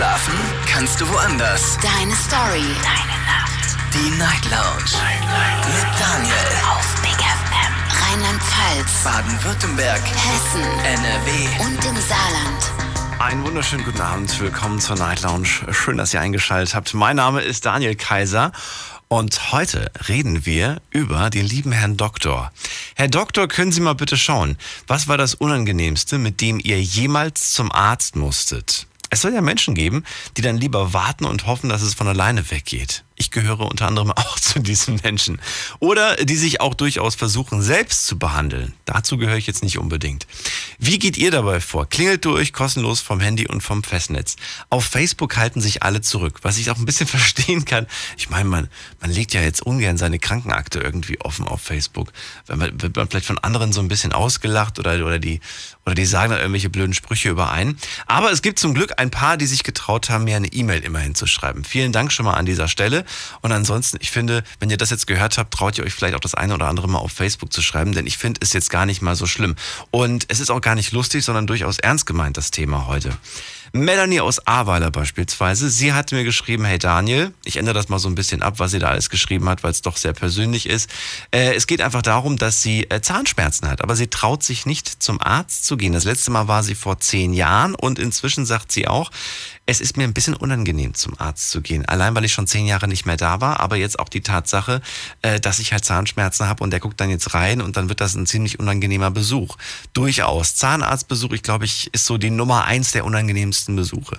Schlafen kannst du woanders. Deine Story. Deine Nacht. Die Night Lounge. Night. Mit Daniel. Auf Big FM. Rheinland-Pfalz. Baden-Württemberg. Hessen. NRW. Und im Saarland. Einen wunderschönen guten Abend. Willkommen zur Night Lounge. Schön, dass ihr eingeschaltet habt. Mein Name ist Daniel Kaiser. Und heute reden wir über den lieben Herrn Doktor. Herr Doktor, können Sie mal bitte schauen, was war das Unangenehmste, mit dem ihr jemals zum Arzt musstet? Es soll ja Menschen geben, die dann lieber warten und hoffen, dass es von alleine weggeht. Ich gehöre unter anderem auch zu diesen Menschen. Oder die sich auch durchaus versuchen, selbst zu behandeln. Dazu gehöre ich jetzt nicht unbedingt. Wie geht ihr dabei vor? Klingelt durch, kostenlos vom Handy und vom Festnetz. Auf Facebook halten sich alle zurück, was ich auch ein bisschen verstehen kann. Ich meine, man, man legt ja jetzt ungern seine Krankenakte irgendwie offen auf Facebook. Wenn man, wird man vielleicht von anderen so ein bisschen ausgelacht oder, oder, die, oder die sagen dann irgendwelche blöden Sprüche über einen. Aber es gibt zum Glück ein paar, die sich getraut haben, mir eine E-Mail immerhin zu schreiben. Vielen Dank schon mal an dieser Stelle. Und ansonsten, ich finde, wenn ihr das jetzt gehört habt, traut ihr euch vielleicht auch das eine oder andere mal auf Facebook zu schreiben, denn ich finde es jetzt gar nicht mal so schlimm. Und es ist auch gar nicht lustig, sondern durchaus ernst gemeint, das Thema heute. Melanie aus Ahrweiler beispielsweise, sie hat mir geschrieben, hey Daniel, ich ändere das mal so ein bisschen ab, was sie da alles geschrieben hat, weil es doch sehr persönlich ist. Äh, es geht einfach darum, dass sie äh, Zahnschmerzen hat, aber sie traut sich nicht zum Arzt zu gehen. Das letzte Mal war sie vor zehn Jahren und inzwischen sagt sie auch, es ist mir ein bisschen unangenehm, zum Arzt zu gehen. Allein, weil ich schon zehn Jahre nicht mehr da war, aber jetzt auch die Tatsache, äh, dass ich halt Zahnschmerzen habe und der guckt dann jetzt rein und dann wird das ein ziemlich unangenehmer Besuch. Durchaus. Zahnarztbesuch, ich glaube, ich ist so die Nummer eins der unangenehmsten Besuche.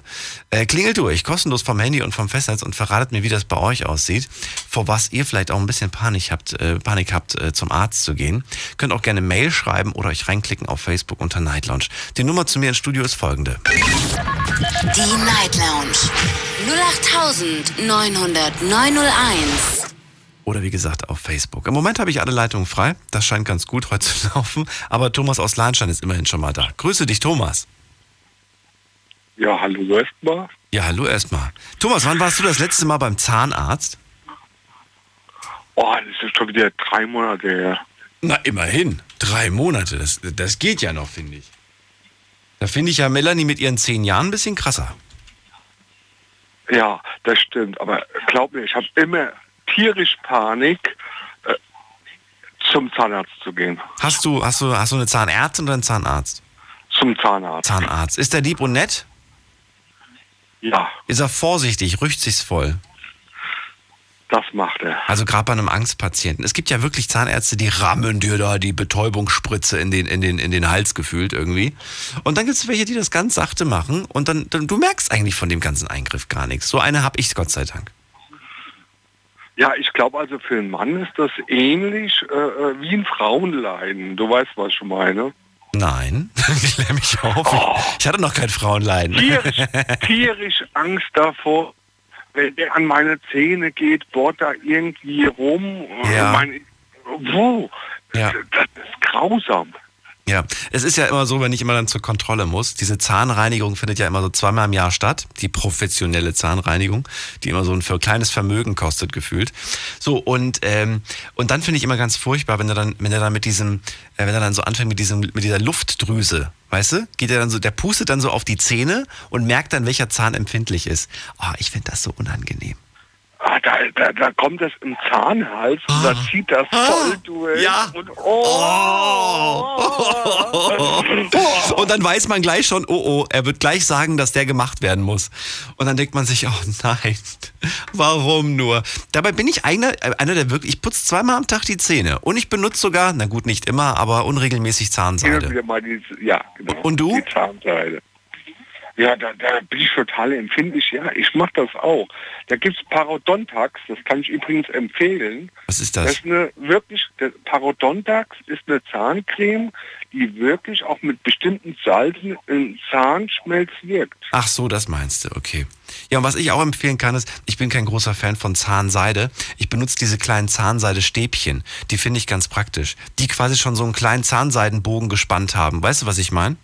Äh, klingelt durch, kostenlos vom Handy und vom Festnetz und verratet mir, wie das bei euch aussieht, vor was ihr vielleicht auch ein bisschen Panik habt, äh, Panik habt, zum Arzt zu gehen. Könnt auch gerne Mail schreiben oder euch reinklicken auf Facebook unter Night Lounge. Die Nummer zu mir ins Studio ist folgende. Die Night Lounge. 0890901. Oder wie gesagt auf Facebook. Im Moment habe ich alle Leitungen frei. Das scheint ganz gut heute zu laufen. Aber Thomas aus Lahnstein ist immerhin schon mal da. Grüße dich, Thomas. Ja, hallo erstmal. Ja, hallo erstmal. Thomas, wann warst du das letzte Mal beim Zahnarzt? Oh, das ist schon wieder drei Monate her. Na, immerhin. Drei Monate. Das, das geht ja noch, finde ich. Da finde ich ja Melanie mit ihren zehn Jahren ein bisschen krasser. Ja, das stimmt. Aber glaub mir, ich habe immer tierisch Panik, äh, zum Zahnarzt zu gehen. Hast du, hast du, hast du eine Zahnärztin oder einen Zahnarzt? Zum Zahnarzt. Zahnarzt. Ist der lieb und nett? Ja, Ist er vorsichtig, rücksichtsvoll? Das macht er. Also gerade bei einem Angstpatienten. Es gibt ja wirklich Zahnärzte, die rammen dir da die Betäubungsspritze in den, in den, in den Hals gefühlt irgendwie. Und dann gibt es welche, die das ganz sachte machen und dann, dann du merkst eigentlich von dem ganzen Eingriff gar nichts. So eine habe ich, Gott sei Dank. Ja, ich glaube also für einen Mann ist das ähnlich äh, äh, wie ein Frauenleiden. Du weißt, was ich meine. Nein, ich klär mich auf. Ich, ich hatte noch kein Frauenleiden. Tierisch, tierisch Angst davor, wenn der an meine Zähne geht, bohrt da irgendwie rum. Ja. Meine, wo? Ja. Das ist grausam. Ja, es ist ja immer so, wenn ich immer dann zur Kontrolle muss. Diese Zahnreinigung findet ja immer so zweimal im Jahr statt. Die professionelle Zahnreinigung, die immer so ein für kleines Vermögen kostet, gefühlt. So, und, ähm, und dann finde ich immer ganz furchtbar, wenn er dann, wenn er dann mit diesem, äh, wenn er dann so anfängt mit diesem, mit dieser Luftdrüse, weißt du? Geht er dann so, der pustet dann so auf die Zähne und merkt dann, welcher Zahn empfindlich ist. Ah, ich finde das so unangenehm. Ah, da, da, da kommt das im Zahnhals und da zieht das voll durch. ja. Und, oh, Und dann weiß man gleich schon, oh oh, er wird gleich sagen, dass der gemacht werden muss. Und dann denkt man sich, oh nein, warum nur? Dabei bin ich einer, einer der wirklich, ich putze zweimal am Tag die Zähne. Und ich benutze sogar, na gut, nicht immer, aber unregelmäßig Zahnseide. die, ja, genau. Und du? Die Zahnseide. Ja, da, da bin ich total empfindlich. Ja, ich mache das auch. Da gibt's Parodontax, das kann ich übrigens empfehlen. Was ist Das das? ist eine wirklich, der Parodontax ist eine Zahncreme, die wirklich auch mit bestimmten Salzen im Zahnschmelz wirkt. Ach so, das meinst du, okay. Ja, und was ich auch empfehlen kann, ist, ich bin kein großer Fan von Zahnseide. Ich benutze diese kleinen Zahnseide-Stäbchen. Die finde ich ganz praktisch. Die quasi schon so einen kleinen Zahnseidenbogen gespannt haben. Weißt du, was ich meine?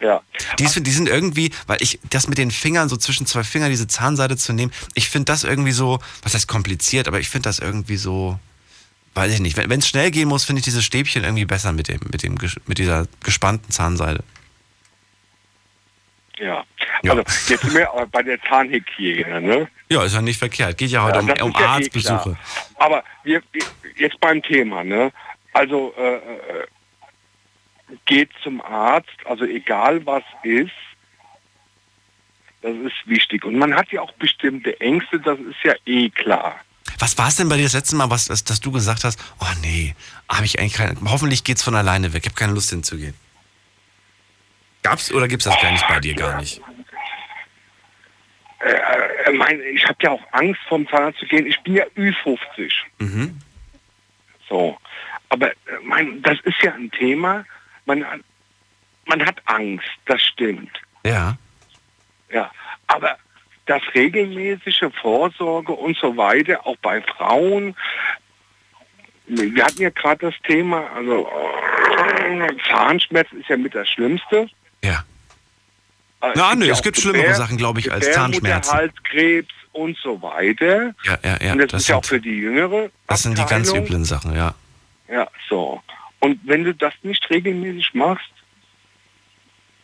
Ja. Die, ist- die sind irgendwie, weil ich das mit den Fingern, so zwischen zwei Fingern diese Zahnseide zu nehmen, ich finde das irgendwie so, was heißt kompliziert, aber ich finde das irgendwie so, weiß ich nicht. Wenn es schnell gehen muss, finde ich diese Stäbchen irgendwie besser mit dem, mit dem, mit dieser gespannten Zahnseide. Ja. Ja. Also jetzt sind aber bei der Zahnhygiene, ne? Ja, ist ja nicht verkehrt. Geht ja heute Ja, um, um ja eh Arztbesuche. klar. Aber wir, wir- jetzt beim Thema, ne? Also äh, äh, geht zum Arzt, also egal was ist, das ist wichtig. Und man hat ja auch bestimmte Ängste, das ist ja eh klar. Was war es denn bei dir das letzte Mal, was, was, dass du gesagt hast, oh nee, habe ich eigentlich keine, hoffentlich geht's von alleine weg, ich habe keine Lust hinzugehen. Gab's oder gibt's das gar nicht bei dir gar nicht? Äh, mein, ich habe ja auch Angst, vom Zahnarzt zu gehen. Ich bin ja Ü50. Mhm. So. Aber äh, mein, das ist ja ein Thema. Man, hat- man hat Angst, das stimmt. Ja. Ja. Aber das regelmäßige Vorsorge und so weiter, auch bei Frauen. Wir hatten ja gerade das Thema, also Zahnschmerz ist ja mit das Schlimmste. Ja. Äh, Na, nö, ja es gibt schlimmere Sachen, glaube ich, als Zahnschmerzen. Gebärmutterhalskrebs und so weiter. Ja, ja, ja. und das, Das ist ja auch für die jüngere das sind die ganz Abteilung. üblen Sachen, ja. Ja, so. Und wenn du das nicht regelmäßig machst,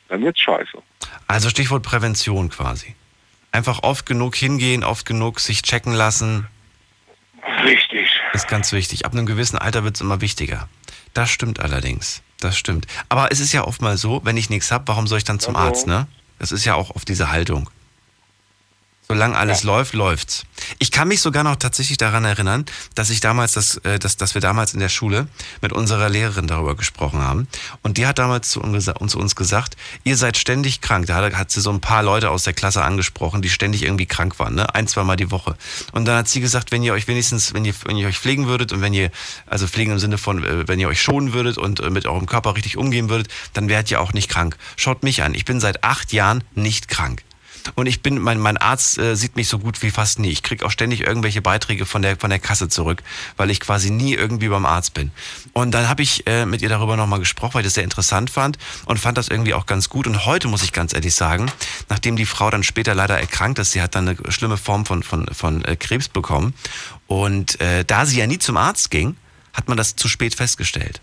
dann wird's scheiße. Also Stichwort Prävention quasi. Einfach oft genug hingehen, oft genug sich checken lassen, Richtig. ist ganz wichtig. Ab einem gewissen Alter wird es immer wichtiger. Das stimmt allerdings. Das stimmt. Aber es ist ja oft mal so, wenn ich nichts habe, warum soll ich dann zum Also- Arzt, ne? Das ist ja auch oft diese Haltung. Solange alles läuft, läuft's. Ich kann mich sogar noch tatsächlich daran erinnern, dass ich damals das, äh, dass, dass wir damals in der Schule mit unserer Lehrerin darüber gesprochen haben. Und die hat damals zu uns, gesagt, ihr seid ständig krank. Da hat, hat sie so ein paar Leute aus der Klasse angesprochen, die ständig irgendwie krank waren, ne? Ein, zweimal die Woche. Und dann hat sie gesagt, wenn ihr euch wenigstens, wenn ihr, wenn ihr euch pflegen würdet und wenn ihr, also pflegen im Sinne von, äh, wenn ihr euch schonen würdet und äh, mit eurem Körper richtig umgehen würdet, dann wärt ihr auch nicht krank. Schaut mich an. Ich bin seit acht Jahren nicht krank. Und ich bin, mein, mein Arzt äh, sieht mich so gut wie fast nie. Ich kriege auch ständig irgendwelche Beiträge von der, von der Kasse zurück, weil ich quasi nie irgendwie beim Arzt bin. Und dann habe ich äh, mit ihr darüber nochmal gesprochen, weil ich das sehr interessant fand und fand das irgendwie auch ganz gut. Und heute muss ich ganz ehrlich sagen, nachdem die Frau dann später leider erkrankt ist, sie hat dann eine schlimme Form von, von, von äh, Krebs bekommen. Und äh, da sie ja nie zum Arzt ging, hat man das zu spät festgestellt.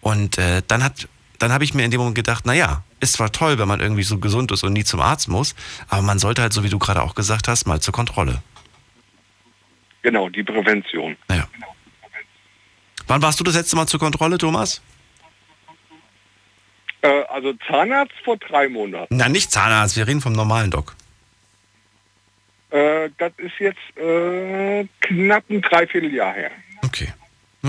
Und äh, dann hat, dann habe ich mir in dem Moment gedacht, naja, ist zwar toll, wenn man irgendwie so gesund ist und nie zum Arzt muss, aber man sollte halt, so wie du gerade auch gesagt hast, mal zur Kontrolle. Genau, die Prävention. Naja. Wann warst du das letzte Mal zur Kontrolle, Thomas? Äh, also Zahnarzt vor drei Monaten. Na, nicht Zahnarzt, wir reden vom normalen Doc. Äh, das ist jetzt äh, knapp ein Dreivierteljahr her. Okay.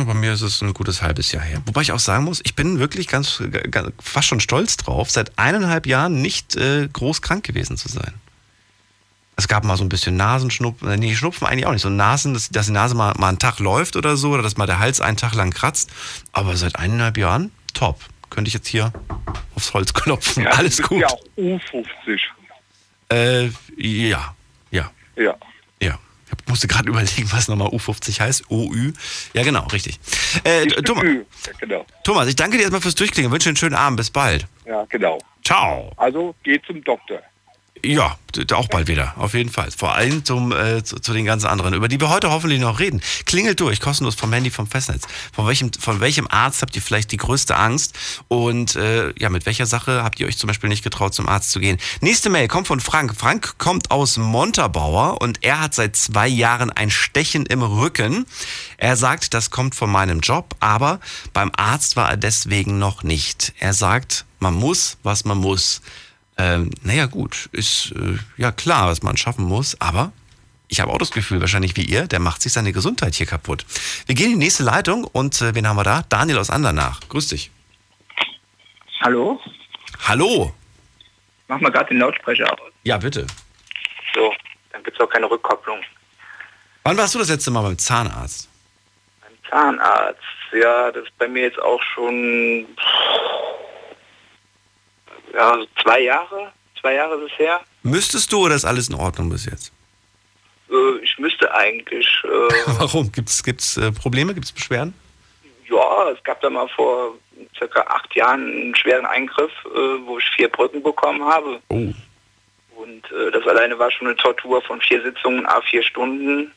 Bei mir ist es ein gutes halbes Jahr her. Wobei ich auch sagen muss, ich bin wirklich ganz, ganz fast schon stolz drauf, seit eineinhalb Jahren nicht äh, groß krank gewesen zu sein. Es gab mal so ein bisschen Nasenschnupfen, äh, nee, Schnupfen eigentlich auch nicht. So Nasen, dass, dass die Nase mal, mal einen Tag läuft oder so, oder dass mal der Hals einen Tag lang kratzt. Aber seit eineinhalb Jahren, top. Könnte ich jetzt hier aufs Holz klopfen. Ja, Alles gut. ja auch U50. Äh, ja, ja, Ja. Ich musste gerade überlegen, was nochmal U50 heißt. OÜ. Ja, genau, richtig. Äh, Thomas. Ja, genau. Thomas, ich danke dir erstmal fürs Durchklingen. Wünsche einen schönen Abend. Bis bald. Ja, genau. Ciao. Also geht zum Doktor. Ja, auch bald wieder, auf jeden Fall. Vor allem zum, äh, zu, zu den ganzen anderen, über die wir heute hoffentlich noch reden. Klingelt durch, kostenlos vom Handy, vom Festnetz. Von welchem, von welchem Arzt habt ihr vielleicht die größte Angst? Und äh, ja, mit welcher Sache habt ihr euch zum Beispiel nicht getraut, zum Arzt zu gehen? Nächste Mail kommt von Frank. Frank kommt aus Montabaur und er hat seit zwei Jahren ein Stechen im Rücken. Er sagt, das kommt von meinem Job, aber beim Arzt war er deswegen noch nicht. Er sagt, man muss, was man muss. Ähm, naja, gut, ist äh, ja klar, was man schaffen muss, aber ich habe auch das Gefühl, wahrscheinlich wie ihr, der macht sich seine Gesundheit hier kaputt. Wir gehen in die nächste Leitung und äh, wen haben wir da? Daniel aus Andernach. Grüß dich. Hallo? Hallo. Mach mal gerade den Lautsprecher aus. Ja, bitte. So, dann gibt es auch keine Rückkopplung. Wann warst du das letzte Mal beim Zahnarzt? Beim Zahnarzt, ja, das ist bei mir jetzt auch schon ja, so zwei Jahre. Zwei Jahre ist es her. Müsstest du oder ist alles in Ordnung bis jetzt? Äh, ich müsste eigentlich, äh, Warum? Gibt es gibt's, äh, Probleme? Gibt es Beschwerden? ja, es gab da mal vor circa acht Jahren einen schweren Eingriff, äh, wo ich vier Brücken bekommen habe. Oh. Und äh, das alleine war schon eine Tortur von vier Sitzungen, a vier Stunden.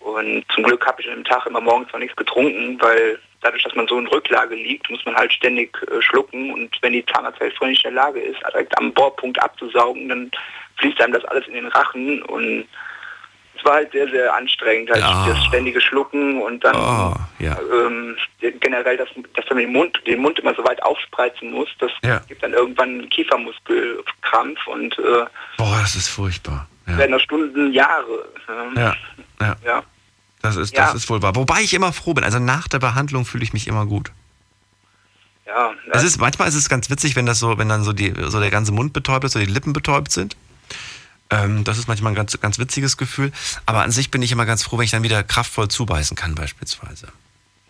Und zum Glück habe ich an dem Tag immer morgens noch nichts getrunken, weil dadurch, dass man so in Rücklage liegt, muss man halt ständig äh, schlucken und wenn die Zahnarzthelferin nicht in der Lage ist, direkt am Bohrpunkt abzusaugen, dann fließt einem das alles in den Rachen und es war halt sehr, sehr anstrengend, halt Ja. das ständige Schlucken und dann Oh, ja. ähm, generell, dass, dass man den Mund, den Mund immer so weit aufspreizen muss, das Ja. gibt dann irgendwann einen Kiefermuskelkrampf und äh, Boah, das ist furchtbar. Ja, werden das Stunden, Jahre. ähm, ja, ja. Das, ist, Ja. das ist wohl wahr. Wobei ich immer froh bin. Also nach der Behandlung fühle ich mich immer gut. Ja, Es ist, manchmal ist es ganz witzig, wenn das so, wenn dann so, die, so der ganze Mund betäubt ist oder die Lippen betäubt sind. Ähm, das ist manchmal ein ganz, ganz witziges Gefühl. Aber an sich bin ich immer ganz froh, wenn ich dann wieder kraftvoll zubeißen kann, beispielsweise.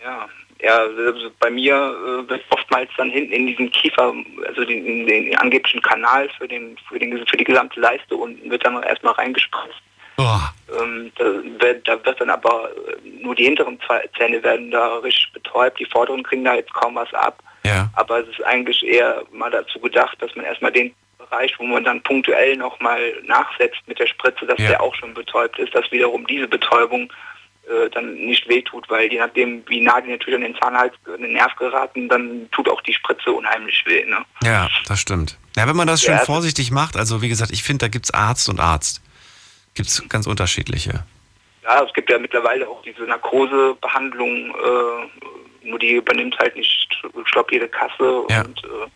Ja, ja, also bei mir äh, wird oftmals dann hinten in diesen Kiefer, also den, in den angeblichen Kanal für den, für den für die gesamte Leiste unten wird dann erstmal reingespritzt. Ähm, da, wird, da wird dann aber äh, nur die hinteren Zähne werden da richtig betäubt, die vorderen kriegen da jetzt kaum was ab. Ja. Aber es ist eigentlich eher mal dazu gedacht, dass man erstmal den Bereich, wo man dann punktuell nochmal nachsetzt mit der Spritze, dass Ja. der auch schon betäubt ist, dass wiederum diese Betäubung äh, dann nicht wehtut, weil je nachdem, wie nah die natürlich an den Zahnhals, an den Nerv geraten, dann tut auch die Spritze unheimlich weh. Ne? Ja, das stimmt. Ja, wenn man das schön Ja, also- vorsichtig macht, also wie gesagt, ich finde, da gibt's Arzt und Arzt. Gibt's ganz unterschiedliche. Ja, es gibt ja mittlerweile auch diese Narkosebehandlung, äh, nur die übernimmt halt nicht, ich glaube, jede Kasse Ja. und äh,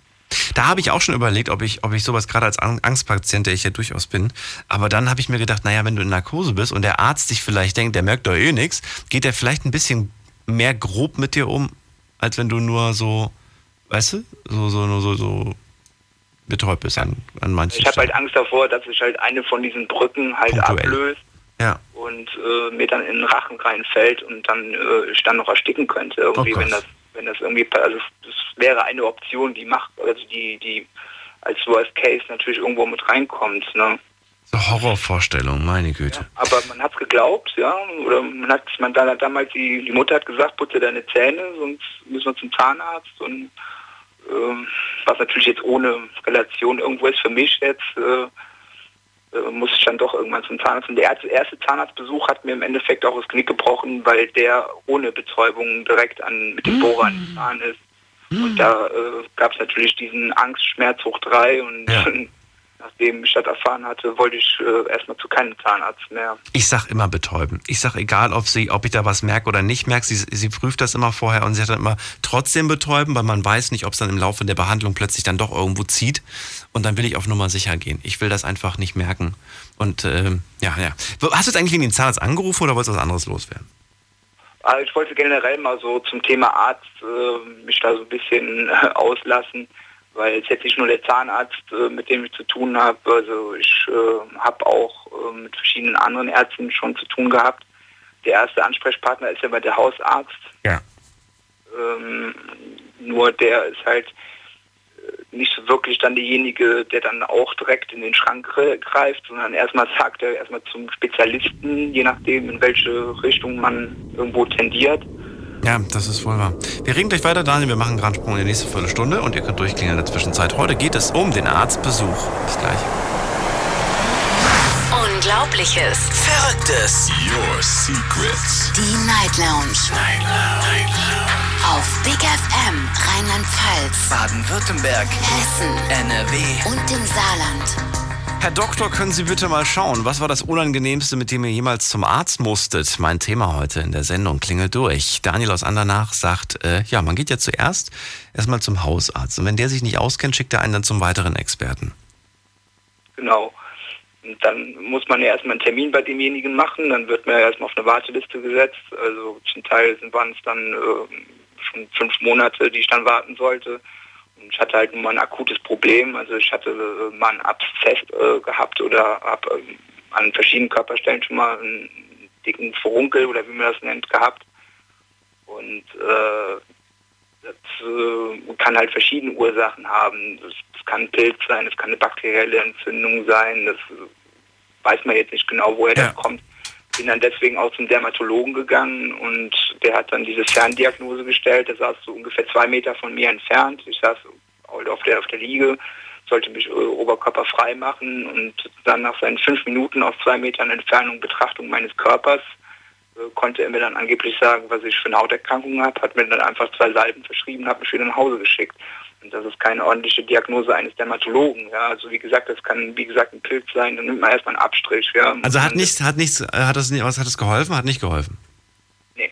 Da habe ich auch schon überlegt, ob ich, ob ich sowas gerade als Ang- Angstpatient, der ich ja durchaus bin, aber dann habe ich mir gedacht, naja, wenn du in Narkose bist und der Arzt sich vielleicht denkt, der merkt doch eh nichts, geht der vielleicht ein bisschen mehr grob mit dir um, als wenn du nur so, weißt du, so, so, so, so betäubt bist an, an manchen ich habe halt. Angst davor, dass sich halt eine von diesen Brücken halt Punktuell. ablöst Ja, und äh, mir dann in den Rachen reinfällt und dann äh, ich dann noch ersticken könnte irgendwie, Oh wenn das wenn das irgendwie also das wäre eine Option, die macht also die die als Worst Case natürlich irgendwo mit reinkommt, ne? so Horrorvorstellung, meine Güte. Aber man hat's geglaubt, ja, oder man hat man da damals die die Mutter hat gesagt, putze deine Zähne, sonst müssen wir zum Zahnarzt und ähm, was natürlich jetzt ohne Relation irgendwo ist für mich jetzt äh, äh, muss ich dann doch irgendwann zum Zahnarzt. Und der erste, erste Zahnarztbesuch hat mir im Endeffekt auch das Knick gebrochen, weil der ohne Betäubung direkt an, mit dem Bohrer an den Zahn ist. Und da äh, gab es natürlich diesen Angstschmerz hoch drei und Ja. nachdem ich das erfahren hatte, wollte ich äh, erstmal zu keinem Zahnarzt mehr. Ich sag immer betäuben. Ich sag egal, ob sie, ob ich da was merke oder nicht merke. Sie, sie prüft das immer vorher und sie hat dann immer trotzdem betäuben, weil man weiß nicht, ob es dann im Laufe der Behandlung plötzlich dann doch irgendwo zieht. Und dann will ich auf Nummer sicher gehen. Ich will das einfach nicht merken. Und ähm, ja, ja. Hast du jetzt eigentlich wegen den Zahnarzt angerufen oder wolltest du was anderes loswerden? Aber ich wollte generell mal so zum Thema Arzt äh, mich da so ein bisschen äh, auslassen, weil es jetzt nicht nur der Zahnarzt, äh, mit dem ich zu tun habe. Also ich äh, habe auch äh, mit verschiedenen anderen Ärzten schon zu tun gehabt. Der erste Ansprechpartner ist ja bei der Hausarzt. Ja. Ähm, nur der ist halt äh, nicht so wirklich dann derjenige, der dann auch direkt in den Schrank gre- greift, sondern erstmal sagt er erstmal zum Spezialisten, je nachdem in welche Richtung man irgendwo tendiert. Ja, das ist wohl wahr. Wir reden gleich weiter, Daniel. Wir machen einen Sprung in die nächste Viertelstunde und ihr könnt durchklingeln in der Zwischenzeit. Heute geht es um den Arztbesuch. Bis gleich. Unglaubliches. Verrücktes. Your secrets. Die Night Lounge. Night Lounge. Auf Big FM Rheinland-Pfalz, Baden-Württemberg. Hessen NRW. und im Saarland. Herr Doktor, können Sie bitte mal schauen, was war das Unangenehmste, mit dem ihr jemals zum Arzt musstet? Mein Thema heute in der Sendung klingelt durch. Daniel aus Andernach sagt, äh, ja, man geht ja zuerst erstmal zum Hausarzt. Und wenn der sich nicht auskennt, schickt er einen dann zum weiteren Experten. Genau. Und dann muss man ja erstmal einen Termin bei demjenigen machen, dann wird man ja erstmal auf eine Warteliste gesetzt. Also zum Teil waren es dann äh, schon fünf Monate, die ich dann warten sollte. Ich hatte halt nur mal ein akutes Problem. Also ich hatte äh, mal einen Abszess äh, gehabt oder habe äh, an verschiedenen Körperstellen schon mal einen dicken Furunkel oder wie man das nennt gehabt. Und äh, das äh, kann halt verschiedene Ursachen haben. Das, das kann ein Pilz sein, es kann eine bakterielle Entzündung sein, das äh, weiß man jetzt nicht genau, woher Ja. das kommt. Bin dann deswegen auch zum Dermatologen gegangen und der hat dann diese Ferndiagnose gestellt. Der saß so ungefähr zwei Meter von mir entfernt. Ich saß halt auf der, auf der Liege, sollte mich äh, oberkörperfrei machen und dann nach seinen fünf Minuten auf zwei Metern Entfernung Betrachtung meines Körpers äh, konnte er mir dann angeblich sagen, was ich für eine Hauterkrankung habe, hat mir dann einfach zwei Salben verschrieben, hat mich wieder nach Hause geschickt. Und das ist keine ordentliche Diagnose eines Dermatologen. Ja, also wie gesagt, das kann wie gesagt ein Pilz sein. Dann nimmt man erstmal einen Abstrich. Ja. Also hat nichts, hat nichts, äh, hat das nicht, was hat es geholfen? Hat nicht geholfen. Nee.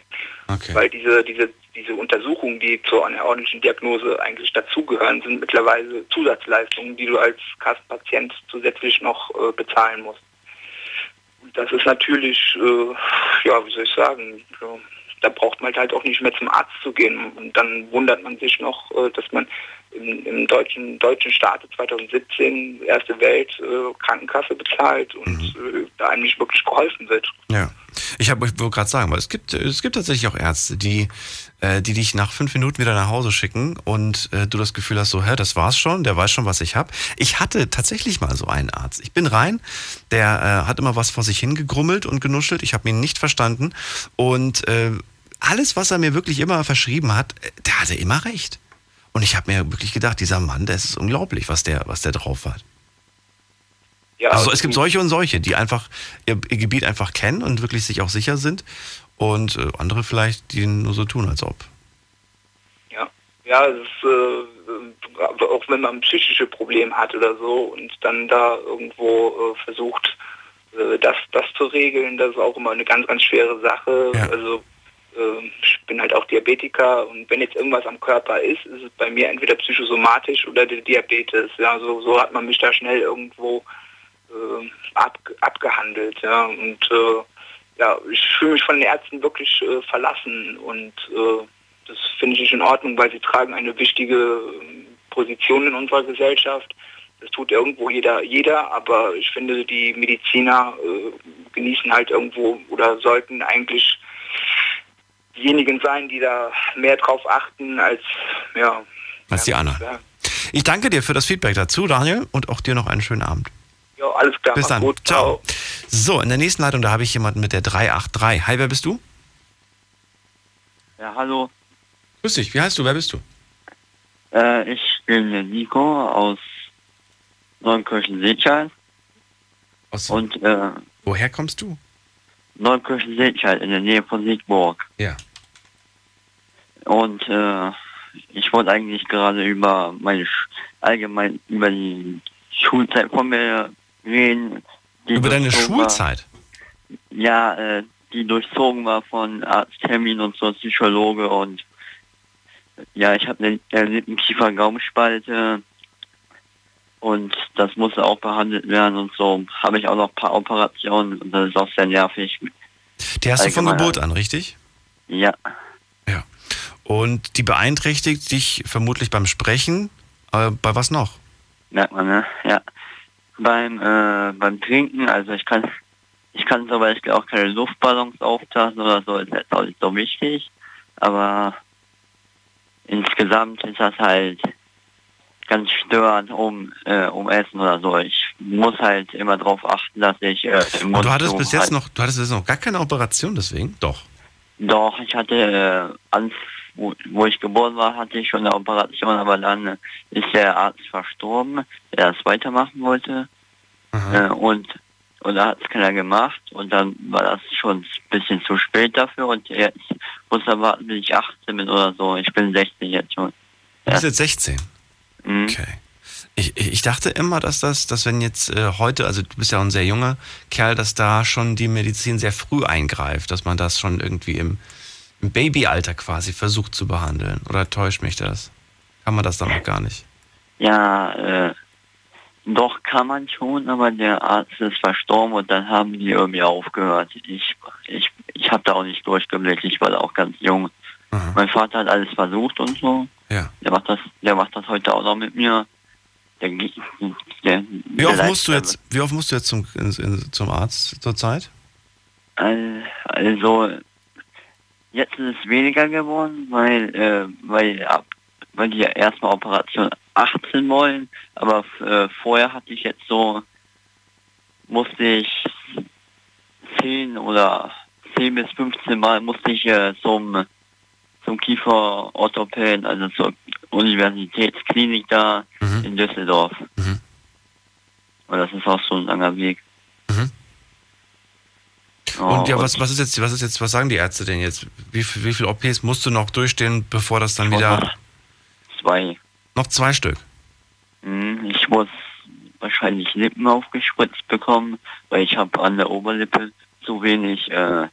Okay. Weil diese, diese, diese Untersuchungen, die zu einer ordentlichen Diagnose eigentlich dazugehören, sind mittlerweile Zusatzleistungen, die du als Kassenpatient zusätzlich noch äh, bezahlen musst. Und das ist natürlich, äh, ja, wie soll ich sagen, ja, da braucht man halt auch nicht mehr zum Arzt zu gehen. Und dann wundert man sich noch, äh, dass man im, im deutschen, deutschen Staate 2017 erste Welt äh, Krankenkasse bezahlt und äh, da einem nicht wirklich geholfen wird. Ja. Ich habe ich wollte gerade sagen, weil es gibt, es gibt tatsächlich auch Ärzte, die, äh, die dich nach fünf Minuten wieder nach Hause schicken und äh, du das Gefühl hast, so, hä, das war's schon, der weiß schon, was ich habe. Ich hatte tatsächlich mal so einen Arzt. Ich bin rein, der äh, hat immer was vor sich hingegrummelt und genuschelt. Ich habe ihn nicht verstanden. Und äh, alles, was er mir wirklich immer verschrieben hat, äh, der hatte immer recht. Und ich habe mir wirklich gedacht, dieser Mann, das ist unglaublich, was der, was der drauf hat. Ja, Also es gibt solche und solche, die einfach ihr, ihr Gebiet einfach kennen und wirklich sich auch sicher sind. Und äh, andere vielleicht, die nur so tun, als ob. Ja, ja, es ist, äh, aber auch wenn man psychische Probleme hat oder so und dann da irgendwo äh, versucht, äh, das, das zu regeln, das ist auch immer eine ganz, ganz schwere Sache. Ja. Also äh, ich bin halt auch Diabetiker und wenn jetzt irgendwas am Körper ist, ist es bei mir entweder psychosomatisch oder der Diabetes. Ja, so, so hat man mich da schnell irgendwo äh, ab, abgehandelt. Ja, und äh, ja, ich fühle mich von den Ärzten wirklich äh, verlassen und äh, das finde ich nicht in Ordnung, weil sie tragen eine wichtige ähm, Position in unserer Gesellschaft. Das tut irgendwo jeder, jeder, aber ich finde, die Mediziner äh, genießen halt irgendwo oder sollten eigentlich diejenigen sein, die da mehr drauf achten als ja. Als die anderen. Ja, Ich danke dir für das Feedback dazu, Daniel, und auch dir noch einen schönen Abend. ja alles klar. Bis dann. Gut, Ciao. So, in der nächsten Leitung, da habe ich jemanden mit der 383. Hi, wer bist du? Ja, hallo. Grüß dich, wie heißt du, wer bist du? Äh, ich bin der Nico aus Neunkirchen-Seetscheid Aus, und äh, woher kommst du? Neunkirchen-Seetscheid in der Nähe von Siegburg. Ja. Und äh, ich wollte eigentlich gerade über meine Sch allgemein über die Schulzeit von mir reden. Über deine durchzogen war- Schulzeit. Ja, äh, die durchzogen war von Arzttermin und so Psychologe und ja, ich habe eine eine Lippenkiefer-Gaumenspalte und das musste auch behandelt werden und so habe ich auch noch ein paar Operationen und das ist auch sehr nervig. Die hast du von. Geburt an, richtig? Ja, Ja. Und die beeinträchtigt dich vermutlich beim Sprechen. Äh, bei was noch? merkt man, ne? Ja. Beim äh, beim Trinken, also ich kann ich kann zum Beispiel auch keine Luftballons auftassen oder so, ist jetzt auch nicht so wichtig, aber insgesamt ist das halt ganz störend um äh, um Essen oder so. Ich muss halt immer darauf achten, dass ich äh, im du hattest bis jetzt halt- noch, du hattest jetzt noch gar keine Operation deswegen? Doch. Doch, ich hatte, äh, an, wo, wo ich geboren war, hatte ich schon eine Operation, aber dann ist der Arzt verstorben, der das weitermachen wollte. Äh, und und da hat es keiner gemacht und dann war das schon ein bisschen zu spät dafür und jetzt muss er warten, bis ich 18 bin oder so. Ich bin 16 jetzt schon. Du bist jetzt 16. Mhm. Okay. Ich, ich dachte immer, dass das, dass wenn jetzt äh, heute, also du bist ja auch ein sehr junger Kerl, dass da schon die Medizin sehr früh eingreift, dass man das schon irgendwie im, im Babyalter quasi versucht zu behandeln. Oder täuscht mich das? Kann man das dann noch gar nicht? Ja, äh, doch kann man schon, aber der Arzt ist verstorben und dann haben die irgendwie aufgehört. Ich, ich, ich habe da auch nicht durchgeblickt, ich war da auch ganz jung. Aha. Mein Vater hat alles versucht und so. Ja. Der macht das, der macht das heute auch noch mit mir. Der, der, Wie oft musst du jetzt, wie oft musst du jetzt zum, in, in, zum Arzt zurzeit? Al- Also, jetzt ist es weniger geworden, weil, äh, weil, ab, weil die erstmal Operation 18 wollen, aber äh, vorher hatte ich jetzt so, musste ich 10 oder 10 bis 15 Mal musste ich äh, zum, zum Kieferorthopäden, also zur Universitätsklinik da Mhm. in Düsseldorf. Mhm. Und das ist auch so ein langer Weg. Und ja, und was, was ist jetzt, was ist jetzt, was sagen die Ärzte denn jetzt? Wie, viel- wie viele OPs musst du noch durchstehen, bevor das dann wieder noch Zwei. noch zwei Stück? Hm, Ich muss wahrscheinlich Lippen aufgespritzt bekommen, weil ich habe an der Oberlippe zu wenig, äh,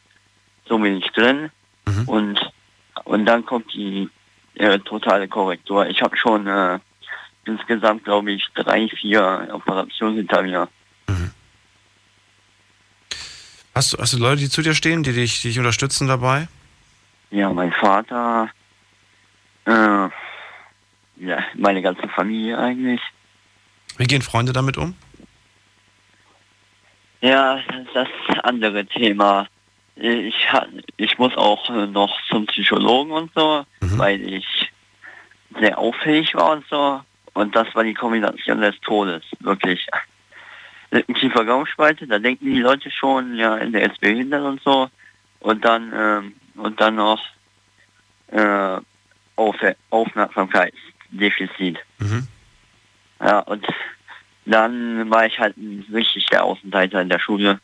zu wenig drin. Mhm. Und, und dann kommt die äh, totale Korrektur. Ich habe schon äh, insgesamt, glaube ich, drei, vier Operationen hinter mir. Hast du, hast du Leute, die zu dir stehen, die dich, die dich unterstützen dabei? Ja, mein Vater, äh, ja, meine ganze Familie eigentlich. Wie gehen Freunde damit um? Ja, das andere Thema. Ich, ich muss auch äh, noch zum Psychologen und so, Mhm. weil ich sehr auffällig war und so. Und das war die Kombination des Todes, wirklich. Lippenkiefer Gaumspalte, da denken die Leute schon, ja, der ist behindert und so. Und dann, ähm, und dann noch äh, Auf Aufmerksamkeitsdefizit. Mhm. Ja, und dann war ich halt ein richtig der Außenseiter in der Schule.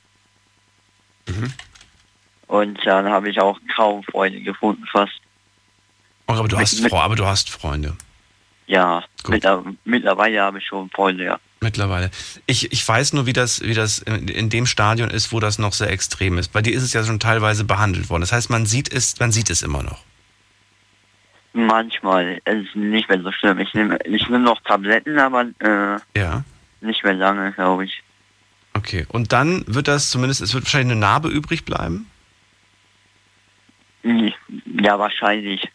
Mhm. Und dann habe ich auch kaum Freunde gefunden, fast. Oh, aber du Mit- hast mit- aber du hast Freunde. Ja, Gut. mittler- mittlerweile habe ich schon Freunde, ja. Mittlerweile. Ich, ich weiß nur, wie das, wie das in, in dem Stadion ist, wo das noch sehr extrem ist. Bei dir ist es ja schon teilweise behandelt worden. Das heißt, man sieht es, man sieht es immer noch. Manchmal es ist nicht mehr so schlimm. Ich nehme ich nehm noch Tabletten, aber äh, Ja. nicht mehr lange, glaube ich. Okay. Und dann wird das zumindest, es wird wahrscheinlich eine Narbe übrig bleiben. Ja, wahrscheinlich.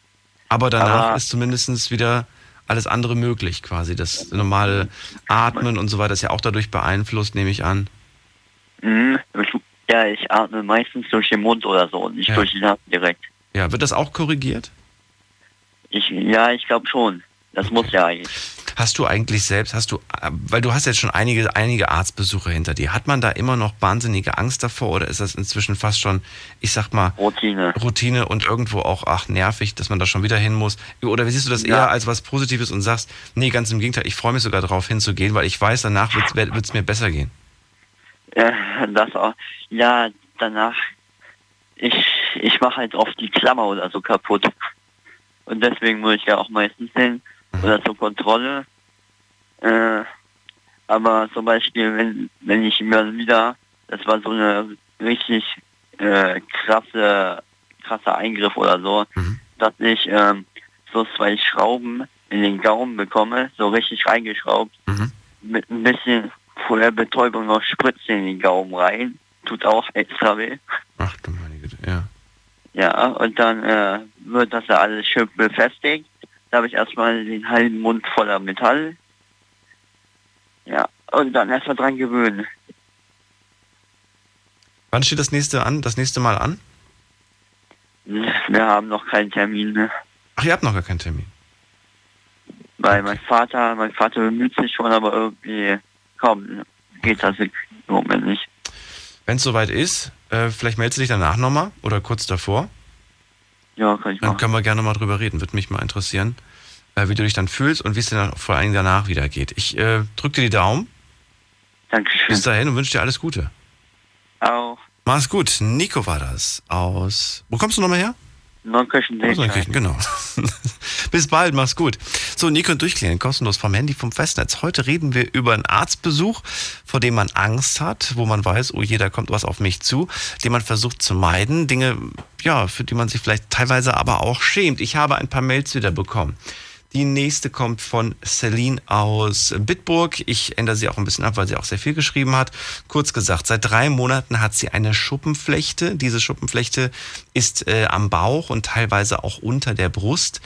Aber danach Aber- ist zumindest wieder alles andere möglich quasi. Das normale Atmen und so weiter ist ja auch dadurch beeinflusst, nehme ich an. Mhm. Ja, ich atme meistens durch den Mund oder so nicht Ja. durch die Nase direkt. Ja, wird das auch korrigiert? Ich, ja, ich glaube schon. Das muss ja eigentlich. Hast du eigentlich selbst, hast du, äh, weil du hast jetzt schon einige, einige Arztbesuche hinter dir, hat man da immer noch wahnsinnige Angst davor oder ist das inzwischen fast schon, ich sag mal, Routine. Routine und irgendwo auch, ach, nervig, dass man da schon wieder hin muss? Oder wie siehst du das Ja. eher als was Positives und sagst, nee, ganz im Gegenteil, ich freue mich sogar darauf hinzugehen, weil ich weiß, danach wird es mir besser gehen. Ja, das auch. Ja, danach. Ich, ich mache halt oft die Klammer oder so kaputt. Und deswegen muss ich ja auch meistens hin. Oder zur Kontrolle. Äh, aber zum Beispiel, wenn, wenn ich mir wieder, das war so eine richtig äh, krasse, krasser Eingriff oder so, Mhm. dass ich ähm, so zwei Schrauben in den Gaumen bekomme, so richtig reingeschraubt Mhm. mit ein bisschen vorher Betäubung noch Spritze in den Gaumen rein. Tut auch extra weh. Ach du meine Güte, ja. Ja, und dann äh, wird das ja alles schön befestigt. Da habe ich erstmal den halben Mund voller Metall. Ja, und dann erstmal dran gewöhnen. Wann steht das nächste an, das nächste Mal an? Wir haben noch keinen Termin, ne? Ach, ihr habt noch gar keinen Termin. Weil mein Vater, mein Vater bemüht sich schon, aber irgendwie, komm, geht das im Moment nicht. Wenn es soweit ist, äh, vielleicht meldest du dich danach nochmal oder kurz davor. Ja, kann ich Dann machen. können wir gerne mal drüber reden. Würde mich mal interessieren, äh, wie du dich dann fühlst und wie es dir dann vor allen Dingen danach wieder geht. Ich äh, drücke dir die Daumen. Dankeschön. Bis dahin und wünsche dir alles Gute. Auch. Mach's gut. Nico war das aus. Wo kommst du nochmal her? Neunkirchen Aus Neunkirchen, genau. Bis bald, mach's gut. So, und Durchklären, kostenlos vom Handy, vom Festnetz. Heute reden wir über einen Arztbesuch, vor dem man Angst hat, wo man weiß, oh je, da kommt was auf mich zu, den man versucht zu meiden. Dinge, ja, für die man sich vielleicht teilweise aber auch schämt. Ich habe ein paar Mails wieder bekommen. Die nächste kommt von Celine aus Bitburg. Ich ändere sie auch ein bisschen ab, weil sie auch sehr viel geschrieben hat. Kurz gesagt, seit drei Monaten hat sie eine Schuppenflechte. Diese Schuppenflechte ist äh, am Bauch und teilweise auch unter der Brust.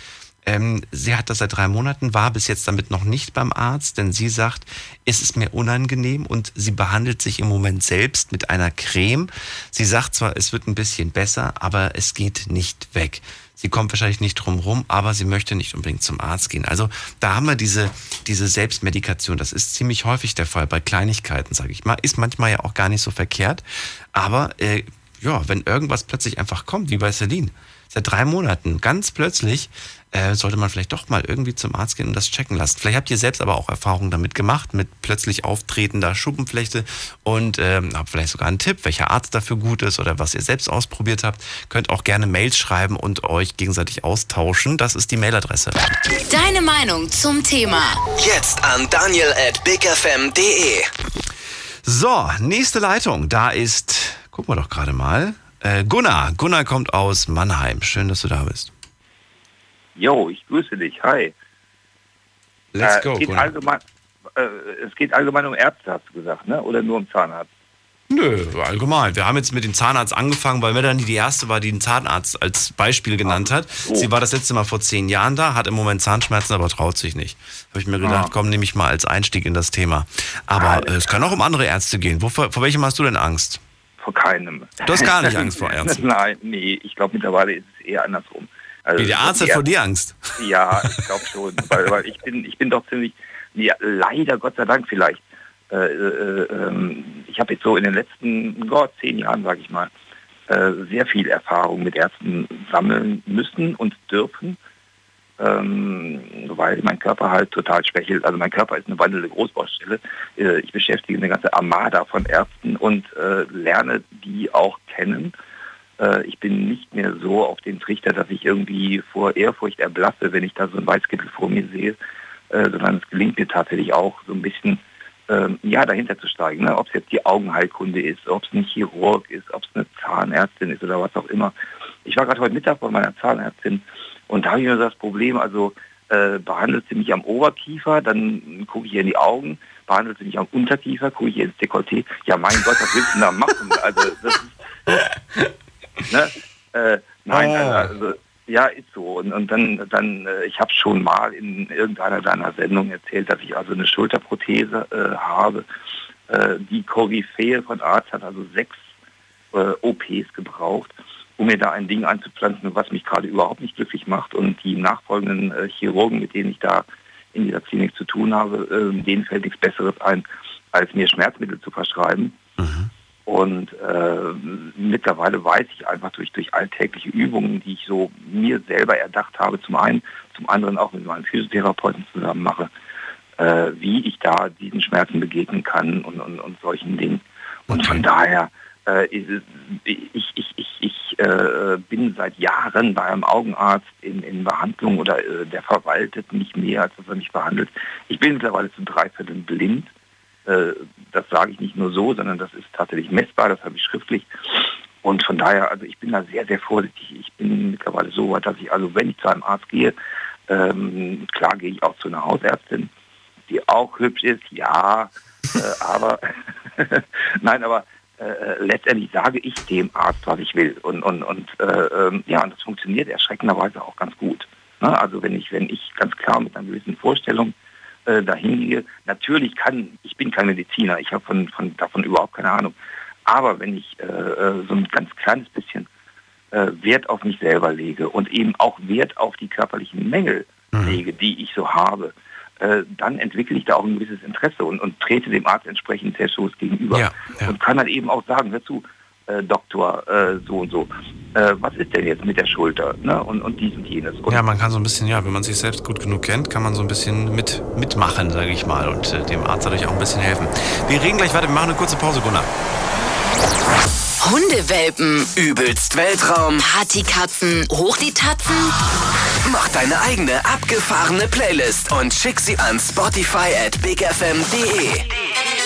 Ähm, sie hat das seit drei Monaten, war bis jetzt damit noch nicht beim Arzt, denn sie sagt, es ist mir unangenehm und sie behandelt sich im Moment selbst mit einer Creme. Sie sagt zwar, es wird ein bisschen besser, aber es geht nicht weg. Sie kommt wahrscheinlich nicht drum rum, aber sie möchte nicht unbedingt zum Arzt gehen. Also da haben wir diese, diese Selbstmedikation. Das ist ziemlich häufig der Fall bei Kleinigkeiten, sage ich mal. Ist manchmal ja auch gar nicht so verkehrt. Aber äh, ja, wenn irgendwas plötzlich einfach kommt, wie bei Celine, seit drei Monaten, ganz plötzlich, äh, sollte man vielleicht doch mal irgendwie zum Arzt gehen und das checken lassen. Vielleicht habt ihr selbst aber auch Erfahrungen damit gemacht, mit plötzlich auftretender Schuppenflechte und ähm, habt vielleicht sogar einen Tipp, welcher Arzt dafür gut ist oder was ihr selbst ausprobiert habt. Könnt auch gerne Mails schreiben und euch gegenseitig austauschen. Das ist die Mailadresse. Deine Meinung zum Thema. Jetzt an daniel at bigfm.de. So, nächste Leitung. Da ist, gucken wir doch gerade mal, äh, Gunnar. Gunnar kommt aus Mannheim. Schön, dass du da bist. Jo, ich grüße dich. Hi. Let's Äh, go, es, geht allgemein, äh, es geht allgemein um Ärzte, hast du gesagt, ne? Oder nur um Zahnarzt? Nö, allgemein. Wir haben jetzt mit dem Zahnarzt angefangen, weil Melanie die erste war, die den Zahnarzt als Beispiel genannt hat. Sie war das letzte Mal vor zehn Jahren da, hat im Moment Zahnschmerzen, aber traut sich nicht. Habe ich mir gedacht, Ah. komm, nehme ich mal als Einstieg in das Thema. Aber äh, es kann auch um andere Ärzte gehen. Wovor, vor welchem hast du denn Angst? Vor keinem. Du hast gar nicht Angst vor Ärzten. Nein, nee, ich glaube mittlerweile ist es eher andersrum. Also, Wie, der Arzt hat vor dir Angst. Ja, ich glaube schon. weil, weil ich bin, ich bin doch ziemlich, ja, leider Gott sei Dank vielleicht. Äh, äh, ähm, ich habe jetzt so in den letzten Gott, zehn Jahren, sage ich mal, äh, sehr viel Erfahrung mit Ärzten sammeln müssen und dürfen, ähm, weil mein Körper halt total schwächelt. Also mein Körper ist eine wandelnde Großbaustelle. Äh, ich beschäftige eine ganze Armada von Ärzten und äh, lerne die auch kennen. Äh, ich bin nicht mehr so auf den Trichter, dass ich irgendwie vor Ehrfurcht erblasse, wenn ich da so einen Weißkittel vor mir sehe, äh, sondern es gelingt mir tatsächlich auch so ein bisschen ähm, ja, dahinter zu steigen. Ne? Ob es jetzt die Augenheilkunde ist, ob es ein Chirurg ist, ob es eine Zahnärztin ist oder was auch immer. Ich war gerade heute Mittag bei meiner Zahnärztin und da habe ich mir das Problem, also äh, behandelt sie mich am Oberkiefer, dann gucke ich ihr in die Augen, behandelt sie mich am Unterkiefer, gucke ich ihr ins Dekolleté. Ja, mein Gott, was willst du da machen? Also das ist, ne? äh, nein, Ah. also, ja, ist so. Und, und dann, dann äh, ich habe schon mal in irgendeiner deiner Sendungen erzählt, dass ich also eine Schulterprothese äh, habe. Äh, die Koryphäe von Arzt hat also sechs äh, OPs gebraucht, um mir da ein Ding einzupflanzen, was mich gerade überhaupt nicht glücklich macht. Und die nachfolgenden äh, Chirurgen, mit denen ich da in dieser Klinik zu tun habe, denen fällt nichts Besseres ein, als mir Schmerzmittel zu verschreiben. Und äh, mittlerweile weiß ich einfach durch, durch alltägliche Übungen, die ich so mir selber erdacht habe, zum einen, zum anderen auch mit meinem Physiotherapeuten zusammen mache, äh, wie ich da diesen Schmerzen begegnen kann und, und, und solchen Dingen. Und von daher, äh, ich, ich, ich, ich äh, bin seit Jahren bei einem Augenarzt in, in Behandlung oder äh, der verwaltet nicht mehr, als dass er mich behandelt. Ich bin mittlerweile zu drei Vierteln blind. Äh, das sage ich nicht nur so, sondern das ist tatsächlich messbar, das habe ich schriftlich. Und von daher, also ich bin da sehr, sehr vorsichtig. Ich bin mittlerweile so weit, dass ich, also wenn ich zu einem Arzt gehe, ähm, klar gehe ich auch zu einer Hausärztin, die auch hübsch ist, ja, äh, aber nein, aber äh, letztendlich sage ich dem Arzt, was ich will. Und, und, und äh, ähm, ja, und das funktioniert erschreckenderweise auch ganz gut. Ne? Also wenn ich, wenn ich ganz klar mit einer gewissen Vorstellung äh, dahin gehe, natürlich kann, ich bin kein Mediziner, ich habe von, von, davon überhaupt keine Ahnung. Aber wenn ich äh, äh, so ein ganz kleines bisschen äh, Wert auf mich selber lege und eben auch Wert auf die körperlichen Mängel lege, die ich so habe, äh, dann entwickle ich da auch ein gewisses Interesse und, und trete dem Arzt entsprechend selbstlos gegenüber. Ja, ja. Und kann dann eben auch sagen, hör zu, äh, Doktor, äh, so und so, äh, was ist denn jetzt mit der Schulter ne? und, und dies und jenes. Und Ja, man kann so ein bisschen, ja, wenn man sich selbst gut genug kennt, kann man so ein bisschen mit, mitmachen, sage ich mal, und äh, dem Arzt dadurch auch ein bisschen helfen. Wir reden gleich weiter, wir machen eine kurze Pause, Gunnar. Hundewelpen, Übelst Weltraum. Partykatzen, hoch die Tatzen. Mach deine eigene abgefahrene Playlist und schick sie an Spotify at bigfm.de.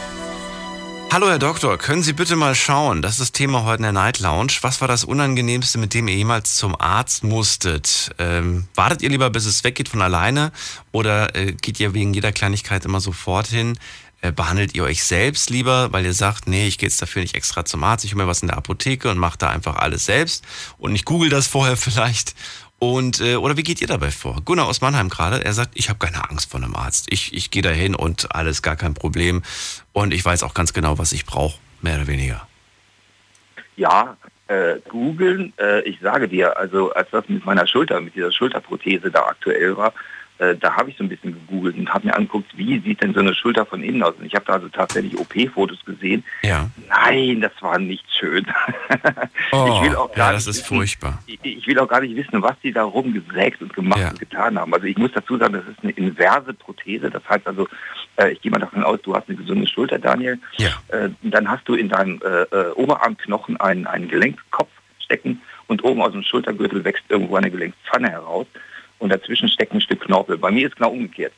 Hallo Herr Doktor, können Sie bitte mal schauen, das ist das Thema heute in der Night Lounge. Was war das Unangenehmste, mit dem ihr jemals zum Arzt musstet? Ähm, wartet ihr lieber, bis es weggeht von alleine oder äh, geht ihr wegen jeder Kleinigkeit immer sofort hin? Äh, behandelt ihr euch selbst lieber, weil ihr sagt, nee, ich gehe jetzt dafür nicht extra zum Arzt, ich hole mir was in der Apotheke und mache da einfach alles selbst und ich google das vorher vielleicht. Und, äh, oder wie geht ihr dabei vor? Gunnar aus Mannheim gerade, er sagt, ich habe keine Angst vor einem Arzt. Ich, ich gehe da hin und alles gar kein Problem. Und ich weiß auch ganz genau, was ich brauche, mehr oder weniger. Ja, äh, googeln, äh, ich sage dir, also als das mit meiner Schulter, mit dieser Schulterprothese da aktuell war, äh, da habe ich so ein bisschen gegoogelt und habe mir angeguckt, wie sieht denn so eine Schulter von innen aus. Und ich habe da also tatsächlich OP-Fotos gesehen. Ja. Nein, das war nicht schön. Oh, ich will auch gar ja, das nicht ist wissen, furchtbar. Ich, ich will auch gar nicht wissen, was die da rumgesägt und gemacht Ja. und getan haben. Also ich muss dazu sagen, das ist eine inverse Prothese. Das heißt also, äh, ich gehe mal davon aus, du hast eine gesunde Schulter, Daniel. Ja. Äh, dann hast du in deinem äh, äh, Oberarmknochen einen, einen Gelenkkopf stecken und oben aus dem Schultergürtel wächst irgendwo eine Gelenkspfanne heraus und dazwischen steckt ein Stück Knorpel. Bei mir ist genau umgekehrt.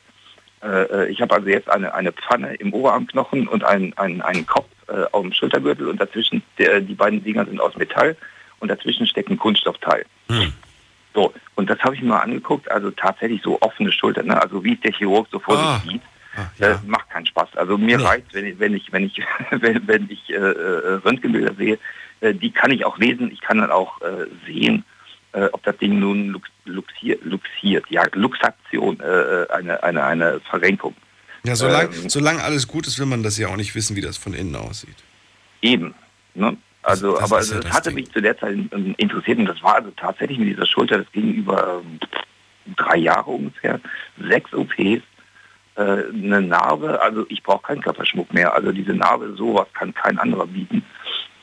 Äh, äh, ich habe also jetzt eine, eine Pfanne im Oberarmknochen und einen, einen, einen Kopf äh, auf dem Schultergürtel und dazwischen, der, die beiden Dinger sind aus Metall und dazwischen steckt ein Kunststoffteil. Hm. So, und das habe ich mir mal angeguckt, also tatsächlich so offene Schultern, ne? also wie der Chirurg so vor Ah. sich sieht. Ah, Das ja. macht keinen Spaß. Also mir Nee. reicht, wenn ich, wenn ich, wenn ich, wenn, wenn ich äh, Röntgenbilder sehe, äh, die kann ich auch lesen. Ich kann dann auch äh, sehen, äh, ob das Ding nun lux, luxier, luxiert, ja, Luxation, äh, eine, eine, eine Verrenkung. Ja, solange Ähm, solang alles gut ist, will man das ja auch nicht wissen, wie das von innen aussieht. Eben. Ne? Also, Das- das aber ja es das hatte Ding. mich zu der Zeit ähm, interessiert und das war also tatsächlich mit dieser Schulter, das ging über ähm, drei Jahre ungefähr, sechs OPs, äh, eine Narbe, also ich brauche keinen Körperschmuck mehr, also diese Narbe, sowas kann kein anderer bieten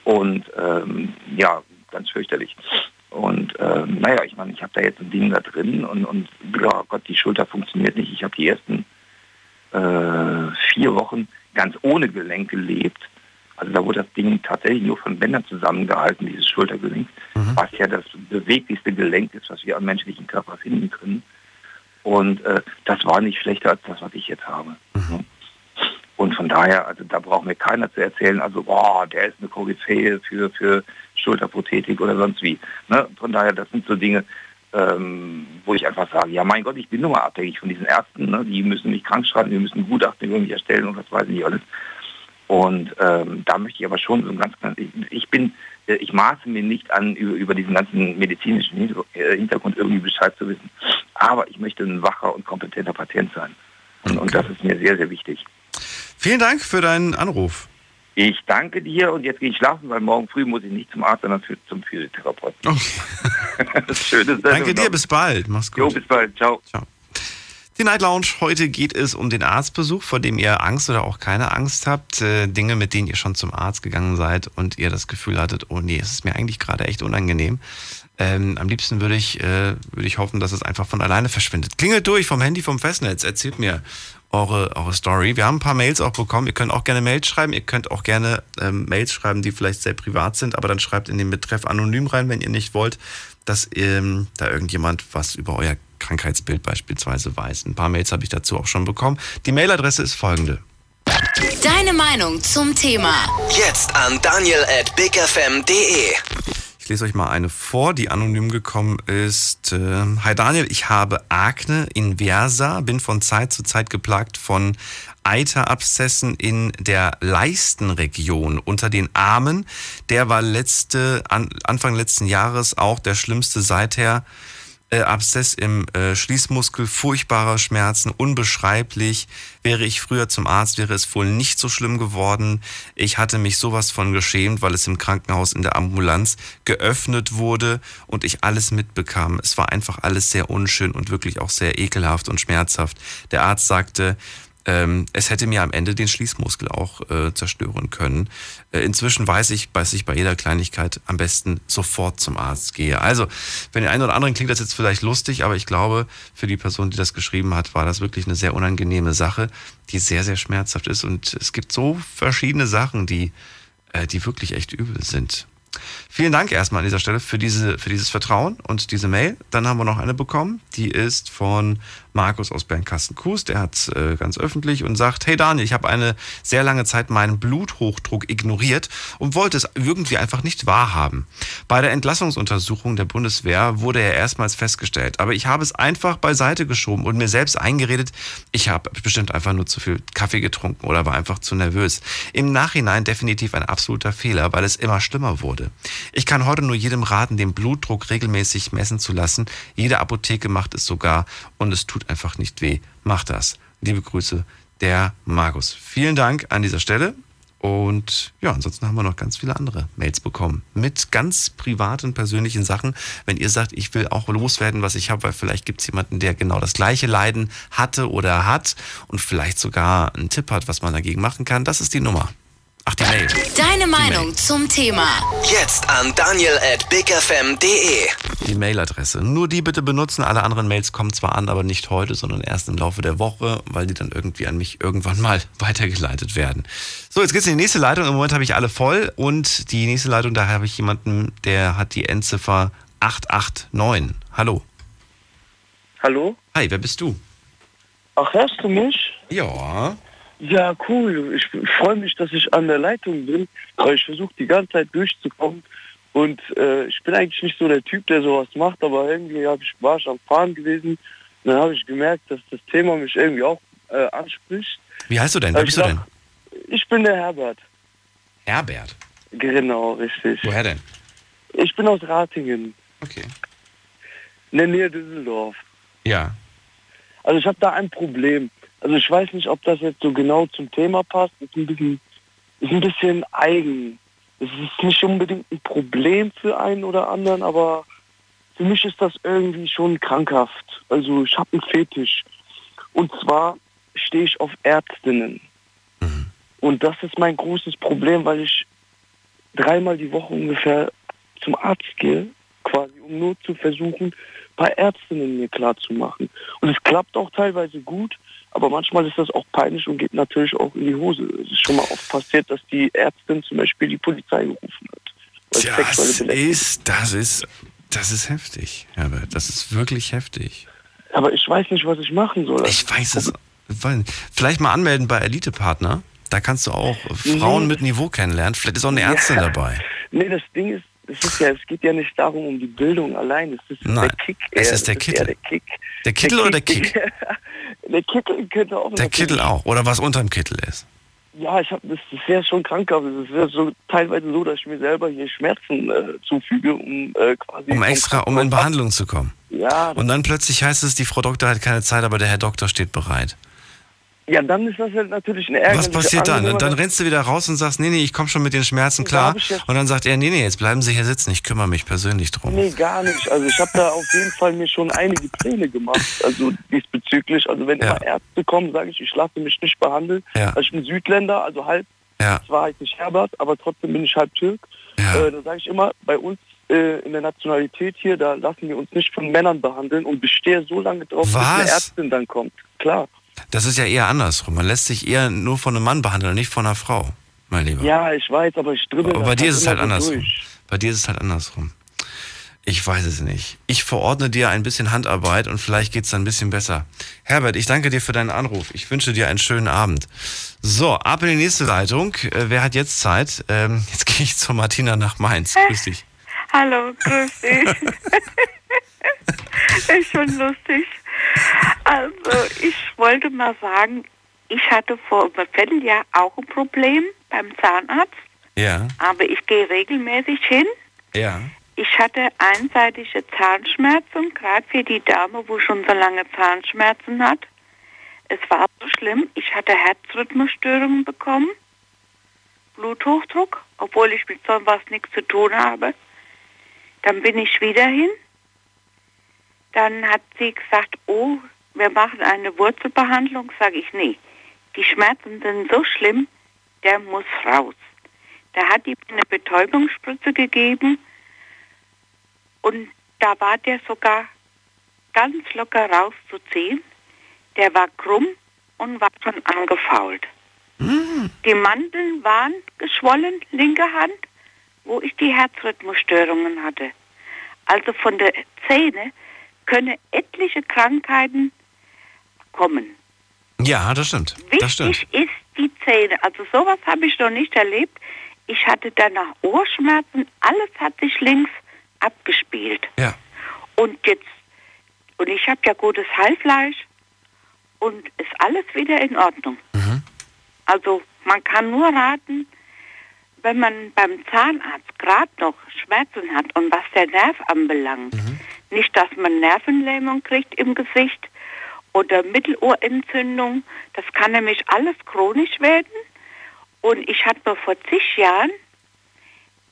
und ähm, ja, ganz fürchterlich. Und ähm, naja, ich meine, ich habe da jetzt ein Ding da drin und, und ja Gott, die Schulter funktioniert nicht. Ich habe die ersten äh, vier Wochen ganz ohne Gelenk gelebt. Also da wurde das Ding tatsächlich nur von Bändern zusammengehalten, dieses Schultergelenk, was ja das beweglichste Gelenk ist, was wir am menschlichen Körper finden können. Und äh, das war nicht schlechter als das, was ich jetzt habe. Ne? Und von daher, also da braucht mir keiner zu erzählen, also boah, der ist eine Koryphäe für, für Schulterprothetik oder sonst wie. Ne? Von daher, das sind so Dinge, ähm, wo ich einfach sage, ja mein Gott, ich bin nun mal abhängig von diesen Ärzten, ne? die müssen mich krank schreiben, die müssen Gutachten über mich erstellen und was weiß ich nicht alles. Und ähm, da möchte ich aber schon so ein ganz, ganz ich, ich bin, äh, ich maße mir nicht an, über, über diesen ganzen medizinischen äh, Hintergrund irgendwie Bescheid zu wissen. Aber ich möchte ein wacher und kompetenter Patient sein. Und, und das ist mir sehr, sehr wichtig. Vielen Dank für deinen Anruf. Ich danke dir und jetzt gehe ich schlafen, weil morgen früh muss ich nicht zum Arzt, sondern für, zum Physiotherapeuten. Okay. Schönes Danke dir, bis bald. Mach's Jo, gut. bis bald. Ciao. Ciao. Die Night Lounge, heute geht es um den Arztbesuch, vor dem ihr Angst oder auch keine Angst habt. Äh, Dinge, mit denen ihr schon zum Arzt gegangen seid und ihr das Gefühl hattet, oh nee, es ist mir eigentlich gerade echt unangenehm. Ähm, am liebsten würde ich, äh, würde ich hoffen, dass es einfach von alleine verschwindet. Klingelt durch vom Handy, vom Festnetz. Erzählt mir eure, eure Story. Wir haben ein paar Mails auch bekommen. Ihr könnt auch gerne Mails schreiben. Ihr könnt auch gerne ähm, Mails schreiben, die vielleicht sehr privat sind, aber dann schreibt in den Betreff anonym rein, wenn ihr nicht wollt, dass ähm, da irgendjemand was über euer Krankheitsbild beispielsweise weiß. Ein paar Mails habe ich dazu auch schon bekommen. Die Mailadresse ist folgende. Deine Meinung zum Thema. Jetzt an daniel at bigfm.de. Lese euch mal eine vor, die anonym gekommen ist. Äh, Hi Daniel, ich habe Akne inversa, bin von Zeit zu Zeit geplagt von Eiterabszessen in der Leistenregion unter den Armen. Der war letzte, an, Anfang letzten Jahres auch der schlimmste seither. Äh, Abszess im äh, Schließmuskel, furchtbarer Schmerzen, unbeschreiblich. Wäre ich früher zum Arzt, wäre es wohl nicht so schlimm geworden. Ich hatte mich sowas von geschämt, weil es im Krankenhaus in der Ambulanz geöffnet wurde und ich alles mitbekam. Es war einfach alles sehr unschön und wirklich auch sehr ekelhaft und schmerzhaft. Der Arzt sagte, ähm, es hätte mir am Ende den Schließmuskel auch äh, zerstören können. Äh, inzwischen weiß ich, dass ich bei jeder Kleinigkeit am besten sofort zum Arzt gehe. Also, wenn den einen oder anderen klingt das jetzt vielleicht lustig, aber ich glaube, für die Person, die das geschrieben hat, war das wirklich eine sehr unangenehme Sache, die sehr, sehr schmerzhaft ist. Und es gibt so verschiedene Sachen, die, äh, die wirklich echt übel sind. Vielen Dank erstmal an dieser Stelle für, diese, für dieses Vertrauen und diese Mail. Dann haben wir noch eine bekommen, die ist von Markus aus Bernkastel-Kues. Der hat äh, ganz öffentlich und sagt, hey Daniel, ich habe eine sehr lange Zeit meinen Bluthochdruck ignoriert und wollte es irgendwie einfach nicht wahrhaben. Bei der Entlassungsuntersuchung der Bundeswehr wurde er erstmals festgestellt, aber ich habe es einfach beiseite geschoben und mir selbst eingeredet, ich habe bestimmt einfach nur zu viel Kaffee getrunken oder war einfach zu nervös. Im Nachhinein definitiv ein absoluter Fehler, weil es immer schlimmer wurde. Ich kann heute nur jedem raten, den Blutdruck regelmäßig messen zu lassen. Jede Apotheke macht es sogar und es tut einfach nicht weh. Macht das. Liebe Grüße, der Markus. Vielen Dank an dieser Stelle. Und ja, ansonsten haben wir noch ganz viele andere Mails bekommen mit ganz privaten, persönlichen Sachen. Wenn ihr sagt, ich will auch loswerden, was ich habe, weil vielleicht gibt es jemanden, der genau das gleiche Leiden hatte oder hat und vielleicht sogar einen Tipp hat, was man dagegen machen kann, das ist die Nummer. Ach, die Mail. Deine Meinung zum Thema. Jetzt an daniel at bigfm.de. Die Mailadresse. Nur die bitte benutzen. Alle anderen Mails kommen zwar an, aber nicht heute, sondern erst im Laufe der Woche, weil die dann irgendwie an mich irgendwann mal weitergeleitet werden. So, jetzt geht's in die nächste Leitung. Im Moment habe ich alle voll und die nächste Leitung, da habe ich jemanden, der hat die Endziffer 889. Hallo. Hallo? Hi, wer bist du? Ach, hörst du mich? Ja. Ja, cool. Ich freue mich, dass ich an der Leitung bin, weil ich versuche die ganze Zeit durchzukommen. Und äh, ich bin eigentlich nicht so der Typ, der sowas macht, aber irgendwie hab ich, war ich am Fahren gewesen. Und dann habe ich gemerkt, dass das Thema mich irgendwie auch äh, anspricht. Wie heißt du denn? Da Wer bist ich du denn? Ich bin der Herbert. Herbert. Genau, richtig. Woher denn? Ich bin aus Ratingen, Okay. in der Nähe Düsseldorf. Ja. Also ich habe da ein Problem. Also ich weiß nicht, ob das jetzt so genau zum Thema passt. Ist ein bisschen, ist ein bisschen eigen. Es ist nicht unbedingt ein Problem für einen oder anderen, aber für mich ist das irgendwie schon krankhaft. Also ich habe einen Fetisch. Und zwar stehe ich auf Ärztinnen. Und das ist mein großes Problem, weil ich dreimal die Woche ungefähr zum Arzt gehe, quasi, um nur zu versuchen, ein paar Ärztinnen mir klarzumachen. Und es klappt auch teilweise gut, aber manchmal ist das auch peinlich und geht natürlich auch in die Hose. Es ist schon mal oft passiert, dass die Ärztin zum Beispiel die Polizei gerufen hat. Das ist, das ist, das ist heftig, Herbert. Das ist wirklich heftig. Aber ich weiß nicht, was ich machen soll. Ich weiß es. Vielleicht mal anmelden bei Elite-Partner. Da kannst du auch Frauen mit Niveau kennenlernen. Vielleicht ist auch eine Ärztin Ja. dabei. Nee, das Ding ist, es ist ja, es geht ja nicht darum, um die Bildung allein. Es ist Nein, der Kick. es ist der Kittel. Der, Kick. Der Kittel oder der Kick? der Kittel könnte auch Der Kittel auch. Oder was unterm Kittel ist. Ja, ich habe das ja schon krankhaft. Es ist ja so teilweise so, dass ich mir selber hier Schmerzen äh, zufüge, um äh, quasi Um extra, um in Behandlung zu kommen. Ja, Und dann plötzlich heißt es, die Frau Doktor hat keine Zeit, aber der Herr Doktor steht bereit. Ja, dann ist das halt natürlich eine ärgerliche Was passiert dann? Und dann rennst du wieder raus und sagst, nee, nee, ich komme schon mit den Schmerzen klar. jetzt- Und dann sagt er, nee, nee, jetzt bleiben Sie hier sitzen, ich kümmere mich persönlich drum. Nee, gar nicht. Also ich habe da auf jeden Fall mir schon einige Pläne gemacht. Also diesbezüglich. Also wenn Ja. immer Ärzte kommen, sage ich, ich lasse mich nicht behandeln. Ja. Also ich bin Südländer, also halb, Ja. zwar heiße ich Herbert, aber trotzdem bin ich halb Türk. Ja. Äh, da sage ich immer, bei uns äh, in der Nationalität hier, da lassen wir uns nicht von Männern behandeln und bestehe so lange drauf, bis eine Was? Ärztin dann kommt. Klar. Das ist ja eher andersrum. Man lässt sich eher nur von einem Mann behandeln, nicht von einer Frau, mein Lieber. Ja, ich weiß, aber ich dribbel Aber bei dir ist es halt andersrum. durch. Bei dir ist es halt andersrum. Ich weiß es nicht. Ich verordne dir ein bisschen Handarbeit und vielleicht geht's dann ein bisschen besser. Herbert, ich danke dir für deinen Anruf. Ich wünsche dir einen schönen Abend. So, ab in die nächste Leitung. Äh, wer hat jetzt Zeit? Ähm, jetzt gehe ich zur Martina nach Mainz. Grüß dich. Hallo, grüß dich. ist schon lustig. Also, ich wollte mal sagen, ich hatte vor einem Vierteljahr auch ein Problem beim Zahnarzt, Ja, aber ich gehe regelmäßig hin. ja. Ich hatte einseitige Zahnschmerzen, gerade für die Dame, wo schon so lange Zahnschmerzen hat. Es war so schlimm, ich hatte Herzrhythmusstörungen bekommen, Bluthochdruck, obwohl ich mit so was nichts zu tun habe. Dann bin ich wieder hin. Dann hat sie gesagt, oh, wir machen eine Wurzelbehandlung. Sage ich, nee, die Schmerzen sind so schlimm, der muss raus. Da hat die eine Betäubungsspritze gegeben und da war der sogar ganz locker rauszuziehen. Der war krumm und war schon angefault. Die Mandeln waren geschwollen, linke Hand, wo ich die Herzrhythmusstörungen hatte. Also von der Zähne können etliche Krankheiten kommen. Ja, das stimmt. Das stimmt. Wichtig ist die Zähne. Also sowas habe ich noch nicht erlebt. Ich hatte danach Ohrschmerzen, alles hat sich links abgespielt. Ja. Und jetzt, und ich habe ja gutes Heilfleisch und ist alles wieder in Ordnung. Also man kann nur raten, wenn man beim Zahnarzt gerade noch Schmerzen hat und was der Nerv anbelangt, nicht, dass man Nervenlähmung kriegt im Gesicht oder Mittelohrentzündung, das kann nämlich alles chronisch werden. Und ich hatte nur vor zig Jahren,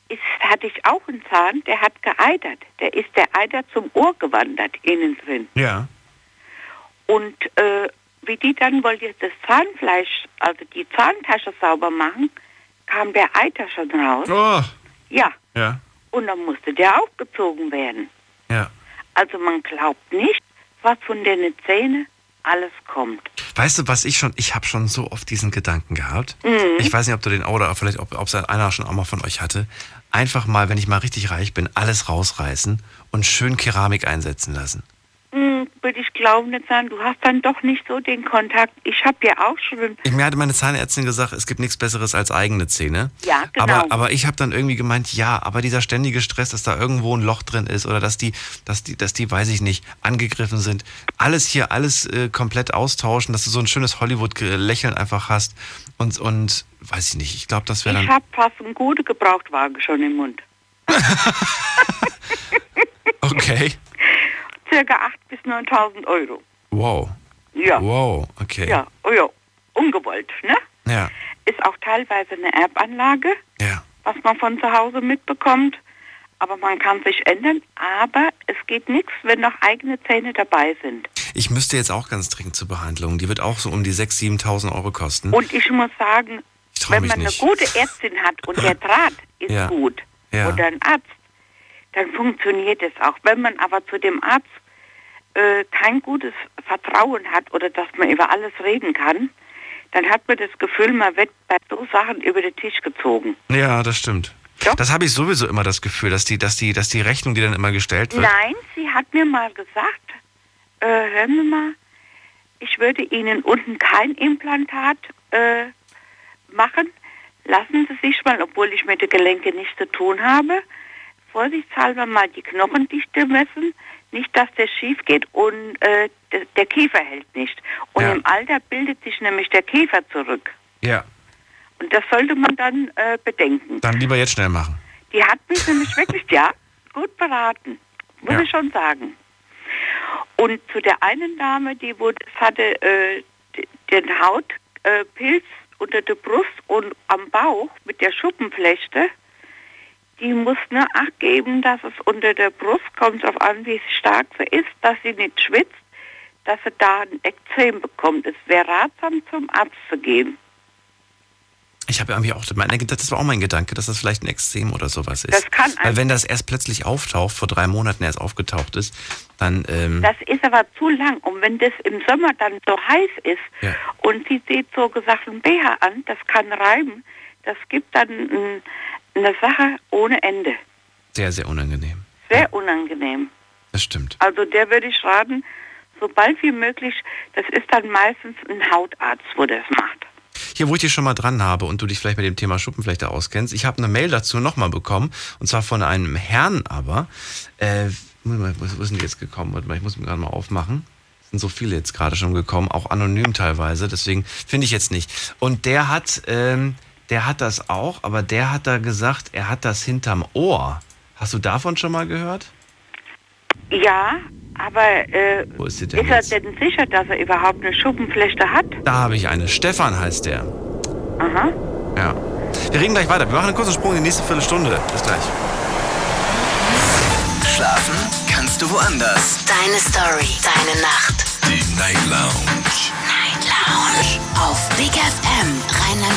ist, hatte ich auch einen Zahn, der hat geeitert. Der ist der Eiter zum Ohr gewandert, innen drin. Ja. Und äh, wie die dann wollte das Zahnfleisch, also die Zahntasche sauber machen, kam der Eiter schon raus. Oh. Ja, Ja. und dann musste der aufgezogen werden. Ja. Also man glaubt nicht, was von den Zähnen alles kommt. Weißt du, was ich schon, ich habe schon so oft diesen Gedanken gehabt. Mhm. Ich weiß nicht, ob du den oder vielleicht, ob es einer schon auch mal von euch hatte. Einfach mal, wenn ich mal richtig reich bin, alles rausreißen und schön Keramik einsetzen lassen. Würde ich glauben nicht sagen, du hast dann doch nicht so den Kontakt. Ich habe ja auch schon, Ich, mir hatte meine Zahnärztin gesagt, es gibt nichts Besseres als eigene Zähne. ja genau. Aber, aber ich habe dann irgendwie gemeint, ja, aber dieser ständige Stress, dass da irgendwo ein Loch drin ist oder dass die, dass die, dass die, weiß ich nicht, angegriffen sind. Alles hier, alles äh, komplett austauschen, dass du so ein schönes Hollywood-Lächeln einfach hast. Und, und weiß ich nicht, ich glaube, das wäre ich dann. habe fast einen guten Gebrauchtwagen schon im Mund. Okay. Circa 8.000 bis 9.000 Euro. Wow. Ja. Wow, okay. Ja, oh ja, ungewollt, ne? Ja. Ist auch teilweise eine Erbanlage, Ja. was man von zu Hause mitbekommt. Aber man kann sich ändern. Aber es geht nichts, wenn noch eigene Zähne dabei sind. Ich müsste jetzt auch ganz dringend zur Behandlung. Die wird auch so um die 6.000, 7.000 Euro kosten. Und ich muss sagen, trau wenn man nicht. eine gute Ärztin hat und der Draht ist Ja. gut Ja. oder ein Arzt, dann funktioniert es auch. Wenn man aber zu dem Arzt äh, kein gutes Vertrauen hat oder dass man über alles reden kann, dann hat man das Gefühl, man wird bei so Sachen über den Tisch gezogen. Ja, das stimmt. Das habe ich sowieso immer das Gefühl, dass die, dass die, dass die Rechnung, die dann immer gestellt wird. Nein, sie hat mir mal gesagt, äh, hören Sie mal, ich würde Ihnen unten kein Implantat äh, machen. Lassen Sie sich mal, obwohl ich mit den Gelenken nichts zu tun habe, vorsichtshalber mal die Knochendichte messen. Nicht, dass der schief geht und äh, der, Kiefer hält nicht. Und Ja. im Alter bildet sich nämlich der Kiefer zurück. Ja, Und das sollte man dann äh, bedenken. dann lieber jetzt schnell machen. Die hat mich nämlich wirklich, ja, gut beraten, muss Ja. ich schon sagen. Und zu der einen Dame, die wo das hatte, äh, den Hautpilz äh, unter der Brust und am Bauch mit der Schuppenflechte, die muss nur Acht geben, dass es unter der Brust, kommt auf an, wie stark sie ist, dass sie nicht schwitzt, dass sie da ein Ekzem bekommt. Es wäre ratsam, zum Arzt zu gehen. Ich habe irgendwie auch, das war auch mein Gedanke, dass das vielleicht ein Extrem oder sowas ist. Das kann Weil wenn das erst plötzlich auftaucht, vor drei Monaten erst aufgetaucht ist, dann, ähm, Das ist aber zu lang. Und wenn das im Sommer dann so heiß ist Ja. und sie sieht so gesagt ein BH an, das kann reiben, das gibt dann mm, eine Sache ohne Ende. sehr, sehr unangenehm. Sehr unangenehm. Das stimmt. Also der würde ich raten, so bald wie möglich, das ist dann meistens ein Hautarzt, wo das macht. Hier, wo ich dich schon mal dran habe und du dich vielleicht mit dem Thema Schuppenflechte auskennst, ich habe eine Mail dazu nochmal bekommen, und zwar von einem Herrn aber. Äh, wo denn die jetzt gekommen? Warte mal, ich muss mir gerade mal aufmachen. Es sind so viele jetzt gerade schon gekommen, auch anonym teilweise, deswegen finde ich jetzt nicht. Und der hat, ähm, der hat das auch, aber der hat da gesagt, er hat das hinterm Ohr. Hast du davon schon mal gehört? Ja, aber äh, Wo ist ist denn er jetzt? denn sicher, dass er überhaupt eine Schuppenflechte hat? Da habe ich eine. Stefan heißt der. Aha. Ja. Wir reden gleich weiter. Wir machen einen kurzen Sprung in die nächste Viertelstunde. Bis gleich. Schlafen kannst du woanders. Deine Story, deine Nacht. Die Night Lounge. Night Lounge. Auf Big FM,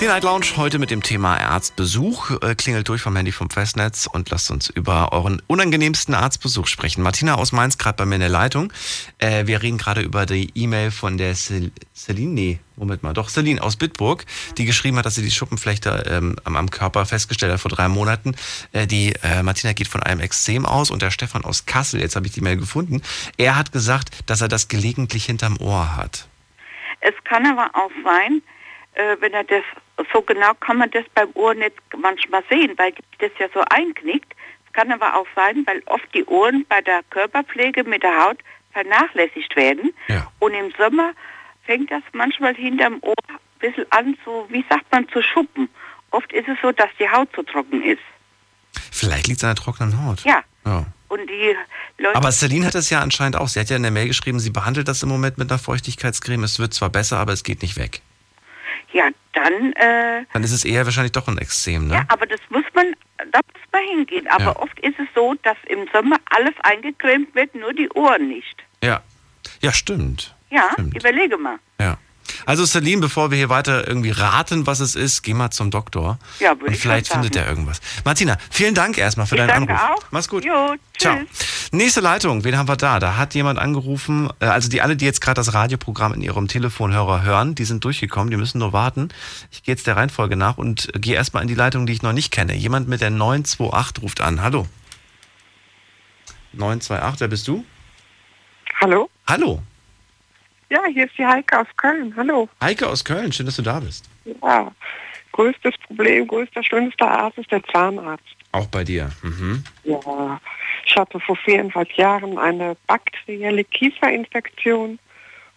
Die Night Lounge heute mit dem Thema Arztbesuch. Äh, klingelt durch vom Handy vom Festnetz und lasst uns über euren unangenehmsten Arztbesuch sprechen. Martina aus Mainz gerade bei mir in der Leitung. Äh, wir reden gerade über die E-Mail von der Cel Celine, nee, Moment mal, doch Celine aus Bitburg, die geschrieben hat, dass sie die Schuppenflechte ähm, am, am Körper festgestellt hat vor drei Monaten. Äh, die äh, Martina geht von einem Extrem aus und der Stefan aus Kassel, jetzt habe ich die Mail gefunden, er hat gesagt, dass er das gelegentlich hinterm Ohr hat. Es kann aber auch sein, äh, wenn er das, so genau kann man das beim Ohr nicht manchmal sehen, weil das ja so einknickt. Es kann aber auch sein, weil oft die Ohren bei der Körperpflege mit der Haut vernachlässigt werden. Ja. Und im Sommer fängt das manchmal hinterm Ohr ein bisschen an, so, wie sagt man, zu schuppen. Oft ist es so, dass die Haut zu trocken ist. Vielleicht liegt es an der trockenen Haut. Ja. Ja. Und die Leute. Aber Celine hat es ja anscheinend auch. Sie hat ja in der Mail geschrieben, sie behandelt das im Moment mit einer Feuchtigkeitscreme. Es wird zwar besser, aber es geht nicht weg. Ja, dann, äh, Dann ist es eher wahrscheinlich doch ein Extrem, ne? ja, aber das muss man, da muss man hingehen. Aber Ja. oft ist es so, dass im Sommer alles eingecremt wird, nur die Ohren nicht. Ja. Ja, stimmt. Ja, Stimmt. überlege mal. Ja. Also Celine, bevor wir hier weiter irgendwie raten, was es ist, geh mal zum Doktor. Ja, würde Und ich vielleicht findet er irgendwas. Martina, vielen Dank erstmal für Ich deinen danke Anruf. auch. Mach's gut. Jo, Ciao. Nächste Leitung, wen haben wir da? Da hat jemand angerufen, äh, also die alle, die jetzt gerade das Radioprogramm in ihrem Telefonhörer hören, die sind durchgekommen, die müssen nur warten. Ich gehe jetzt der Reihenfolge nach und gehe erstmal in die Leitung, die ich noch nicht kenne. Jemand mit der 928 ruft an. Hallo. 928, wer bist du? Hallo? Hallo. Ja, hier ist die Heike aus Köln. Hallo. Heike aus Köln, schön, dass du da bist. Ja, größtes Problem, größter, schlimmster Arzt ist der Zahnarzt. Auch bei dir. Mhm. Ja, ich hatte vor viereinhalb Jahren eine bakterielle Kieferinfektion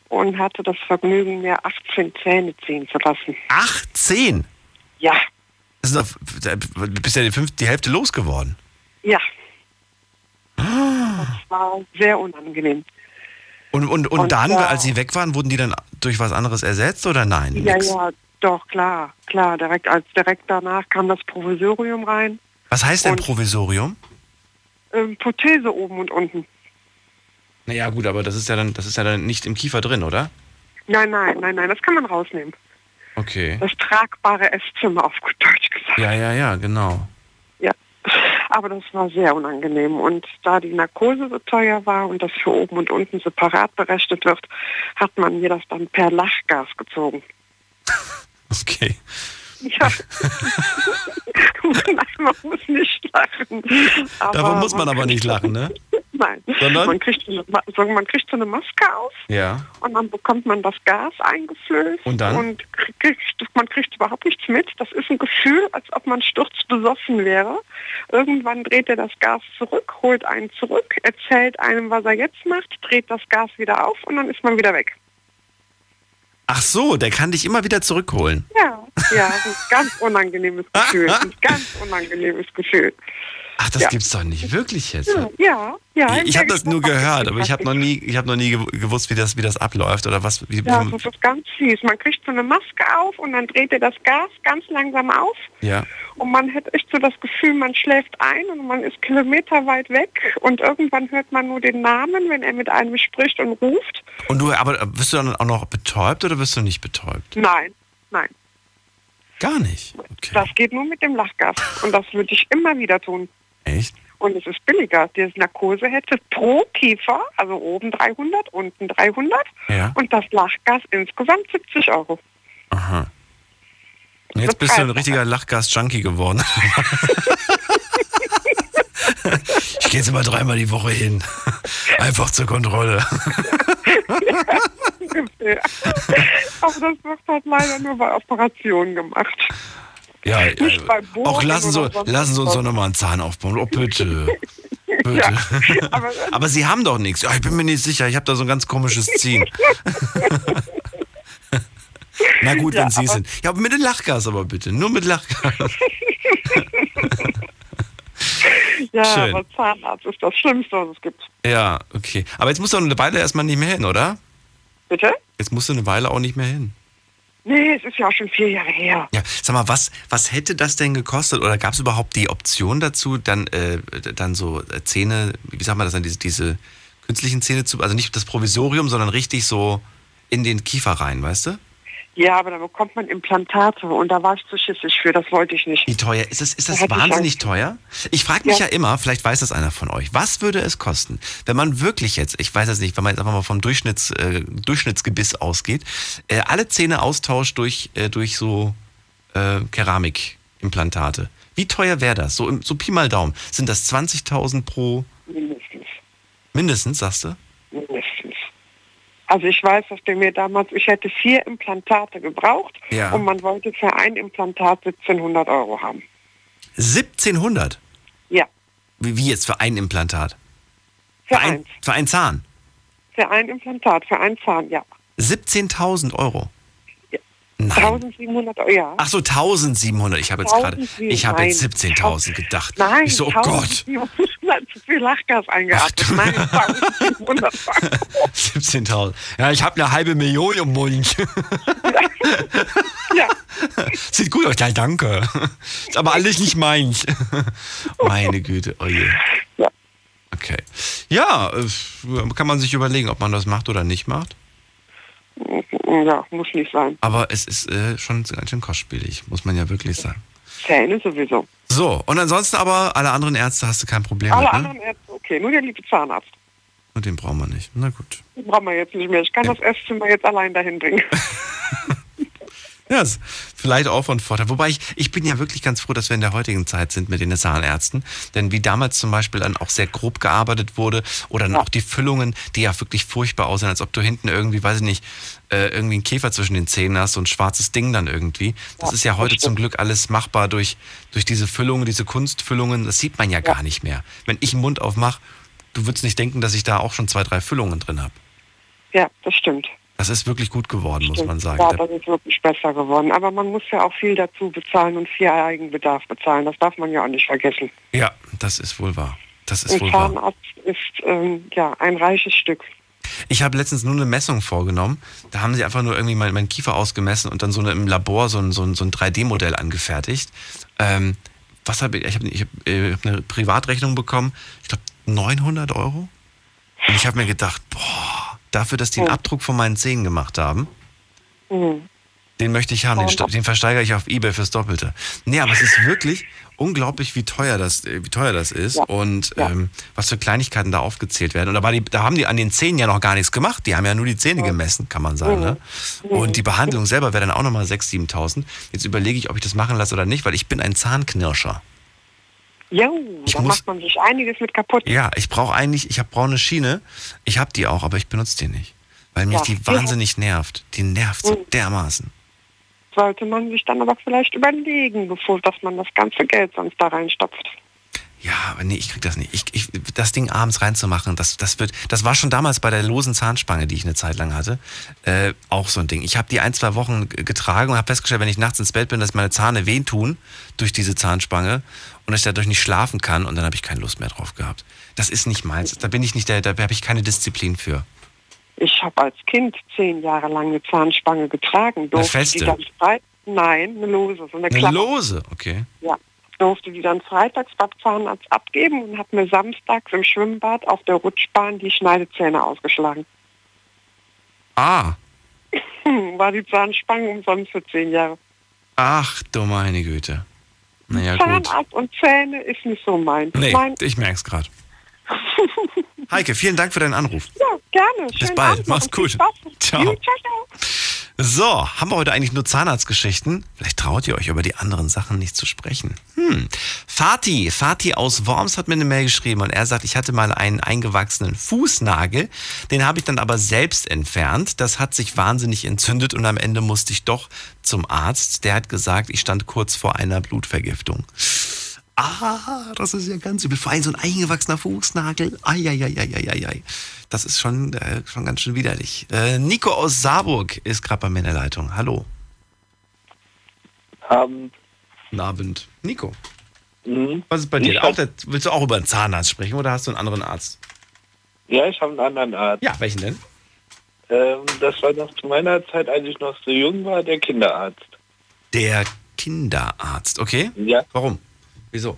und hatte das Vergnügen, mir 18 Zähne ziehen zu lassen. 18? Ja, Das ist doch, du bist ja die, Hälfte losgeworden. ja. Das war sehr unangenehm. Und, und, und, Und dann, zwar- als sie weg waren, wurden die dann durch was anderes ersetzt oder nein? Ja, Nix. ja, doch, klar, klar. Direkt, als direkt danach kam das Provisorium rein. Was heißt denn Provisorium? Ähm, Prothese oben und unten. Naja, gut, aber das ist ja dann, das ist ja dann nicht im Kiefer drin, oder? Nein, nein, nein, nein, das kann man rausnehmen. Okay. Das tragbare Esszimmer auf gut Deutsch gesagt. Ja, ja, ja, genau. Ja. Aber das war sehr unangenehm. Und da die Narkose so teuer war und das für oben und unten separat berechnet wird, hat man mir das dann per Lachgas gezogen. Okay. Ja. Man muss nicht lachen. Aber Davon muss man aber nicht lachen, ne? Nein. Sondern? Man kriegt, so eine, man kriegt so eine Maske auf Ja. und dann bekommt man das Gas eingeflößt Und dann? und kriegt, man kriegt überhaupt nichts mit. Das ist ein Gefühl, als ob man sturzbesoffen wäre. Irgendwann dreht er das Gas zurück, holt einen zurück, erzählt einem, was er jetzt macht, dreht das Gas wieder auf und dann ist man wieder weg. Ach so, der kann dich immer wieder zurückholen. Ja, ja, das ist ein ganz unangenehmes Gefühl. Ein ganz unangenehmes Gefühl. Ach, das Ja. gibt's doch nicht wirklich jetzt. Ja, ja. Ich, ich habe das nur gehört, aber ich habe noch nie, ich habe noch nie gew- gewusst, wie das, wie das abläuft oder was. Wie, Ja, das ist ganz fies. Man kriegt so eine Maske auf und dann dreht er das Gas ganz langsam auf ja. und man hat echt so das Gefühl, man schläft ein und man ist kilometerweit weg und irgendwann hört man nur den Namen, wenn er mit einem spricht und ruft. Und du, aber wirst du dann auch noch betäubt oder wirst du nicht betäubt? Nein, nein. Gar nicht. Das geht nur mit dem Lachgas und das würde ich immer wieder tun. Echt? Und es ist billiger. Die Narkose hätte pro Kiefer, also oben 300, unten 300 Ja. und das Lachgas insgesamt 70 Euro. Aha. Und jetzt bist du ein richtiger Lachgas-Junkie geworden. ich gehe jetzt immer dreimal die Woche hin. Einfach zur Kontrolle. Aber das wird halt leider nur bei Operationen gemacht. Ja, Bohren auch lassen Sie, lassen Sie uns doch nochmal einen Zahn aufbauen. Oh, bitte. Bitte. Ja, aber, Aber Sie haben doch nichts. Ja, ich bin mir nicht sicher. Ich habe da so ein ganz komisches Ziehen. Na gut, Ja, wenn Sie aber- sind. Ja, aber mit dem Lachgas aber bitte. Nur mit Lachgas. ja, Schön. aber Zahnarzt ist das Schlimmste, was es gibt. Ja, okay. Aber jetzt musst du eine Weile erstmal nicht mehr hin, oder? Bitte? Jetzt musst du eine Weile auch nicht mehr hin. Nee, es ist ja auch schon vier Jahre her. Ja, sag mal, was, was hätte das denn gekostet? Oder gab es überhaupt die Option dazu, dann, äh, dann so äh, Zähne, wie sagt man das dann, diese, diese künstlichen Zähne zu, also nicht das Provisorium, sondern richtig so in den Kiefer rein, weißt du? Ja, aber da bekommt man Implantate und da war ich zu schissig für, das wollte ich nicht. Wie teuer? Ist das, ist Da das ich wahnsinnig Angst. teuer? Ich frage mich ja. Ja. immer, vielleicht weiß das einer von euch, was würde es kosten, wenn man wirklich jetzt, ich weiß es nicht, wenn man jetzt einfach mal vom Durchschnitts, äh, Durchschnittsgebiss ausgeht, äh, alle Zähne austauscht durch, äh, durch so äh, Keramikimplantate. Wie teuer wäre das? So, im- so Pi mal Daumen. Sind das 20.000 pro Mindestens. mindestens, sagst du? Mindestens. Also ich weiß, dass der mir damals, ich hätte vier Implantate gebraucht Ja. und man wollte für ein Implantat 1700 Euro haben. 1700? Ja, Wie, jetzt für ein Implantat? für ein, eins. für einen Zahn? Für ein Implantat, für einen Zahn, ja. 17.000 Euro? Nein. 1700 Euro, ja. Ach so, 1700. Ich habe jetzt gerade, 1700, ich habe jetzt nein. 17.000 gedacht. Nein, ich so, oh Gott, 1700, zu viel Lachgas eingeatmet. Nein, 1700 17.000. Ja, ich habe eine halbe Million im Mund. Ja. Sieht gut aus, ja, danke. Ist aber alles nicht meins. Meine Güte, oh je. Okay. Ja, äh, kann man sich überlegen, ob man das macht oder nicht macht. Ja, muss nicht sein. Aber es ist äh, schon ganz schön kostspielig, muss man ja wirklich sagen. Zähne sowieso. So, und ansonsten aber alle anderen Ärzte hast du kein Problem Alle mit, ne? anderen Ärzte, okay, nur der liebe Zahnarzt. Und den brauchen wir nicht. Na gut. Den brauchen wir jetzt nicht mehr. Ich kann das Esszimmer jetzt allein dahin bringen. Ja, ist vielleicht auch von Vorteil. Wobei ich, ich bin ja wirklich ganz froh, dass wir in der heutigen Zeit sind mit den Zahnärzten. Denn wie damals zum Beispiel dann auch sehr grob gearbeitet wurde oder dann auch die Füllungen, die ja wirklich furchtbar aussehen, als ob du hinten irgendwie, weiß ich nicht, äh, irgendwie einen Käfer zwischen den Zähnen hast, so ein schwarzes Ding dann irgendwie. Das Ja, ist ja heute zum. Glück alles machbar durch, durch diese Füllungen, diese Kunstfüllungen. Das sieht man ja, gar nicht mehr. Wenn ich einen Mund aufmache, du würdest nicht denken, dass ich da auch schon zwei, drei Füllungen drin habe. Ja, das stimmt. Das ist wirklich gut geworden, muss man sagen. Ja, Da- das ist wirklich besser geworden. Aber man muss ja auch viel dazu bezahlen und viel Eigenbedarf bezahlen. Das darf man ja auch nicht vergessen. Ja, das ist wohl wahr. Das ist Ein wohl wahr. Zahnarzt ist ähm, ja ein reiches Stück. Ich habe letztens nur eine Messung vorgenommen. Da haben sie einfach nur irgendwie meinen mein Kiefer ausgemessen und dann so eine, im Labor so ein, so ein, so ein 3D-Modell angefertigt. Ähm, was habe ich? Ich habe hab, äh, hab eine Privatrechnung bekommen. Ich glaube 900 Euro. Und ich habe mir gedacht, boah, dafür, dass die einen Abdruck von meinen Zähnen gemacht haben, Mhm. den möchte ich haben. Den, sta- den versteigere ich auf Ebay fürs Doppelte. Nee, aber es ist wirklich unglaublich, wie teuer das, äh, wie teuer das ist und ähm, was für Kleinigkeiten da aufgezählt werden. Und da, die, da haben die an den Zähnen ja noch gar nichts gemacht. Die haben ja nur die Zähne gemessen, kann man sagen. Ne? Und die Behandlung selber wäre dann auch nochmal 6.000, 7.000. Jetzt überlege ich, ob ich das machen lasse oder nicht, weil ich bin ein Zahnknirscher. Jo, Ich da muss- macht man sich einiges mit kaputt. Ja, ich brauche eigentlich, ich habe braune Schiene. Ich habe die auch, aber ich benutze die nicht. Weil mich Ja. die wahnsinnig nervt. Die nervt so Mhm. dermaßen. Sollte man sich dann aber vielleicht überlegen, bevor dass man das ganze Geld sonst da reinstopft. Ja, aber nee, ich krieg das nicht. Ich, ich, das Ding abends reinzumachen, das, das wird, das war schon damals bei der losen Zahnspange, die ich eine Zeit lang hatte, äh, auch so ein Ding. Ich habe die ein, zwei Wochen getragen und habe festgestellt, wenn ich nachts ins Bett bin, dass meine Zahne wehen tun durch diese Zahnspange und dass ich dadurch nicht schlafen kann und dann habe ich keine Lust mehr drauf gehabt. Das ist nicht meins. Da bin ich nicht der, da habe ich keine Disziplin für. Ich habe als Kind zehn Jahre lang eine Zahnspange getragen. Durfte feste? die dann frei Nein, eine lose, so eine, Eine lose, okay. Ja. Durfte die dann freitags beim Zahnarzt abgeben und habe mir samstags im Schwimmbad auf der Rutschbahn die Schneidezähne ausgeschlagen. Ah, War die Zahnspange umsonst für zehn Jahre. ach du meine Güte. Naja, gut. Zahnarzt und Zähne ist nicht so meins. Nee, Mein, ich merk's gerade. Heike, vielen Dank für deinen Anruf. ja, gerne. Bis Schönen bald. Abend Mach's gut. Ciao. Ciao, ciao. So, haben wir heute eigentlich nur Zahnarztgeschichten? Vielleicht traut ihr euch über die anderen Sachen nicht zu sprechen. Hm. Fatih, Fatih aus Worms hat mir eine Mail geschrieben und er sagt, ich hatte mal einen eingewachsenen Fußnagel, den habe ich dann aber selbst entfernt. Das hat sich wahnsinnig entzündet und am Ende musste ich doch zum Arzt. Der hat gesagt, ich stand kurz vor einer Blutvergiftung. Ah, das ist ja ganz übel. Vor allem so ein eingewachsener Fußnagel. Eieieiei. Das ist schon, äh, schon ganz schön widerlich. Äh, Nico aus Saarburg ist gerade bei mir in der Leitung. Hallo. Abend. Guten Abend. Nico, Mhm. was ist bei dir? Auch der, willst du auch über einen Zahnarzt sprechen oder hast du einen anderen Arzt? Ja, ich habe einen anderen Arzt. Ja, welchen denn? Ähm, das war noch zu meiner Zeit, als ich noch so jung war, der Kinderarzt. Der Kinderarzt, okay? Ja. Warum? Wieso?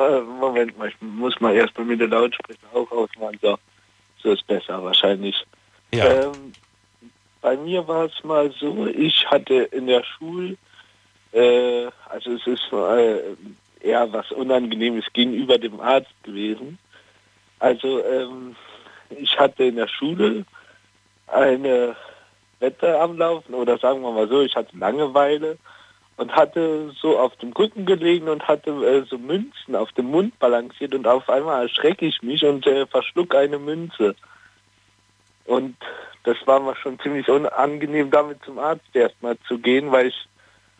Äh, Moment mal, ich muss mal erst mal mit der Lautsprecher auch ausmachen. So, so ist besser wahrscheinlich. Ja. Ähm, bei mir war es mal so, ich hatte in der Schule, äh, also es ist äh, eher was Unangenehmes gegenüber dem Arzt gewesen. Also ähm, ich hatte in der Schule eine Wette am Laufen oder sagen wir mal so, ich hatte Langeweile und hatte so auf dem Rücken gelegen und hatte äh, so Münzen auf dem Mund balanciert und auf einmal erschrecke ich mich und äh, verschluck eine Münze. Und das war mir schon ziemlich unangenehm, damit zum Arzt erstmal zu gehen, weil ich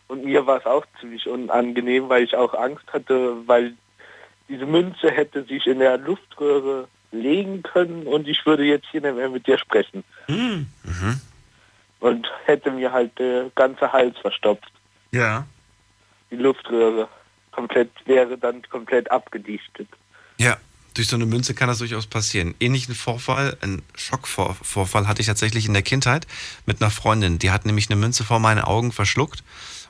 und mir war es auch ziemlich unangenehm, weil ich auch Angst hatte, weil diese Münze hätte sich in der Luftröhre legen können und ich würde jetzt hier nicht mehr mit dir sprechen. Mhm. Und hätte mir halt der ganze Hals verstopft. Ja. Die Luftröhre komplett wäre dann komplett abgedichtet. Ja, durch so eine Münze kann das durchaus passieren. Ähnlichen Vorfall, einen Schockvorfall hatte ich tatsächlich in der Kindheit mit einer Freundin. Die hat nämlich eine Münze vor meinen Augen verschluckt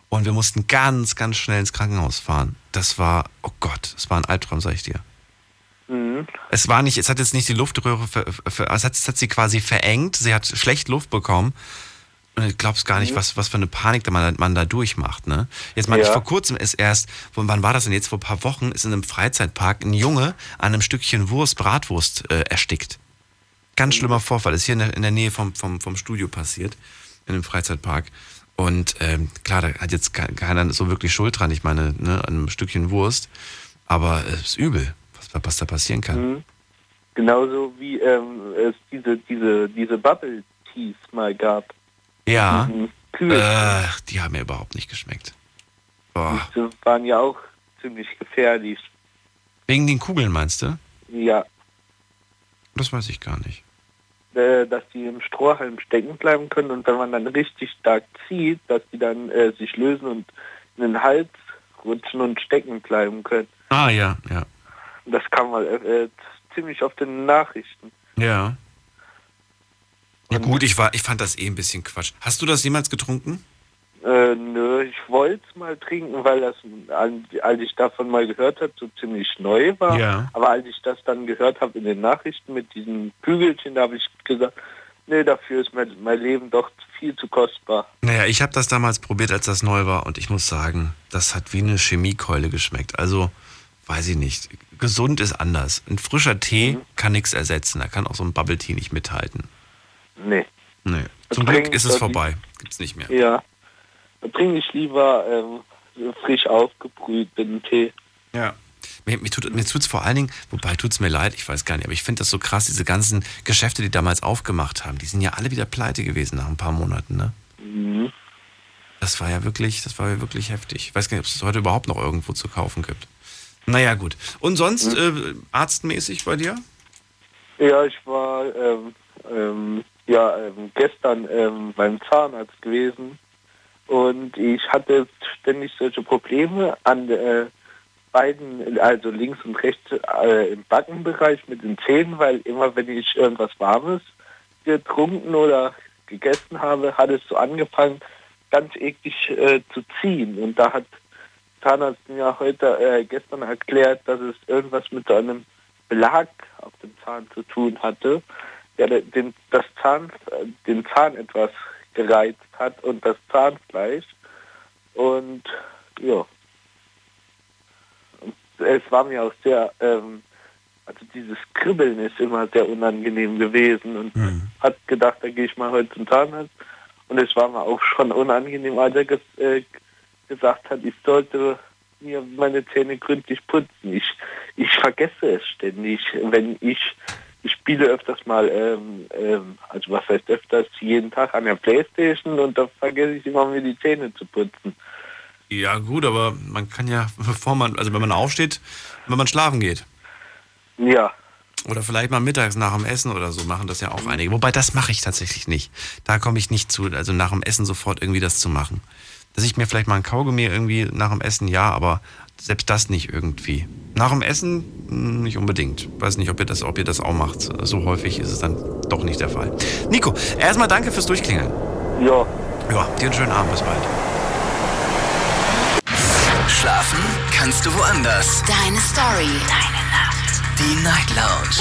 und wir mussten ganz, ganz schnell ins Krankenhaus fahren. Das war, oh Gott, das war ein Albtraum, sag ich dir. Mhm. Es war nicht, es hat jetzt nicht die Luftröhre, ver, ver, es, hat, es hat sie quasi verengt. Sie hat schlecht Luft bekommen. Und du glaubst gar nicht, Mhm. was, was für eine Panik man, man da durchmacht. Ne? Jetzt meine ich, Ja. vor kurzem ist erst, wann war das denn jetzt? Vor ein paar Wochen ist in einem Freizeitpark ein Junge an einem Stückchen Wurst, Bratwurst äh, erstickt. Ganz schlimmer Vorfall. Ist hier in der, in der Nähe vom, vom, vom Studio passiert, in einem Freizeitpark. Und ähm, klar, da hat jetzt ke- keiner so wirklich Schuld dran. Ich meine, ne, an einem Stückchen Wurst. Aber es ist übel, was, was da passieren kann. Mhm. Genauso wie ähm, es diese, diese, diese Bubble Teas mal gab. Ja. Mhm. Äh, die haben mir überhaupt nicht geschmeckt. Boah. Die waren ja auch ziemlich gefährlich. Wegen den Kugeln meinst du? Ja, Das weiß ich gar nicht. äh, dass die im Strohhalm stecken bleiben können und wenn man dann richtig stark zieht, dass die dann äh, sich lösen und in den Hals rutschen und stecken bleiben können. Ah, ja, ja. Das kam mal äh, ziemlich oft in den Nachrichten. Ja. Ja gut, ich, war, ich fand das eh ein bisschen Quatsch. Hast du das jemals getrunken? Äh, nö, ich wollte es mal trinken, weil das, al- als ich davon mal gehört habe, so ziemlich neu war. Ja. Aber als ich das dann gehört habe in den Nachrichten mit diesen Kügelchen, da habe ich gesagt, nee, dafür ist mein, mein Leben doch viel zu kostbar. Naja, ich habe das damals probiert, als das neu war und ich muss sagen, das hat wie eine Chemiekeule geschmeckt. Also, weiß ich nicht. Gesund ist anders. Ein frischer Tee kann nichts ersetzen. Da kann auch so ein Bubble Tea nicht mithalten. Nee. Nee. Zum Glück ist es vorbei. Gibt's nicht mehr. Ja. Da trinke ich lieber ähm, frisch aufgebrühten Tee. Ja. Mir, mir, tut, mir tut's vor allen Dingen, wobei tut's mir leid, ich weiß gar nicht, aber ich finde das so krass, diese ganzen Geschäfte, die damals aufgemacht haben, die sind ja alle wieder pleite gewesen nach ein paar Monaten, ne? Mhm. Das war ja wirklich, das war ja wirklich heftig. Ich weiß gar nicht, ob es heute überhaupt noch irgendwo zu kaufen gibt. Naja, gut. Und sonst, äh, arztmäßig bei dir? Ja, ich war ähm, ähm, ja, ähm, gestern ähm, beim Zahnarzt gewesen und ich hatte ständig solche Probleme an äh, beiden, also links und rechts äh, im Backenbereich mit den Zähnen, weil immer wenn ich irgendwas Warmes getrunken oder gegessen habe, hat es so angefangen, ganz eklig äh, zu ziehen. Und da hat Zahnarzt mir heute äh, gestern erklärt, dass es irgendwas mit so einem Belag auf dem Zahn zu tun hatte, der den, das Zahn, den Zahn etwas gereizt hat und das Zahnfleisch. Und ja, es war mir auch sehr, ähm, also dieses Kribbeln ist immer sehr unangenehm gewesen und hat gedacht, da gehe ich mal heute zum Zahnarzt. Und es war mir auch schon unangenehm, als er ges äh, gesagt hat, ich sollte mir meine Zähne gründlich putzen. Ich, ich vergesse es ständig, wenn ich, ich spiele öfters mal, ähm, ähm, also was heißt öfters, jeden Tag an der Playstation und da vergesse ich immer, mir die Zähne zu putzen. Ja, gut, aber man kann ja, bevor man, also wenn man aufsteht, wenn man schlafen geht. Ja. Oder vielleicht mal mittags nach dem Essen oder so machen das ja auch einige. Wobei das mache ich tatsächlich nicht. Da komme ich nicht zu, also nach dem Essen sofort irgendwie das zu machen. Dass ich mir vielleicht mal ein Kaugummi irgendwie nach dem Essen, ja, aber selbst das nicht irgendwie. Nach dem Essen mh, nicht unbedingt. Weiß nicht, ob ihr das, ob ihr das auch macht. So häufig ist es dann doch nicht der Fall. Nico, erstmal danke fürs Durchklingeln. Ja. Ja, dir einen schönen Abend, bis bald. Schlafen kannst du woanders. Deine Story. Deine Nacht. Die Night Lounge.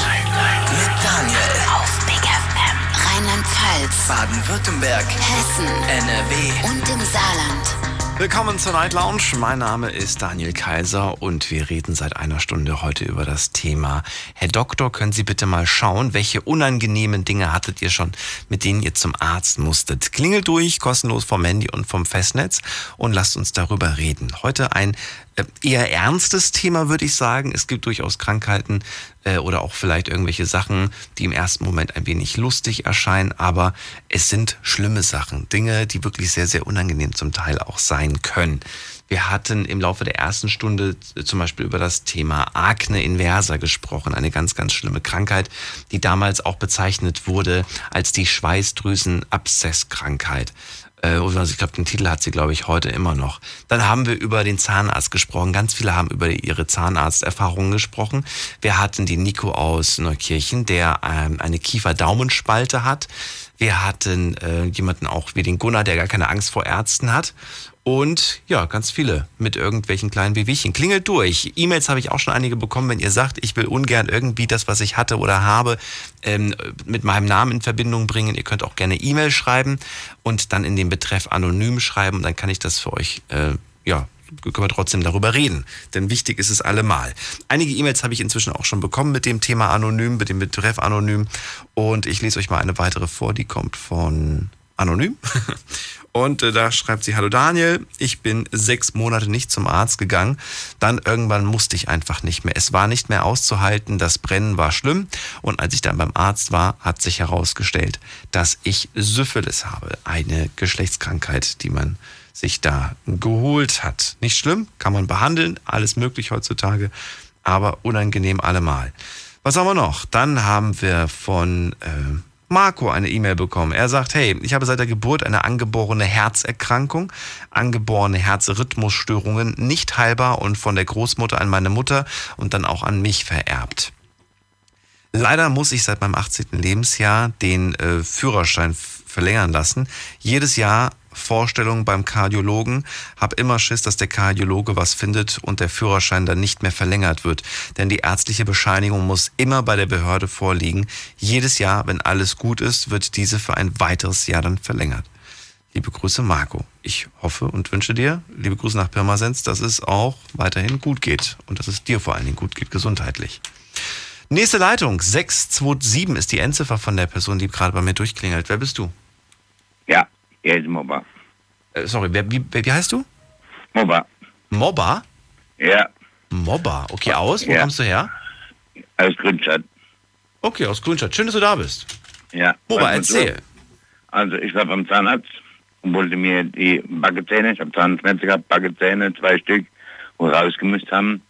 Mit Daniel. Auf Big FM. Rheinland-Pfalz, Baden-Württemberg, Hessen, NRW. und im Saarland. Willkommen zur Night Lounge. Mein Name ist Daniel Kaiser und wir reden seit einer Stunde heute über das Thema. Herr Doktor, können Sie bitte mal schauen, welche unangenehmen Dinge hattet ihr schon, mit denen ihr zum Arzt musstet? Klingelt durch, kostenlos vom Handy und vom Festnetz und lasst uns darüber reden. Heute ein eher ernstes Thema, würde ich sagen. Es gibt durchaus Krankheiten äh, oder auch vielleicht irgendwelche Sachen, die im ersten Moment ein wenig lustig erscheinen, aber es sind schlimme Sachen, Dinge, die wirklich sehr, sehr unangenehm zum Teil auch sein können. Wir hatten im Laufe der ersten Stunde äh, zum Beispiel über das Thema Akne inversa gesprochen, eine ganz, ganz schlimme Krankheit, die damals auch bezeichnet wurde als die Schweißdrüsenabszesskrankheit. Äh, oder ich glaube, den Titel hat sie, glaube ich, heute immer noch. Dann haben wir über den Zahnarzt gesprochen. Ganz viele haben über ihre Zahnarzterfahrungen gesprochen. Wir hatten die Nico aus Neukirchen, der ähm, eine Kiefer-Daumenspalte hat. Wir hatten äh, jemanden auch wie den Gunnar, der gar keine Angst vor Ärzten hat. Und ja, ganz viele mit irgendwelchen kleinen Wehwehchen. Klingelt durch. E-Mails habe ich auch schon einige bekommen, wenn ihr sagt, ich will ungern irgendwie das, was ich hatte oder habe, ähm, mit meinem Namen in Verbindung bringen. Ihr könnt auch gerne E-Mail schreiben und dann in den Betreff anonym schreiben. Dann kann ich das für euch, äh, ja, können wir trotzdem darüber reden. Denn wichtig ist es allemal. Einige E-Mails habe ich inzwischen auch schon bekommen mit dem Thema anonym, mit dem Betreff anonym. Und ich lese euch mal eine weitere vor, die kommt von anonym. Und äh, da schreibt sie, hallo Daniel, ich bin sechs Monate nicht zum Arzt gegangen. Dann irgendwann musste ich einfach nicht mehr. Es war nicht mehr auszuhalten, das Brennen war schlimm. Und als ich dann beim Arzt war, hat sich herausgestellt, dass ich Syphilis habe. Eine Geschlechtskrankheit, die man sich da geholt hat. Nicht schlimm, kann man behandeln, alles möglich heutzutage, aber unangenehm allemal. Was haben wir noch? Dann haben wir von... Äh, Marco eine E-Mail bekommen. Er sagt, hey, ich habe seit der Geburt eine angeborene Herzerkrankung, angeborene Herzrhythmusstörungen, nicht heilbar und von der Großmutter an meine Mutter und dann auch an mich vererbt. Leider muss ich seit meinem 18. Lebensjahr den äh, Führerschein verlängern lassen. Jedes Jahr Vorstellung beim Kardiologen, hab immer Schiss, dass der Kardiologe was findet und der Führerschein dann nicht mehr verlängert wird. Denn die ärztliche Bescheinigung muss immer bei der Behörde vorliegen. Jedes Jahr, wenn alles gut ist, wird diese für ein weiteres Jahr dann verlängert. Liebe Grüße, Marco. Ich hoffe und wünsche dir, liebe Grüße nach Pirmasens, dass es auch weiterhin gut geht und dass es dir vor allen Dingen gut geht, gesundheitlich. Nächste Leitung, 627 ist die Endziffer von der Person, die gerade bei mir durchklingelt. Wer bist du? Ja, er ist Mobber. Äh, sorry, wer, wie, wie heißt du? Mobber. Mobber? Ja. Mobber, okay, aus? Wo Ja. kommst du her? Aus Grünstadt. Okay, aus Grünstadt. Schön, dass du da bist. Ja. Mobber, Was und so. erzähl. Also ich war beim Zahnarzt und wollte mir die Backenzähne, ich habe Zahnschmerzen gehabt, Backenzähne, zwei Stück, wo wir rausgemüsst haben.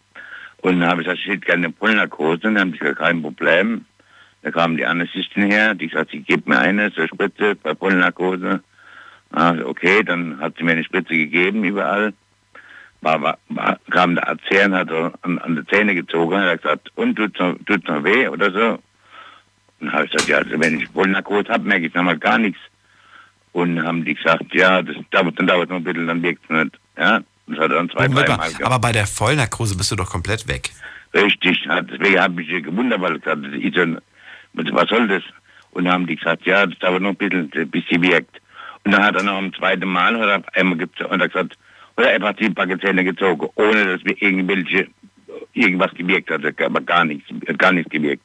Und dann habe ich gesagt, ich hätte gerne eine Vollnarkose. Und dann haben sie gesagt, kein Problem. Da kam die Anästhesistin her, die sagt, sie gibt mir eine, so eine Spritze bei Vollnarkose. Also okay, dann hat sie mir eine Spritze gegeben überall. War, war, war, kam der Arzt her und hat an, an die Zähne gezogen und hat gesagt, und tut's noch, tut's noch weh oder so? Und dann habe ich gesagt, ja, also wenn ich Vollnarkose habe, merke ich nochmal gar nichts. Und haben die gesagt, ja, das dauert, dann dauert noch ein bisschen, dann wirkt es nicht. Ja, das hat dann zwei, drei mal, aber bei der Vollnarkose bist du doch komplett weg. Richtig, deswegen habe ich gewundert, weil ich gesagt das ist was soll das? Und haben die gesagt, ja, das dauert noch ein bisschen, bis sie wirkt. Und dann hat er noch am zweiten Mal, hat er einmal ge- und er gesagt, oder er hat die Backenzähne gezogen, ohne dass wir irgendwelche, irgendwas gewirkt hat, aber gar nichts, hat gar nichts gewirkt.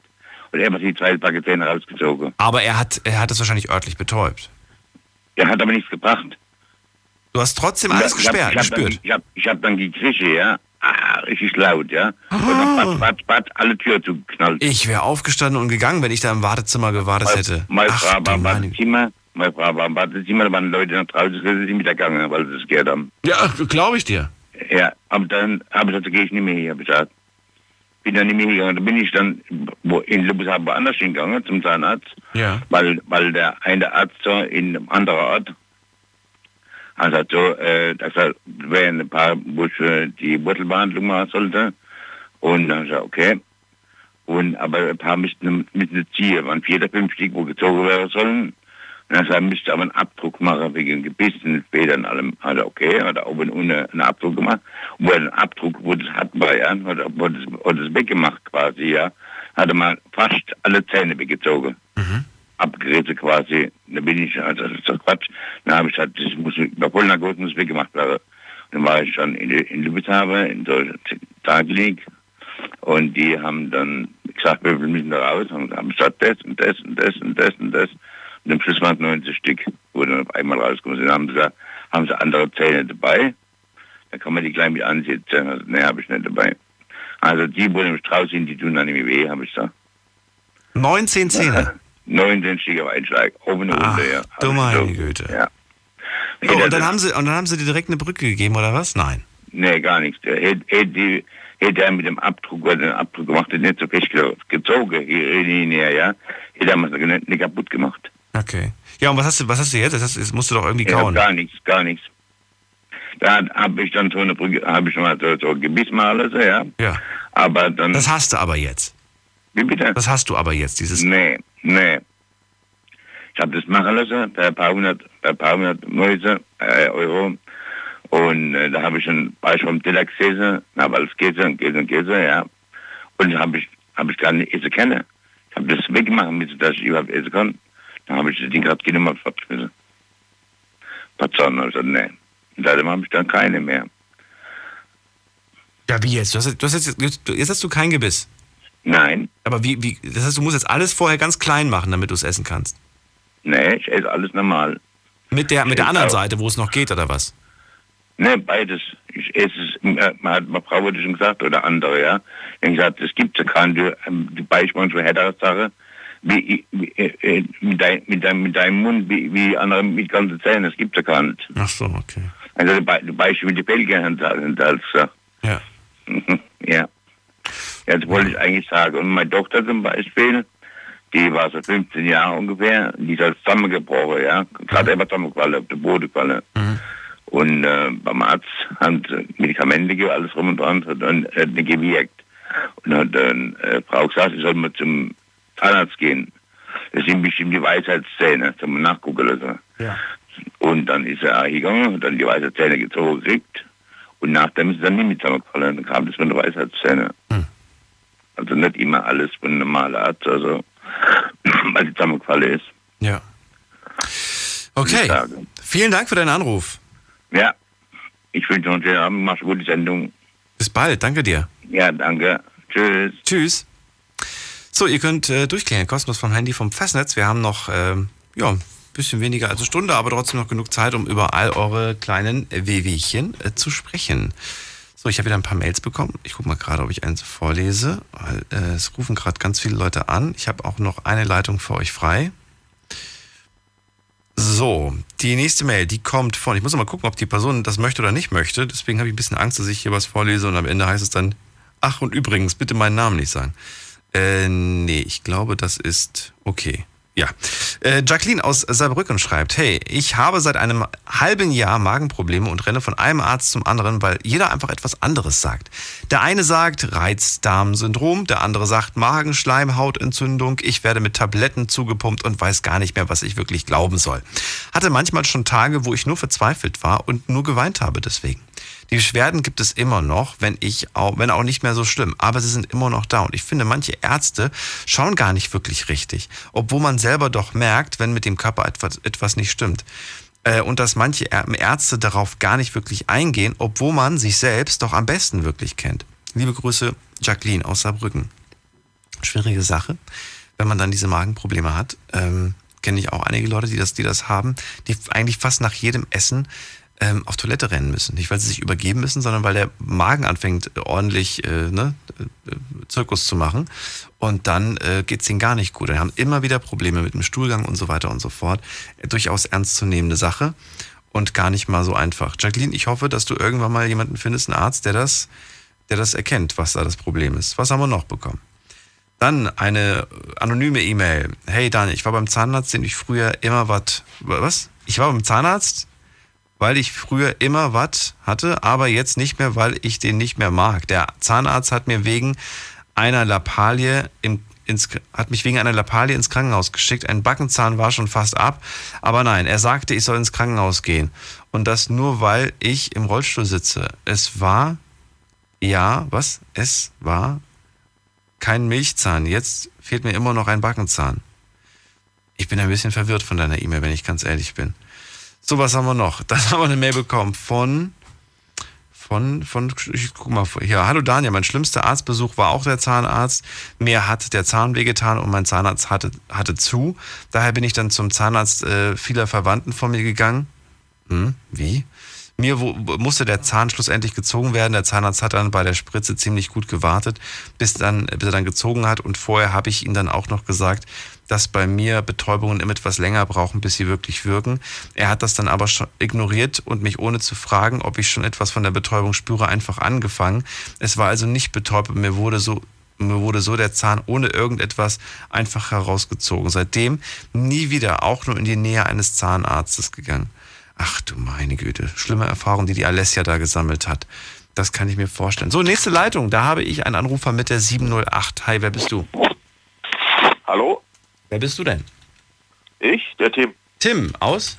Und er hat die zwei Backenzähne rausgezogen. Aber er hat, er hat es wahrscheinlich örtlich betäubt. Er hat aber nichts gebracht. Du hast trotzdem alles ich hab- gesperrt, ich hab gespürt. Ich habe ich hab dann gekriegt, ja. Ah, richtig laut, ja. Und dann bat, bat, bat, alle Tür zugeknallt. Ich wäre aufgestanden und gegangen, wenn ich da im Wartezimmer gewartet hätte. Meine Ach, Frau du war im meine- Badezimmer, meine da Leute nach draußen, sind sie mitgegangen, weil sie das gehört haben. Ja, glaube ich dir. Ja, aber dann habe ich gesagt, da gehe ich nicht mehr her, hab ich gesagt. Bin dann nicht mehr hingegangen, da bin ich dann wo, in Lübeck woanders hingegangen, zum Zahnarzt, Ja. weil, weil der eine Arzt so in einem anderen Ort hat gesagt, so, äh, dass er wären ein paar, wo ich äh, die Wurzelbehandlung machen sollte. Und dann habe ich gesagt, okay. Und, aber ein paar müssten, müssten ziehen, waren vier oder fünf Stück, wo gezogen werden sollen. Und dann sagt, er müsste aber einen Abdruck machen wegen Gebissen, Federn, allem. Also okay, hat er oben unten einen Abdruck gemacht. Und wo er den Abdruck, wo das hat, war, ja, hat er wurde das, wurde das weggemacht quasi, ja, hat er mal fast alle Zähne weggezogen. abgeredet quasi. Da bin ich, also das ist doch Quatsch. Dann habe ich gesagt, das muss über Vollnarkose muss weggemacht werden. Dann war ich dann in, in Lübetzhaber, in der Tagelig. Und die haben dann gesagt, wir müssen da raus. Und haben gesagt, das und das und das und das und das. Und am Schluss waren es 90 Stück, wo dann auf einmal rausgekommen sind. Dann haben sie gesagt, haben sie andere Zähne dabei. Da kann man die gleich mit ansetzen. Also, ne, habe ich nicht dabei. Also die, wo im Strauß sind, die tun dann nicht mehr weh, habe ich da. 19 Zähne? 19 Stück auf einen Schlag. Oben und Ach, unter, ja. du meine so. Güte. Ja. Oh, und, dann haben sie, und dann haben sie dir direkt eine Brücke gegeben, oder was? Nein. Nee, gar nichts. Der hätte, hätte, hätte er mit dem Abdruck, oder den Abdruck gemacht, den nicht so fest gezogen, hier linear, ja, hätte er nicht kaputt gemacht. Okay. Ja, und was hast du, was hast du jetzt? Das, hast, das musst du doch irgendwie kauen. gar nichts, gar nichts. Da habe ich dann so eine Brücke, habe ich schon mal so, so Gebiss mal alles, ja. Ja. Aber dann. Das hast du aber jetzt. Wie bitte? Das hast du aber jetzt, dieses. Nee, nee. Ich habe das machen lassen, per paar hundert, per paar hundert Mäuse, äh, Euro. Und äh, da habe ich ein Beispiel vom Teller gesessen, habe alles gegessen und gegessen und gegessen, ja. Und habe ich, hab ich gar nicht essen können. Ich habe das weggemacht, damit dass ich überhaupt essen kann. Dann habe ich das Ding gerade genommen und abgeschmissen. Pazan, also nee. Seitdem habe ich dann keine mehr. Ja, wie jetzt? Du hast, du hast jetzt, jetzt, jetzt hast du kein Gebiss. Nein. Aber wie, wie, das heißt, du musst jetzt alles vorher ganz klein machen, damit du es essen kannst. Nee, ich esse alles normal. Mit der, mit der Ich anderen auch. Seite, wo es noch geht, oder was? Ne, beides. Ich esse es, äh, man hat meine Frau wurde schon gesagt, oder andere, ja. Die haben gesagt, es gibt ja keine, ähm, die Beispiele für härtere Sache, wie, wie äh, äh, mit, dein, mit, dein, mit deinem Mund, wie, wie andere mit ganzen Zähnen, es gibt ja gar nicht. Ach so, okay. Also die, Be- die Belgiern haben sie sie alles gesagt. Ja. Mhm, ja. Ja, das wollte ich eigentlich sagen. Und meine Tochter zum Beispiel, die war so 15 Jahre ungefähr, die ist halt zusammengebrochen, ja. Gerade einfach zusammengefallen, auf den Boden gefallen. Und äh, beim Arzt haben sie Medikamente alles rum und dran, hat dann hat nicht gewirkt. Und dann hat dann äh, Frau gesagt, ich soll mal zum Zahnarzt gehen. Das sind bestimmt die Weisheitszähne, man nachgucken lassen. Ja. Und dann ist er hingegangen, hat dann die Weisheitszähne gezogen gekriegt. Und nachdem ist es dann nicht mit zusammengefallen, dann kam das mit der Weisheitszähne. Also nicht immer alles von einem normalen Arzt, also weil sie zusammengefallen ist. Ja. Okay. Vielen Dank für deinen Anruf. Ja, ich wünsche noch einen schönen Abend, mach's gut, die Sendung. Bis bald, danke dir. Ja, danke. Tschüss. Tschüss. So, ihr könnt äh, durchklären, kostenlos vom Handy vom Festnetz. Wir haben noch, ähm, ja, ein bisschen weniger als eine Stunde, aber trotzdem noch genug Zeit, um über all eure kleinen Wehwehchen äh, zu sprechen. So, ich habe wieder ein paar Mails bekommen. Ich gucke mal gerade, ob ich eins vorlese, weil äh, es rufen gerade ganz viele Leute an. Ich habe auch noch eine Leitung für euch frei. So, die nächste Mail, die kommt von, ich muss mal gucken, ob die Person das möchte oder nicht möchte. Deswegen habe ich ein bisschen Angst, dass ich hier was vorlese und am Ende heißt es dann, ach und übrigens, bitte meinen Namen nicht sagen. Äh, nee, ich glaube, das ist okay. Ja. Äh, Jacqueline aus Saarbrücken schreibt, hey, ich habe seit einem halben Jahr Magenprobleme und renne von einem Arzt zum anderen, weil jeder einfach etwas anderes sagt. Der eine sagt Reizdarmsyndrom, der andere sagt Magenschleimhautentzündung, ich werde mit Tabletten zugepumpt und weiß gar nicht mehr, was ich wirklich glauben soll. Hatte manchmal schon Tage, wo ich nur verzweifelt war und nur geweint habe deswegen. Die Beschwerden gibt es immer noch, wenn ich auch, wenn auch nicht mehr so schlimm, aber sie sind immer noch da. Und ich finde, manche Ärzte schauen gar nicht wirklich richtig, obwohl man selber doch merkt, wenn mit dem Körper etwas, etwas nicht stimmt. Äh, Und dass manche Ärzte darauf gar nicht wirklich eingehen, obwohl man sich selbst doch am besten wirklich kennt. Liebe Grüße, Jacqueline aus Saarbrücken. Schwierige Sache, wenn man dann diese Magenprobleme hat. Ähm, Kenne ich auch einige Leute, die das, die das haben, die eigentlich fast nach jedem Essen ähm, auf Toilette rennen müssen. Nicht, weil sie sich übergeben müssen, sondern weil der Magen anfängt, ordentlich äh, ne, äh, Zirkus zu machen. Und dann äh, geht es ihnen gar nicht gut. Dann haben immer wieder Probleme mit dem Stuhlgang und so weiter und so fort. Durchaus ernstzunehmende Sache und gar nicht mal so einfach. Jacqueline, ich hoffe, dass du irgendwann mal jemanden findest, einen Arzt, der das, der das erkennt, was da das Problem ist. Was haben wir noch bekommen? Dann eine anonyme E-Mail. Hey Daniel, ich war beim Zahnarzt, den ich früher immer was. Was? Ich war beim Zahnarzt, weil ich früher immer was hatte, aber jetzt nicht mehr, weil ich den nicht mehr mag. Der Zahnarzt hat mir wegen einer Lappalie im, ins, hat mich wegen einer Lappalie ins Krankenhaus geschickt. Ein Backenzahn war schon fast ab, aber nein, er sagte, ich soll ins Krankenhaus gehen. Und das nur, weil ich im Rollstuhl sitze. Es war, ja, was? Es war kein Milchzahn. Jetzt fehlt mir immer noch ein Backenzahn. Ich bin ein bisschen verwirrt von deiner E-Mail, wenn ich ganz ehrlich bin. So, was haben wir noch? Dann haben wir eine Mail bekommen von, von, von, ich guck mal, hier. Hallo Daniel, mein schlimmster Arztbesuch war auch der Zahnarzt. Mir hat der Zahn wehgetan und mein Zahnarzt hatte, hatte zu. Daher bin ich dann zum Zahnarzt äh, vieler Verwandten von mir gegangen. Hm, wie? Mir musste der Zahn schlussendlich gezogen werden. Der Zahnarzt hat dann bei der Spritze ziemlich gut gewartet, bis, dann, bis er dann gezogen hat. Und vorher habe ich ihm dann auch noch gesagt, dass bei mir Betäubungen immer etwas länger brauchen, bis sie wirklich wirken. Er hat das dann aber schon ignoriert und mich ohne zu fragen, ob ich schon etwas von der Betäubung spüre, einfach angefangen. Es war also nicht betäubt. Mir wurde so mir wurde so der Zahn ohne irgendetwas einfach herausgezogen. Seitdem nie wieder auch nur in die Nähe eines Zahnarztes gegangen. Ach du meine Güte, schlimme Erfahrung, die die Alessia da gesammelt hat. Das kann ich mir vorstellen. So, nächste Leitung. Da habe ich einen Anrufer mit der 708. Hi, wer bist du? Hallo? Wer bist du denn? Ich, der Tim. Tim, aus?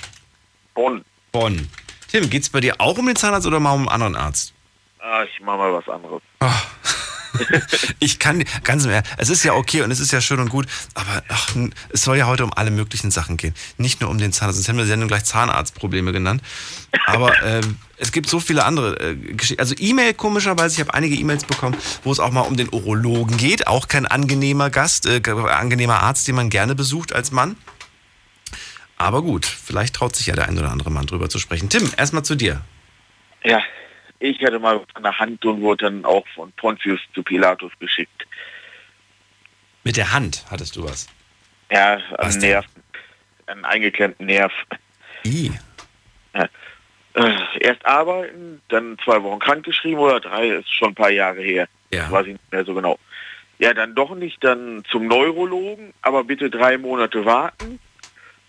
Bonn. Bonn. Tim, geht's bei dir auch um den Zahnarzt oder mal um einen anderen Arzt? Ah, ich mach mal was anderes. Ich kann, ganz Ernst, es ist ja okay und es ist ja schön und gut, aber ach, es soll ja heute um alle möglichen Sachen gehen. Nicht nur um den Zahnarzt. Sonst hätten wir die Sendung gleich Zahnarztprobleme genannt. Aber ähm, es gibt so viele andere äh, Geschichten. Also E-Mail komischerweise, ich habe einige E-Mails bekommen, wo es auch mal um den Urologen geht. Auch kein angenehmer Gast, äh, angenehmer Arzt, den man gerne besucht als Mann. Aber gut, vielleicht traut sich ja der ein oder andere Mann drüber zu sprechen. Tim, erstmal zu dir. Ja, ich hatte mal an der Hand und wurde dann auch von Pontius zu Pilatus geschickt. Mit der Hand hattest du was? Ja, an Nerv. Einen eingeklemmten Nerv. I. Ja. Äh, erst arbeiten, dann zwei Wochen krankgeschrieben oder drei, ist schon ein paar Jahre her. Ja. Weiß ich nicht mehr so genau. Ja, dann doch nicht, dann zum Neurologen, aber bitte drei Monate warten.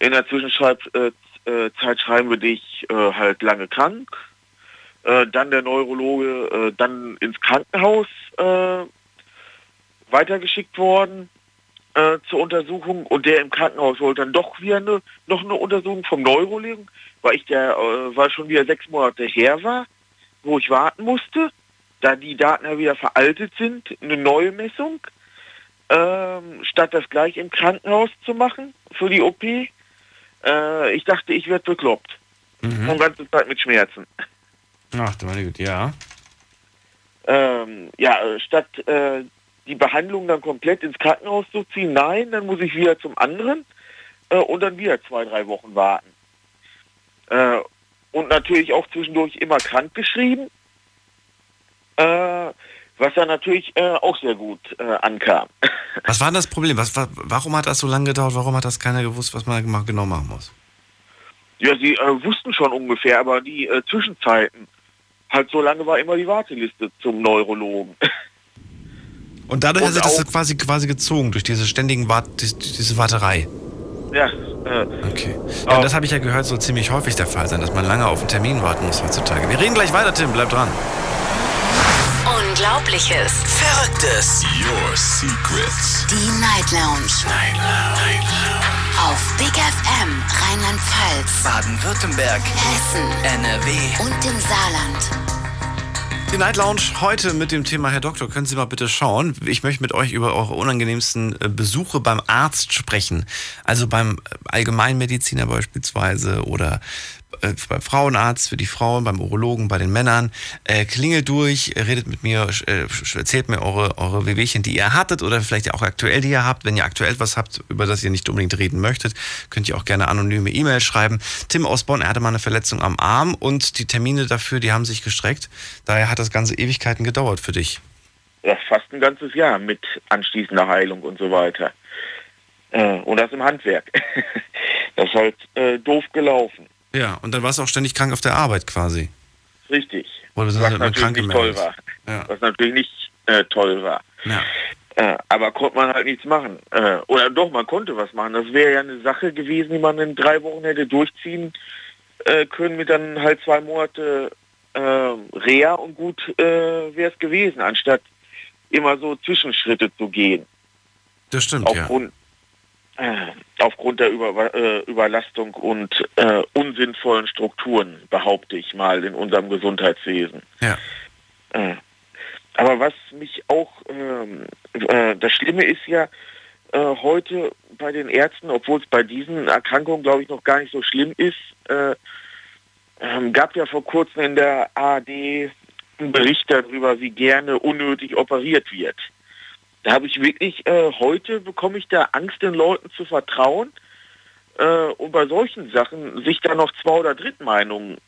In der Zwischenzeit äh, äh, Zeit schreiben wir dich äh, halt lange krank äh, dann der Neurologe, äh, dann ins Krankenhaus äh, weitergeschickt worden äh, zur Untersuchung und der im Krankenhaus wollte dann doch wieder eine, noch eine Untersuchung vom Neurologen, weil ich der, äh, weil schon wieder sechs Monate her war, wo ich warten musste, da die Daten ja wieder veraltet sind, eine neue Messung, ähm, statt das gleich im Krankenhaus zu machen für die OP. Äh, ich dachte, ich werde bekloppt. Mhm. Und ganze Zeit mit Schmerzen. Ach, du meine Güte, ja. Ähm, ja, äh, statt äh, die Behandlung dann komplett ins Krankenhaus zu ziehen, nein, dann muss ich wieder zum anderen äh, und dann wieder zwei, drei Wochen warten. Äh, und natürlich auch zwischendurch immer krank geschrieben, äh, was dann natürlich äh, auch sehr gut ankam. Was war denn das Problem? Was, warum hat das so lange gedauert? Warum hat das keiner gewusst, was man genau machen muss? Ja, sie wussten schon ungefähr, aber die Zwischenzeiten halt so lange war immer die Warteliste zum Neurologen. Und dadurch und hat sich das quasi, quasi gezogen, durch diese ständigen Wart diese Warterei. Ja. Äh, okay. Ja, das habe ich ja gehört, soll ziemlich häufig der Fall sein, dass man lange auf einen Termin warten muss heutzutage. Wir reden gleich weiter, Tim, bleib dran. Unglaubliches. Verrücktes. Your Secrets. Die Night Lounge. Night Lounge. Auf Big FM Rheinland-Pfalz, Baden-Württemberg, Hessen, NRW und im Saarland. Die Night Lounge heute mit dem Thema Herr Doktor, können Sie mal bitte schauen. Ich möchte mit euch über eure unangenehmsten äh, Besuche beim Arzt sprechen. Also beim Allgemeinmediziner beispielsweise oder äh, beim Frauenarzt für die Frauen, beim Urologen, bei den Männern. Äh, klingelt durch, redet mit mir, äh, erzählt mir eure, eure Wehwehchen, die ihr hattet oder vielleicht auch aktuell, die ihr habt. Wenn ihr aktuell was habt, über das ihr nicht unbedingt reden möchtet, könnt ihr auch gerne anonyme E-Mail schreiben. Tim aus er hatte mal eine Verletzung am Arm und die Termine dafür, die haben sich gestreckt. Daher hat das Ganze Ewigkeiten gedauert für dich. Ja, fast ein ganzes Jahr mit anschließender Heilung und so weiter. Äh, und das im Handwerk. das ist halt äh, doof gelaufen. Ja, und dann warst du auch ständig krank auf der Arbeit quasi. Richtig. Oder was halt natürlich nicht toll war. Ja. Was natürlich nicht äh, toll war. Ja. Äh, aber konnte man halt nichts machen. Äh, oder doch, man konnte was machen. Das wäre ja eine Sache gewesen, die man in drei Wochen hätte durchziehen äh, können mit dann halt zwei Monate äh, Reha und gut äh, wäre es gewesen, anstatt immer so Zwischenschritte zu gehen. Das stimmt, Aufgrund, ja aufgrund der Über äh, Überlastung und äh, unsinnvollen Strukturen, behaupte ich mal, in unserem Gesundheitswesen. Ja. Äh, aber was mich auch, ähm, äh, das Schlimme ist ja, äh, heute bei den Ärzten, obwohl es bei diesen Erkrankungen, glaube ich, noch gar nicht so schlimm ist, äh, ähm, gab ja vor kurzem in der ARD einen Bericht darüber, wie gerne unnötig operiert wird. Da habe ich wirklich, äh, heute bekomme ich da Angst, den Leuten zu vertrauen äh, und bei solchen Sachen sich da noch Zwei- oder Drittmeinungen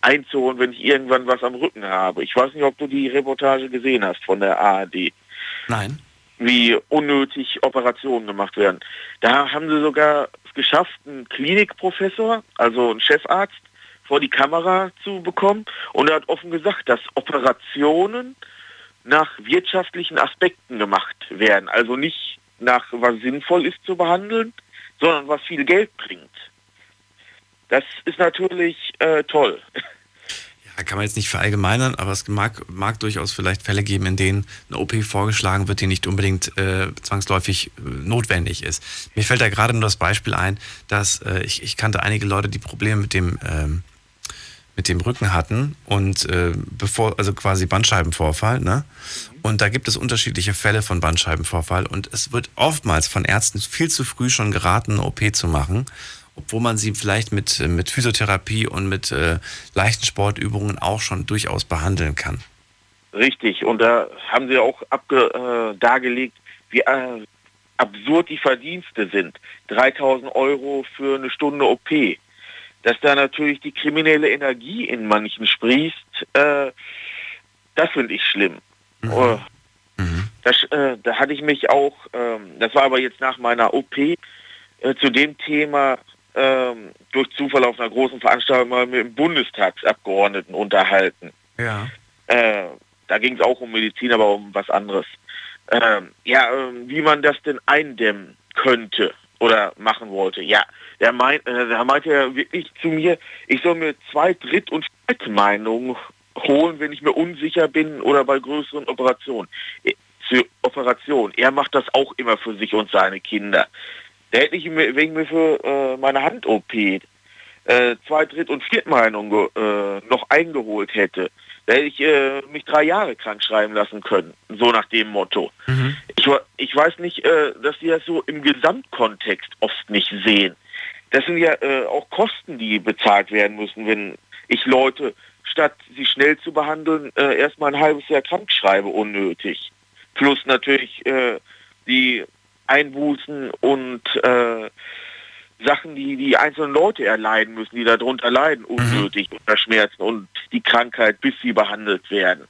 einzuholen, wenn ich irgendwann was am Rücken habe. Ich weiß nicht, ob du die Reportage gesehen hast von der ARD. Nein. Wie unnötig Operationen gemacht werden. Da haben sie sogar es geschafft, einen Klinikprofessor, also einen Chefarzt, vor die Kamera zu bekommen. Und er hat offen gesagt, dass Operationen nach wirtschaftlichen Aspekten gemacht werden. Also nicht nach was sinnvoll ist zu behandeln, sondern was viel Geld bringt. Das ist natürlich äh, toll. Ja, kann man jetzt nicht verallgemeinern, aber es mag, mag durchaus vielleicht Fälle geben, in denen eine OP vorgeschlagen wird, die nicht unbedingt äh, zwangsläufig äh, notwendig ist. Mir fällt da gerade nur das Beispiel ein, dass äh, ich, ich kannte einige Leute, die Probleme mit dem ähm, mit dem Rücken hatten und äh, bevor, also quasi Bandscheibenvorfall, ne? Und da gibt es unterschiedliche Fälle von Bandscheibenvorfall und es wird oftmals von Ärzten viel zu früh schon geraten, eine OP zu machen, obwohl man sie vielleicht mit, mit Physiotherapie und mit äh, leichten Sportübungen auch schon durchaus behandeln kann. Richtig, und da haben sie auch abge, äh, dargelegt, wie äh, absurd die Verdienste sind. 3000 Euro für eine Stunde OP dass da natürlich die kriminelle Energie in manchen sprießt, äh, das finde ich schlimm. Mhm. Oh, das, äh, da hatte ich mich auch, ähm, das war aber jetzt nach meiner OP, äh, zu dem Thema ähm, durch Zufall auf einer großen Veranstaltung mal mit dem Bundestagsabgeordneten unterhalten. Ja. Äh, da ging es auch um Medizin, aber um was anderes. Ähm, ja, ähm, wie man das denn eindämmen könnte oder machen wollte. Ja, der, meint, äh, der meinte ja wirklich zu mir, ich soll mir zwei Dritt- und Zweitmeinungen holen, wenn ich mir unsicher bin oder bei größeren Operationen. Äh, zur Operation. Er macht das auch immer für sich und seine Kinder. Da hätte ich mir, wenn mir für äh, meine Hand-OP äh, zwei Dritt- und Viertmeinungen äh, noch eingeholt hätte, da hätte ich äh, mich drei Jahre krank schreiben lassen können. So nach dem Motto. Mhm. Ich, ich weiß nicht, äh, dass die das so im Gesamtkontext oft nicht sehen. Das sind ja äh, auch Kosten, die bezahlt werden müssen, wenn ich Leute, statt sie schnell zu behandeln, äh, erstmal ein halbes Jahr krank schreibe, unnötig. Plus natürlich äh, die Einbußen und äh, Sachen, die die einzelnen Leute erleiden müssen, die darunter leiden, unnötig unter Schmerzen und die Krankheit, bis sie behandelt werden.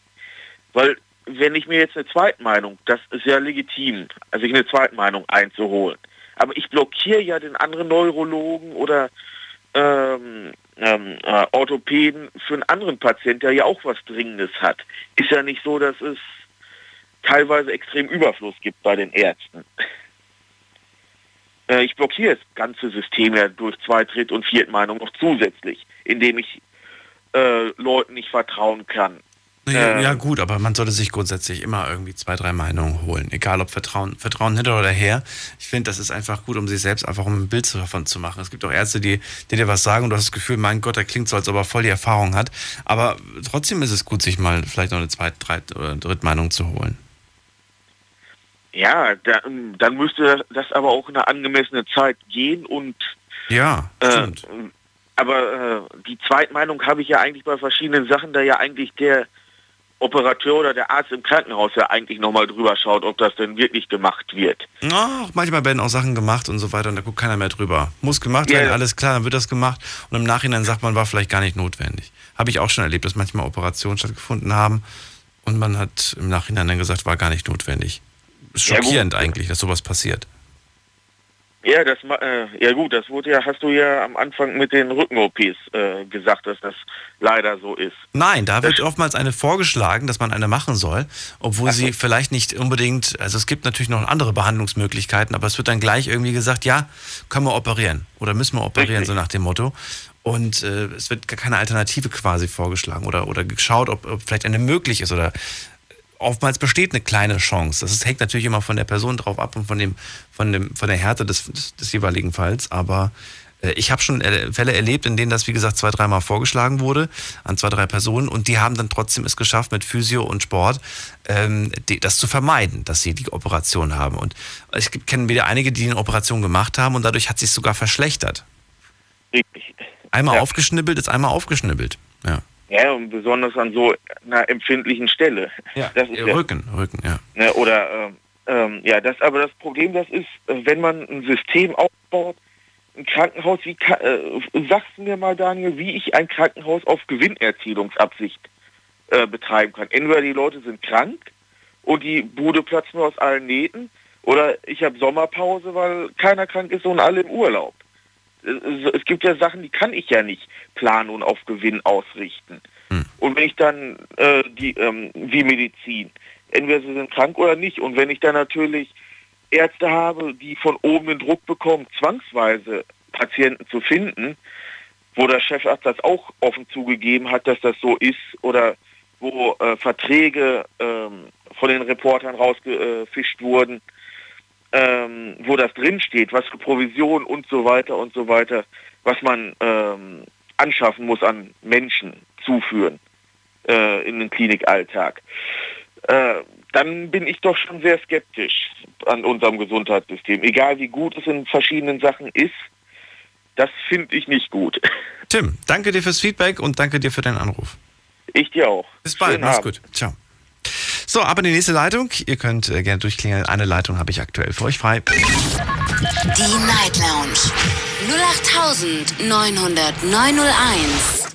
Weil wenn ich mir jetzt eine Zweitmeinung, das ist ja legitim, also sich eine Zweitmeinung einzuholen. Aber ich blockiere ja den anderen Neurologen oder ähm, ähm, äh, Orthopäden für einen anderen Patienten, der ja auch was Dringendes hat. Ist ja nicht so, dass es teilweise extrem Überfluss gibt bei den Ärzten. Äh, ich blockiere das ganze System ja durch Zweit-, und Viertmeinung noch zusätzlich, indem ich äh, Leuten nicht vertrauen kann. Ja, Ähm, ja, gut, aber man sollte sich grundsätzlich immer irgendwie zwei, drei Meinungen holen. Egal ob Vertrauen, Vertrauen hinter oder her. Ich finde, das ist einfach gut, um sich selbst einfach um ein Bild davon zu machen. Es gibt auch Ärzte, die, die dir was sagen und du hast das Gefühl, mein Gott, der klingt so, als ob er voll die Erfahrung hat. Aber trotzdem ist es gut, sich mal vielleicht noch eine zweite, dreit- oder Drittmeinung zu holen. Ja, da, dann müsste das aber auch in eine angemessene Zeit gehen und Ja, äh, aber äh, die Zweitmeinung habe ich ja eigentlich bei verschiedenen Sachen, da ja eigentlich der Operateur oder der Arzt im Krankenhaus ja eigentlich nochmal drüber schaut, ob das denn wirklich gemacht wird. Ach, manchmal werden auch Sachen gemacht und so weiter und da guckt keiner mehr drüber. Muss gemacht werden, Ja. alles klar, dann wird das gemacht und im Nachhinein sagt man, war vielleicht gar nicht notwendig. Habe ich auch schon erlebt, dass manchmal Operationen stattgefunden haben und man hat im Nachhinein dann gesagt, war gar nicht notwendig. Ist Ja, schockierend eigentlich, dass sowas passiert. Ja, das äh, ja gut, das wurde ja, hast du ja am Anfang mit den Rücken-OPs äh, gesagt, dass das leider so ist. Nein, da wird oftmals eine vorgeschlagen, dass man eine machen soll, obwohl sie vielleicht nicht unbedingt, also es gibt natürlich noch andere Behandlungsmöglichkeiten, aber es wird dann gleich irgendwie gesagt, ja, können wir operieren oder müssen wir operieren, so nach dem Motto. Und äh, es wird gar keine Alternative quasi vorgeschlagen oder, oder geschaut, ob, ob vielleicht eine möglich ist oder oftmals besteht eine kleine Chance. Das hängt natürlich immer von der Person drauf ab und von, dem, von, dem, von der Härte des, des, des jeweiligen Falls, aber Äh, Ich habe schon äh, Fälle erlebt, in denen das, wie gesagt, zwei, dreimal vorgeschlagen wurde an zwei, drei Personen und die haben dann trotzdem es geschafft, mit Physio und Sport ähm, die, das zu vermeiden, dass sie die Operation haben. Und ich kenne wieder einige, die eine Operation gemacht haben und dadurch hat sich sogar verschlechtert. Richtig. Einmal aufgeschnibbelt ist einmal aufgeschnibbelt. Ja. Ja, und besonders an so einer empfindlichen Stelle. Ja, das ist ja, Rücken, Rücken, ja. ne, oder ähm, ähm, ja, das aber das Problem, das ist, äh, wenn man ein System aufbaut, ein Krankenhaus, wie äh, sagst du mir mal, Daniel, wie ich ein Krankenhaus auf Gewinnerzielungsabsicht äh, betreiben kann. Entweder die Leute sind krank und die Bude platzt nur aus allen Nähten, oder ich habe Sommerpause, weil keiner krank ist und alle im Urlaub. Es- Es gibt ja Sachen, die kann ich ja nicht planen und auf Gewinn ausrichten. Und wenn ich dann äh, die ähm, wie Medizin, entweder sie sind krank oder nicht. Und wenn ich dann natürlich Ärzte habe, die von oben den Druck bekommen, zwangsweise Patienten zu finden, wo der Chefarzt das auch offen zugegeben hat, dass das so ist, oder wo äh, Verträge ähm, von den Reportern rausgefischt wurden, ähm, wo das drinsteht, was für Provisionen und so weiter und so weiter, was man ähm, anschaffen muss an Menschen zuführen äh, in den Klinikalltag. Äh, dann bin ich doch schon sehr skeptisch an unserem Gesundheitssystem. Egal wie gut es in verschiedenen Sachen ist, das finde ich nicht gut. Tim, danke dir fürs Feedback und danke dir für deinen Anruf. Ich dir auch. Bis bald, Schönen mach's Abend. gut. Ciao. So, aber die nächste Leitung. Ihr könnt äh, gerne durchklingeln. Eine Leitung habe ich aktuell für euch frei. Die Night Lounge 0890901.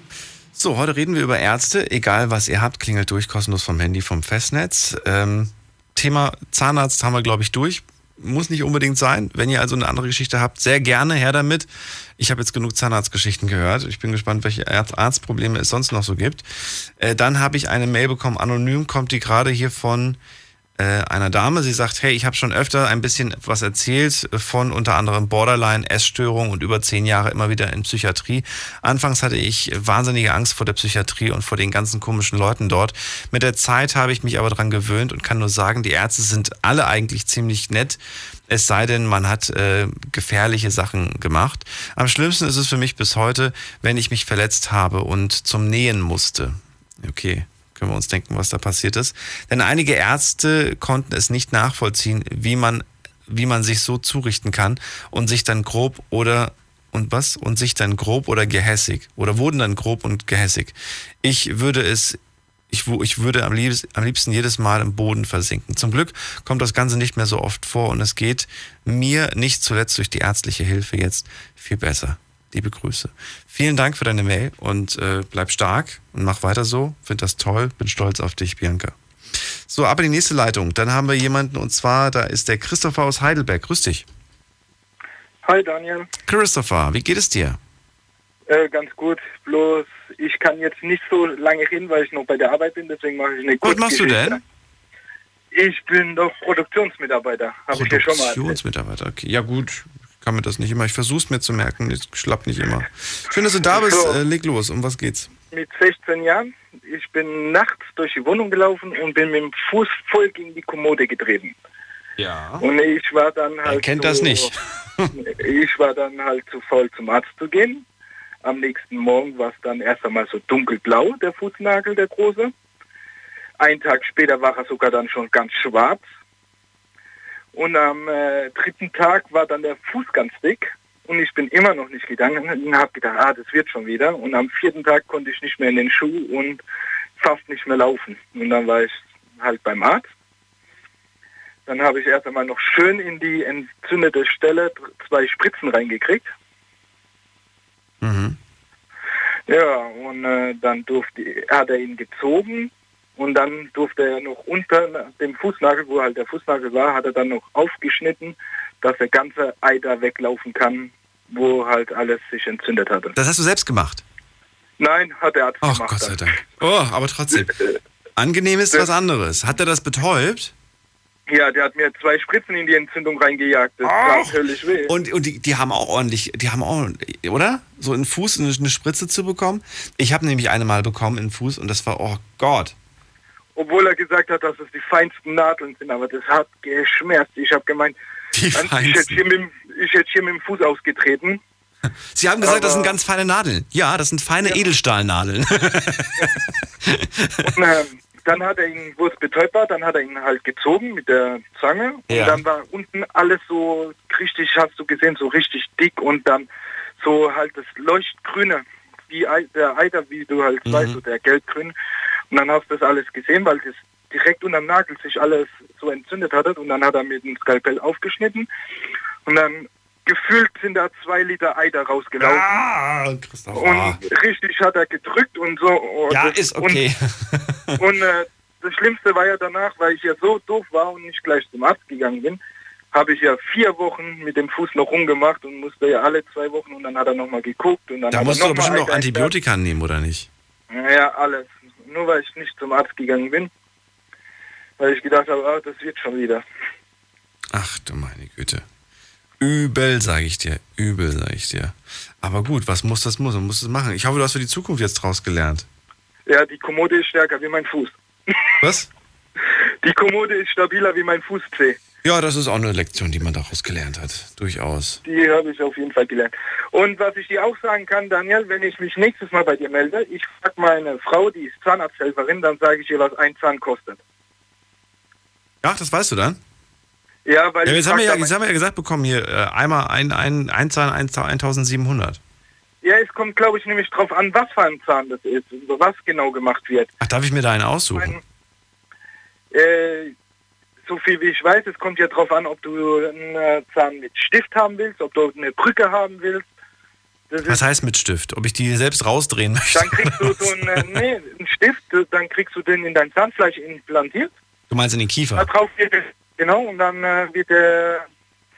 So, heute reden wir über Ärzte. Egal, was ihr habt, klingelt durch, kostenlos vom Handy, vom Festnetz. Ähm, Thema Zahnarzt haben wir, glaube ich, durch. Muss nicht unbedingt sein. Wenn ihr also eine andere Geschichte habt, sehr gerne her damit. Ich habe jetzt genug Zahnarztgeschichten gehört. Ich bin gespannt, welche Arzt Arztprobleme es sonst noch so gibt. Äh, dann habe ich eine Mail bekommen, anonym kommt die gerade hier von einer Dame. Sie sagt, hey, ich habe schon öfter ein bisschen was erzählt von unter anderem Borderline, Essstörung und über zehn Jahre immer wieder in Psychiatrie. Anfangs hatte ich wahnsinnige Angst vor der Psychiatrie und vor den ganzen komischen Leuten dort. Mit der Zeit habe ich mich aber daran gewöhnt und kann nur sagen, die Ärzte sind alle eigentlich ziemlich nett. Es sei denn, man hat äh, gefährliche Sachen gemacht. Am schlimmsten ist es für mich bis heute, wenn ich mich verletzt habe und zum Nähen musste. Okay, können wir uns denken, was da passiert ist. Denn einige Ärzte konnten es nicht nachvollziehen, wie man, wie man sich so zurichten kann und sich dann grob oder und was? Und sich dann grob oder gehässig oder wurden dann grob und gehässig. Ich würde es ich, ich würde am liebsten, am liebsten jedes Mal im Boden versinken. Zum Glück kommt das Ganze nicht mehr so oft vor und es geht mir nicht zuletzt durch die ärztliche Hilfe jetzt viel besser. Liebe Grüße. Vielen Dank für deine Mail und äh, bleib stark und mach weiter so. Find das toll. Bin stolz auf dich, Bianca. So, aber die nächste Leitung. Dann haben wir jemanden und zwar, da ist der Christopher aus Heidelberg. Grüß dich. Hi Daniel, Christopher, wie geht es dir? äh, ganz gut. Bloß ich kann jetzt nicht so lange reden, weil ich noch bei der Arbeit bin, deswegen mache ich eine Was machst du denn? Ich bin doch Produktionsmitarbeiter, habe ich dir schon mal. Produktionsmitarbeiter. Okay. Ja gut, kann mir das nicht immer. Ich versuche es mir zu merken. Ich schlapp nicht immer. Schön, dass du da bist. So. Äh, leg los. Um was geht's? Mit 16 Jahren. Ich bin nachts durch die Wohnung gelaufen und bin mit dem Fuß voll gegen die Kommode getreten. Ja. Und ich war dann halt Er kennt so, das nicht. ich war dann halt zu voll zum Arzt zu gehen. Am nächsten Morgen war es dann erst einmal so dunkelblau, der Fußnagel, der große. Ein Tag später war er sogar dann schon ganz schwarz. Und am äh, dritten Tag war dann der Fuß ganz dick. Und ich bin immer noch nicht gegangen und habe gedacht, ah, das wird schon wieder. Und am vierten Tag konnte ich nicht mehr in den Schuh und fast nicht mehr laufen. Und dann war ich halt beim Arzt. Dann habe ich erst einmal noch schön in die entzündete Stelle zwei Spritzen reingekriegt. Mhm. Ja, und äh, dann durfte, hat er ihn gezogen und dann durfte er noch unter dem Fußnagel, wo halt der Fußnagel war, hat er dann noch aufgeschnitten, dass der ganze Ei da weglaufen kann, wo halt alles sich entzündet hatte. Das hast du selbst gemacht? Nein, hat der Arzt Ach, gemacht. Gott sei. Dank. Oh, aber trotzdem. Angenehm ist was anderes. Hat er das betäubt? Ja, der hat mir zwei Spritzen in die Entzündung reingejagt. Das tat höllisch weh. Und, und die, die haben auch ordentlich, die haben auch, oder? So in den Fuß eine, eine Spritze zu bekommen. Ich habe nämlich eine mal bekommen in den Fuß und das war, oh Gott. Obwohl er gesagt hat, dass es die feinsten Nadeln sind, aber das hat geschmerzt. Ich habe gemeint, ich hätte, hier mit, dem- ich hätte hier mit dem Fuß ausgetreten Sie haben gesagt, das sind Aber- ganz feine Nadeln. Ja, das sind feine Edelstahlnadeln. Und, äh, dann hat er ihn, wo es betäubt war, dann hat er ihn halt gezogen mit der Zange. Und Ja. dann war unten alles so richtig, hast du gesehen, so richtig dick und dann so halt das Leuchtgrüne, wie der Eiter, wie du halt Mhm. weißt, so der Gelbgrün. Und dann hast du das alles gesehen, weil das direkt unterm Nagel sich alles so entzündet hatte. Und dann hat er mit dem Skalpell aufgeschnitten. Und dann gefühlt sind da zwei Liter Eiter rausgelaufen. Ah, Christoph. Und richtig hat er gedrückt und so. Und Ja, das- ist okay. Und, und äh, das Schlimmste war ja danach, weil ich ja so doof war und nicht gleich zum Arzt gegangen bin, habe ich ja vier Wochen mit dem Fuß noch rumgemacht und musste ja alle zwei Wochen und dann hat er nochmal geguckt und dann Da musst du doch noch bestimmt Eiter Antibiotika nehmen, oder nicht? Ja, alles. Nur weil ich nicht zum Arzt gegangen bin. Weil ich gedacht habe, ah, das wird schon wieder. Ach du meine Güte. Übel, sage ich dir. Übel, sage ich dir. Aber gut, was muss das muss? Man muss es machen. Ich hoffe, du hast für die Zukunft jetzt draus gelernt. Ja, die Kommode ist stärker wie mein Fuß. Was? Die Kommode ist stabiler wie mein Fußzeh. Ja, das ist auch eine Lektion, die man daraus gelernt hat. Durchaus. Die habe ich auf jeden Fall gelernt. Und was ich dir auch sagen kann, Daniel, wenn ich mich nächstes Mal bei dir melde, ich frage meine Frau, die ist Zahnarzthelferin, dann sage ich ihr, was ein Zahn kostet. Ja, das weißt du dann? Ja, weil Ja, ich jetzt, haben wir ja, jetzt haben wir ja gesagt bekommen hier, äh, einmal ein, ein, ein Zahn, ein, Zahn, 1700. ja, es kommt, glaube ich, nämlich drauf an, was für ein Zahn das ist und was genau gemacht wird. Ach, darf ich mir da einen aussuchen? Äh, so viel wie ich weiß, es kommt ja drauf an, ob du einen äh, Zahn mit Stift haben willst, ob du eine Brücke haben willst. Das Was heißt mit Stift? Ob ich die selbst rausdrehen möchte? Dann kriegst du so einen, äh, nee, einen Stift, dann kriegst du den in dein Zahnfleisch implantiert. Du meinst in den Da Kiefer? drauf wird es, genau, und dann äh, wird der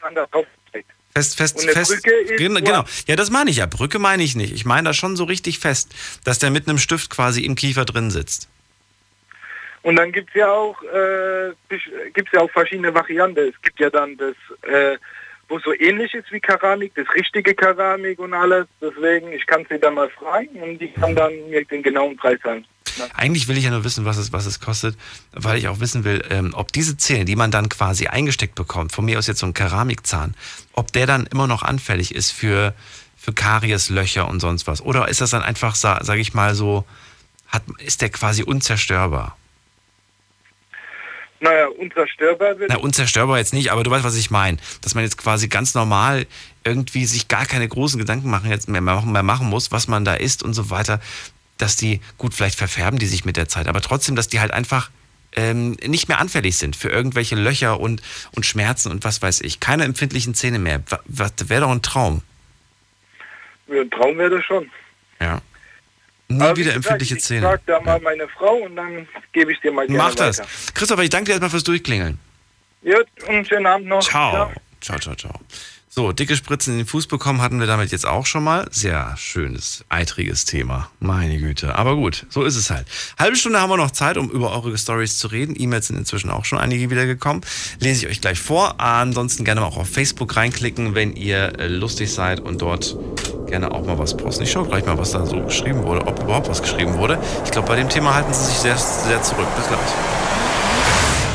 Zahn da drauf gelegt. Fest, fest, fest. Brücke ist Gen- nur- genau. Ja, das meine ich ja. Brücke meine ich nicht. Ich meine da schon so richtig fest, dass der mit einem Stift quasi im Kiefer drin sitzt. Und dann gibt es ja auch äh, ja auch verschiedene Varianten. Es gibt ja dann das, äh, wo so ähnlich ist wie Keramik, das richtige Keramik und alles. Deswegen, ich kann sie dann mal fragen und die kann dann mir den genauen Preis sagen. Eigentlich will ich ja nur wissen, was es, was es kostet, weil ich auch wissen will, ähm, ob diese Zähne, die man dann quasi eingesteckt bekommt, von mir aus jetzt so ein Keramikzahn, ob der dann immer noch anfällig ist für, für Karies, Löcher und sonst was. Oder ist das dann einfach, sa- sage ich mal so, hat, ist der quasi unzerstörbar? Naja, unzerstörbar wird. Na, unzerstörbar jetzt nicht, aber du weißt, was ich meine. Dass man jetzt quasi ganz normal irgendwie sich gar keine großen Gedanken machen, jetzt mehr, machen- mehr machen muss, was man da isst und so weiter. Dass die, gut, vielleicht verfärben die sich mit der Zeit, aber trotzdem, dass die halt einfach ähm, nicht mehr anfällig sind für irgendwelche Löcher und, und Schmerzen und was weiß ich. Keine empfindlichen Zähne mehr. Wäre doch ein Traum. Ja, ein Traum wäre das schon. Ja. Nie Aber wieder gesagt, empfindliche ich Zähne. frag da mal meine Frau und dann gebe ich dir mal gerne Mach das. weiter. Christopher, ich danke dir erstmal fürs Durchklingeln. Ja, und schönen Abend noch. Ciao. Ciao, ciao, ciao. So, dicke Spritzen in den Fuß bekommen hatten wir damit jetzt auch schon mal. Sehr schönes, eitriges Thema. Meine Güte. Aber gut, so ist es halt. Halbe Stunde haben wir noch Zeit, um über eure Stories zu reden. E-Mails sind inzwischen auch schon einige wieder gekommen. Lese ich euch gleich vor. Ansonsten gerne mal auch auf Facebook reinklicken, wenn ihr äh, lustig seid und dort gerne auch mal was posten. Ich schaue gleich mal, was da so geschrieben wurde, ob überhaupt was geschrieben wurde. Ich glaube, bei dem Thema halten sie sich sehr, sehr zurück. Bis gleich.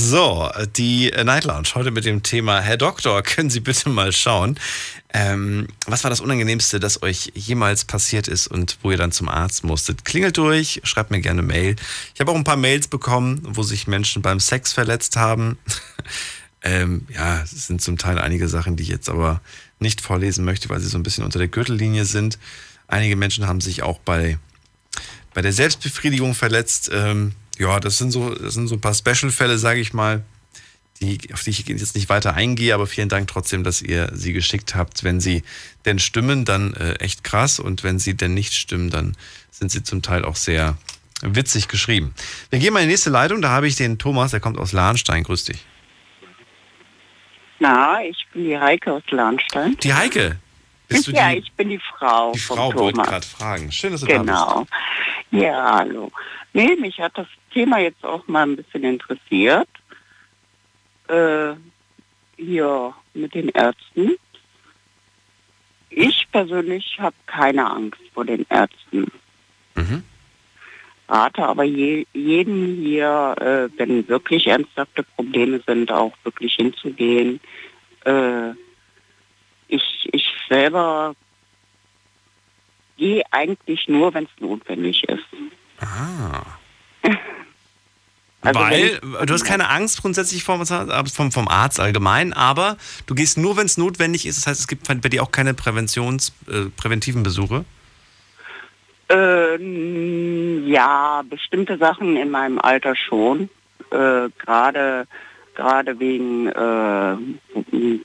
So, die Night Lounge heute mit dem Thema Herr Doktor, können Sie bitte mal schauen. Ähm, was war das Unangenehmste, das euch jemals passiert ist und wo ihr dann zum Arzt musstet? Klingelt durch, schreibt mir gerne Mail. Ich habe auch ein paar Mails bekommen, wo sich Menschen beim Sex verletzt haben. ähm, ja, es sind zum Teil einige Sachen, die ich jetzt aber nicht vorlesen möchte, weil sie so ein bisschen unter der Gürtellinie sind. Einige Menschen haben sich auch bei bei der Selbstbefriedigung verletzt. Ähm, ja, das sind so, das sind so ein paar Special-Fälle, sage ich mal, die, auf die ich jetzt nicht weiter eingehe, aber vielen Dank trotzdem, dass ihr sie geschickt habt. Wenn sie denn stimmen, dann äh, echt krass und wenn sie denn nicht stimmen, dann sind sie zum Teil auch sehr witzig geschrieben. Wir gehen mal in die nächste Leitung, da habe ich den Thomas, der kommt aus Lahnstein. Grüß dich. Na, ich bin die Heike aus Lahnstein. Die Heike? Bist du ja, die, ich bin die Frau. die Frau wollte gerade fragen. Schön, dass du da bist. Genau. Ja, hallo. Nee, mich hat das Thema jetzt auch mal ein bisschen interessiert. Äh, hier mit den Ärzten. Ich persönlich habe keine Angst vor den Ärzten. Mhm. Rate aber je, jeden hier, äh, wenn wirklich ernsthafte Probleme sind, auch wirklich hinzugehen. Äh, ich, ich selber gehe eigentlich nur, wenn es notwendig ist. Ah. Also Weil du hast keine Angst grundsätzlich vom, vom, vom Arzt allgemein, aber du gehst nur, wenn es notwendig ist. Das heißt, es gibt bei dir auch keine Präventions, äh, präventiven Besuche. Ähm, ja, bestimmte Sachen in meinem Alter schon. Äh, Gerade gerade wegen äh,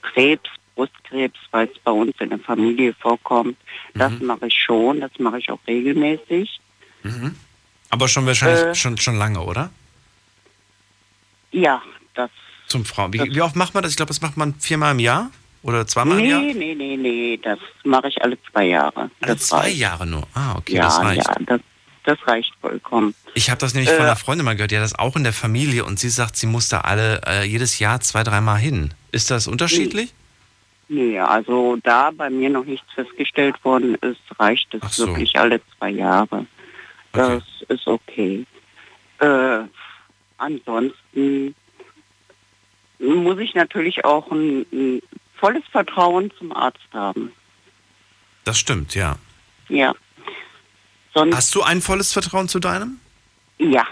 Krebs, Brustkrebs, weil es bei uns in der Familie vorkommt. Das mache ich schon, das mache ich auch regelmäßig. Mhm. Aber schon wahrscheinlich Äh. schon, schon lange, oder? Ja, das. Zum Frauen. Wie, wie oft macht man das? Ich glaube, das macht man viermal im Jahr oder zweimal im Jahr? Nee, nee, nee, nee, das mache ich alle zwei Jahre. Alle das zwei reicht. Jahre nur. Ah, okay, ja, das reicht. ja, das, das reicht vollkommen. Ich habe das nämlich von Äh, einer Freundin mal gehört, die hat das auch in der Familie und sie sagt, sie muss da alle äh, jedes Jahr zwei, dreimal hin. Ist das unterschiedlich? Nee, also da bei mir noch nichts festgestellt worden ist, reicht es so. wirklich alle zwei Jahre. Das ist okay. Äh, ansonsten muss ich natürlich auch ein, ein volles Vertrauen zum Arzt haben. Das stimmt, ja. Ja. Sonst, Hast du ein volles Vertrauen zu deinem? ja.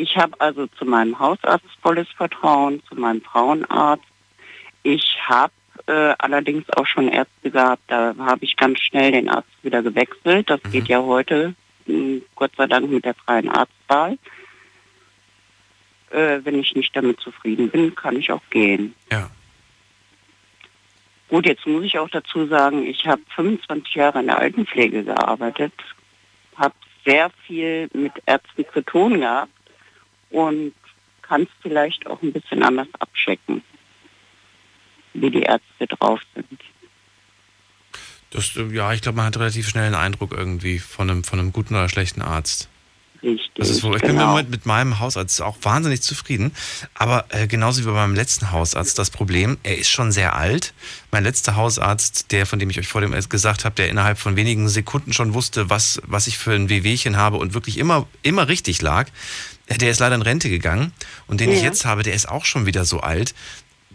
Ich habe also zu meinem Hausarzt volles Vertrauen, zu meinem Frauenarzt. Ich habe äh, allerdings auch schon Ärzte gehabt, da habe ich ganz schnell den Arzt wieder gewechselt. Das geht ja heute, Gott sei Dank, mit der freien Arztwahl. Äh, wenn ich nicht damit zufrieden bin, kann ich auch gehen. Ja. Gut, jetzt muss ich auch dazu sagen, ich habe 25 Jahre in der Altenpflege gearbeitet, habe sehr viel mit Ärzten zu tun gehabt und kann es vielleicht auch ein bisschen anders abchecken, wie die Ärzte drauf sind. Das, äh, ja, ich glaube, man hat relativ schnell einen Eindruck irgendwie von einem, von einem guten oder schlechten Arzt. Richtig. Das ist wohl, ich bin genau. im Moment mit meinem Hausarzt auch wahnsinnig zufrieden. Aber äh, genauso wie bei meinem letzten Hausarzt das Problem, er ist schon sehr alt. Mein letzter Hausarzt, der, von dem ich euch vor dem gesagt habe, der innerhalb von wenigen Sekunden schon wusste, was, was ich für ein Wehwehchen habe und wirklich immer, immer richtig lag, äh, der ist leider in Rente gegangen. Und den ich Ja. jetzt habe, der ist auch schon wieder so alt.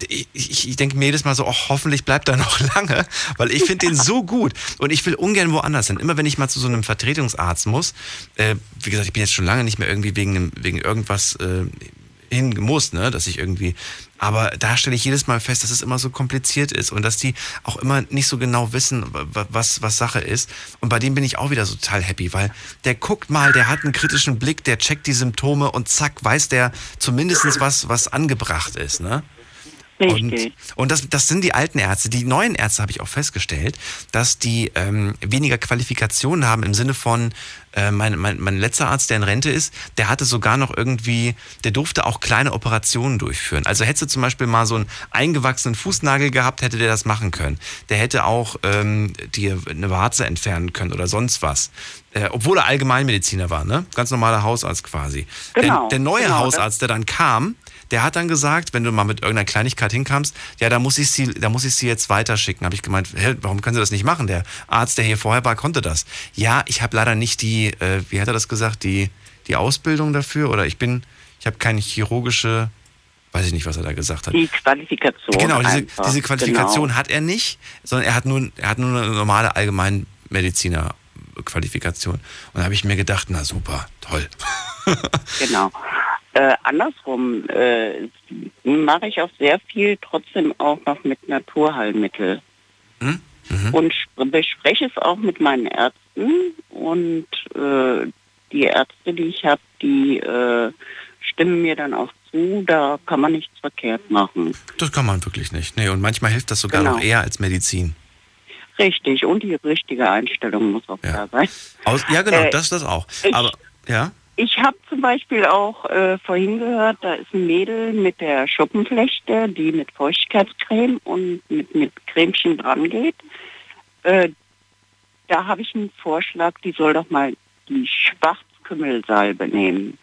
Ich, ich, ich denke mir jedes Mal so, oh, hoffentlich bleibt er noch lange, weil ich finde den so gut und ich will ungern woanders hin. Immer wenn ich mal zu so einem Vertretungsarzt muss, äh, wie gesagt, ich bin jetzt schon lange nicht mehr irgendwie wegen, wegen irgendwas äh, hingemusst, ne, dass ich irgendwie, aber da stelle ich jedes Mal fest, dass es immer so kompliziert ist und dass die auch immer nicht so genau wissen, wa- was, was Sache ist. Und bei dem bin ich auch wieder so total happy, weil der guckt mal, der hat einen kritischen Blick, der checkt die Symptome und zack, weiß der zumindest was, was angebracht ist, ne? Und, und das, das sind die alten Ärzte. Die neuen Ärzte habe ich auch festgestellt, dass die ähm, weniger Qualifikationen haben im Sinne von, äh, mein, mein, mein letzter Arzt, der in Rente ist, der hatte sogar noch irgendwie, der durfte auch kleine Operationen durchführen. Also hättest du zum Beispiel mal so einen eingewachsenen Fußnagel gehabt, hätte der das machen können. Der hätte auch ähm, dir eine Warze entfernen können oder sonst was. Äh, obwohl er Allgemeinmediziner war, ne? Ganz normaler Hausarzt quasi. Genau, der, der neue genau, Hausarzt, der dann kam, der hat dann gesagt, wenn du mal mit irgendeiner Kleinigkeit hinkamst, ja, da muss ich sie, da muss ich sie jetzt weiterschicken. Habe ich gemeint, hä, warum können Sie das nicht machen? Der Arzt, der hier vorher war, konnte das. Ja, ich habe leider nicht die, äh, wie hat er das gesagt, die, die Ausbildung dafür oder ich bin, ich habe keine chirurgische, weiß ich nicht, was er da gesagt hat. Die Qualifikation. Genau, diese, diese Qualifikation Genau. hat er nicht, sondern er hat nur, er hat nur eine normale Allgemeinmediziner-Qualifikation. Und da habe ich mir gedacht, na super, toll. Genau. Äh, andersrum äh, mache ich auch sehr viel trotzdem auch noch mit Naturheilmittel. Mhm. Und sp- bespreche es auch mit meinen Ärzten und äh, die Ärzte, die ich habe, die äh, stimmen mir dann auch zu, da kann man nichts verkehrt machen. Das kann man wirklich nicht. Nee, und manchmal hilft das sogar Genau. noch eher als Medizin. Richtig, und die richtige Einstellung muss auch da sein. Aus, ja, genau, Äh, das das auch. ich- Aber, ja? Ich habe zum Beispiel auch äh, vorhin gehört, da ist ein Mädel mit der Schuppenflechte, die mit Feuchtigkeitscreme und mit, mit Cremchen dran geht. Äh, da habe ich einen Vorschlag, die soll doch mal die Schwarzkümmelsalbe nehmen.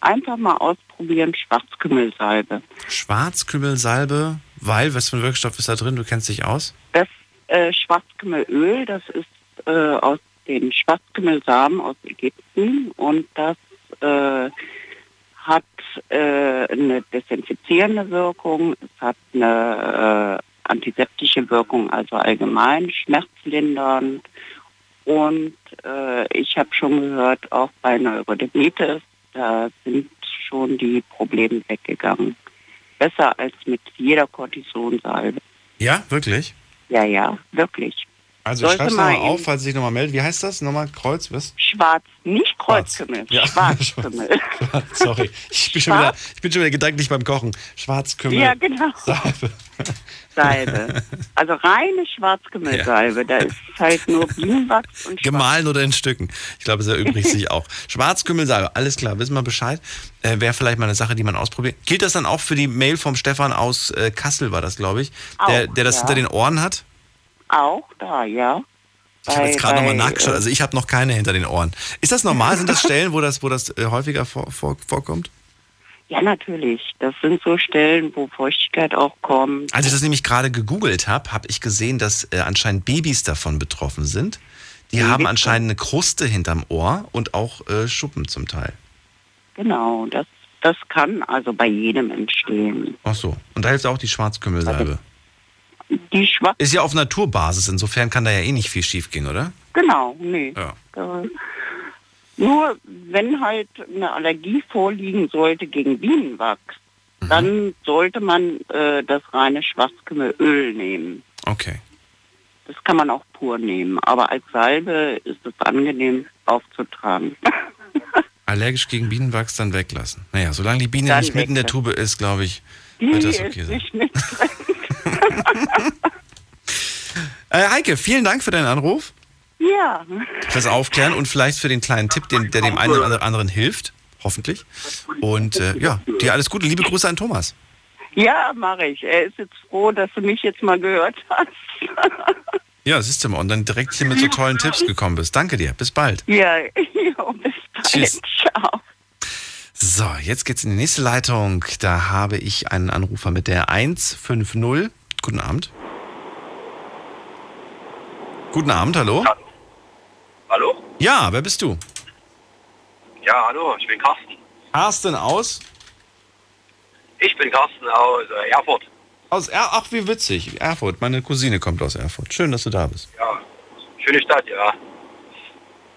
Einfach mal ausprobieren, Schwarzkümmelsalbe. Schwarzkümmelsalbe, weil, was für ein Wirkstoff ist da drin? Du kennst dich aus? Das äh, Schwarzkümmelöl, das ist äh, aus den Schwarzkümmelsamen aus Ägypten und das äh, hat äh, eine desinfizierende Wirkung, es hat eine äh, antiseptische Wirkung, also allgemein schmerzlindernd. Und äh, ich habe schon gehört, auch bei Neurodermitis, da sind schon die Probleme weggegangen. Besser als mit jeder Cortisonsalbe. Ja, wirklich? Ja, ja, wirklich. Also schreib's mal nochmal auf, falls sich nochmal meldet. Wie heißt das? Nochmal Kreuz, was? Schwarz, nicht Kreuzkümmel, Ja. Schwarzkümmel. Sorry, ich bin, schon wieder, ich bin schon wieder gedanklich beim Kochen. Schwarzkümmel. Ja, genau. Salbe. Salbe. Also reine Schwarzkümmelsalbe. Da ist halt nur Bienenwachs und Gemahlen oder in Stücken. Ich glaube, es erübrigt sich auch. Schwarzkümmelsalbe, alles klar, wissen wir Bescheid. Äh, Wäre vielleicht mal eine Sache, die man ausprobiert. Gilt das dann auch für die Mail vom Stefan aus äh, Kassel, war das, glaube ich, der, Auch, der das ja. hinter den Ohren hat? Auch da, ja. Ich habe jetzt gerade nochmal nachgeschaut, äh, also ich habe noch keine hinter den Ohren. Ist das normal? Sind das Stellen, wo das, wo das äh, häufiger vor, vor, vorkommt? Ja, natürlich. Das sind so Stellen, wo Feuchtigkeit auch kommt. Als ich das nämlich gerade gegoogelt habe, habe ich gesehen, dass äh, anscheinend Babys davon betroffen sind. Die Babys, haben anscheinend eine Kruste hinterm Ohr und auch äh, Schuppen zum Teil. Genau, das, das kann also bei jedem entstehen. Ach so. Und da hilft auch die Schwarzkümmelsalbe. Die Schwarz Ist ja auf Naturbasis, insofern kann da ja eh nicht viel schief gehen, oder? Genau, nee. Ja. Äh, Nur wenn halt eine Allergie vorliegen sollte gegen Bienenwachs, Mhm. dann sollte man äh, das reine Schwarzkümmelöl nehmen. Okay. Das kann man auch pur nehmen, aber als Salbe ist es angenehm aufzutragen. Allergisch gegen Bienenwachs dann weglassen. Naja, solange die Biene Dann nicht mitten in der Tube ist, glaube ich, wird das okay sein. Äh, Heike, vielen Dank für deinen Anruf, Ja, fürs Aufklären und vielleicht für den kleinen Tipp, den, der dem einen oder anderen hilft. Hoffentlich. Und äh, ja, dir alles Gute. Liebe Grüße an Thomas. ja, mache ich. Er ist jetzt froh, dass du mich jetzt mal gehört hast. Ja, siehst du mal. Und dann direkt hier mit so tollen Tipps gekommen bist. Danke dir. Bis bald. ja, jo, bis bald. Tschüss. Ciao. So, jetzt geht's in die nächste Leitung. Da habe ich einen Anrufer mit der 150. Guten Abend. Guten Abend, hallo? Hallo? Ja, wer bist du? Ja, hallo, ich bin Carsten. Carsten aus? Ich bin Carsten aus äh, Erfurt. Aus er Ach, wie witzig. Erfurt. Meine Cousine kommt aus Erfurt. Schön, dass du da bist. Ja, schöne Stadt, ja.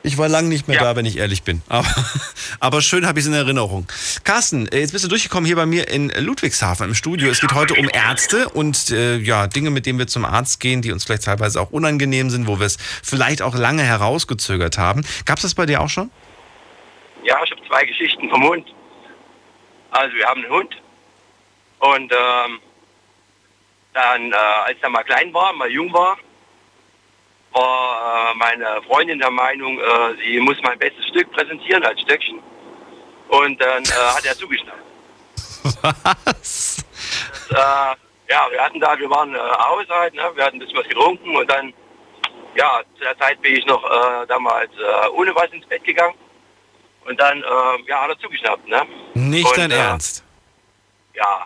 Ich war lange nicht mehr da, wenn ich ehrlich bin. Aber, aber schön habe ich es in Erinnerung. Carsten, äh, jetzt bist du durchgekommen hier bei mir in Ludwigshafen im Studio. Es geht heute um Ärzte und äh, ja, Dinge, mit denen wir zum Arzt gehen, die uns vielleicht teilweise auch unangenehm sind, wo wir es vielleicht auch lange herausgezögert haben. Gab es das bei dir auch schon? Ja, ich habe zwei Geschichten vom Hund. Also wir haben einen Hund und ähm, dann, äh, als er mal klein war, mal jung war, war äh, meine Freundin der Meinung, äh, sie muss mein bestes Stück präsentieren als Stöckchen. Und dann äh, hat er zugeschnappt. Was? äh, ja, wir hatten da, wir waren äh, außerhalb, ne? wir hatten ein bisschen was getrunken und dann, ja, zu der Zeit bin ich noch äh, damals äh, ohne was ins Bett gegangen und dann, äh, ja, hat er zugeschnappt, ne? Nicht Und, dein Ernst. Ja,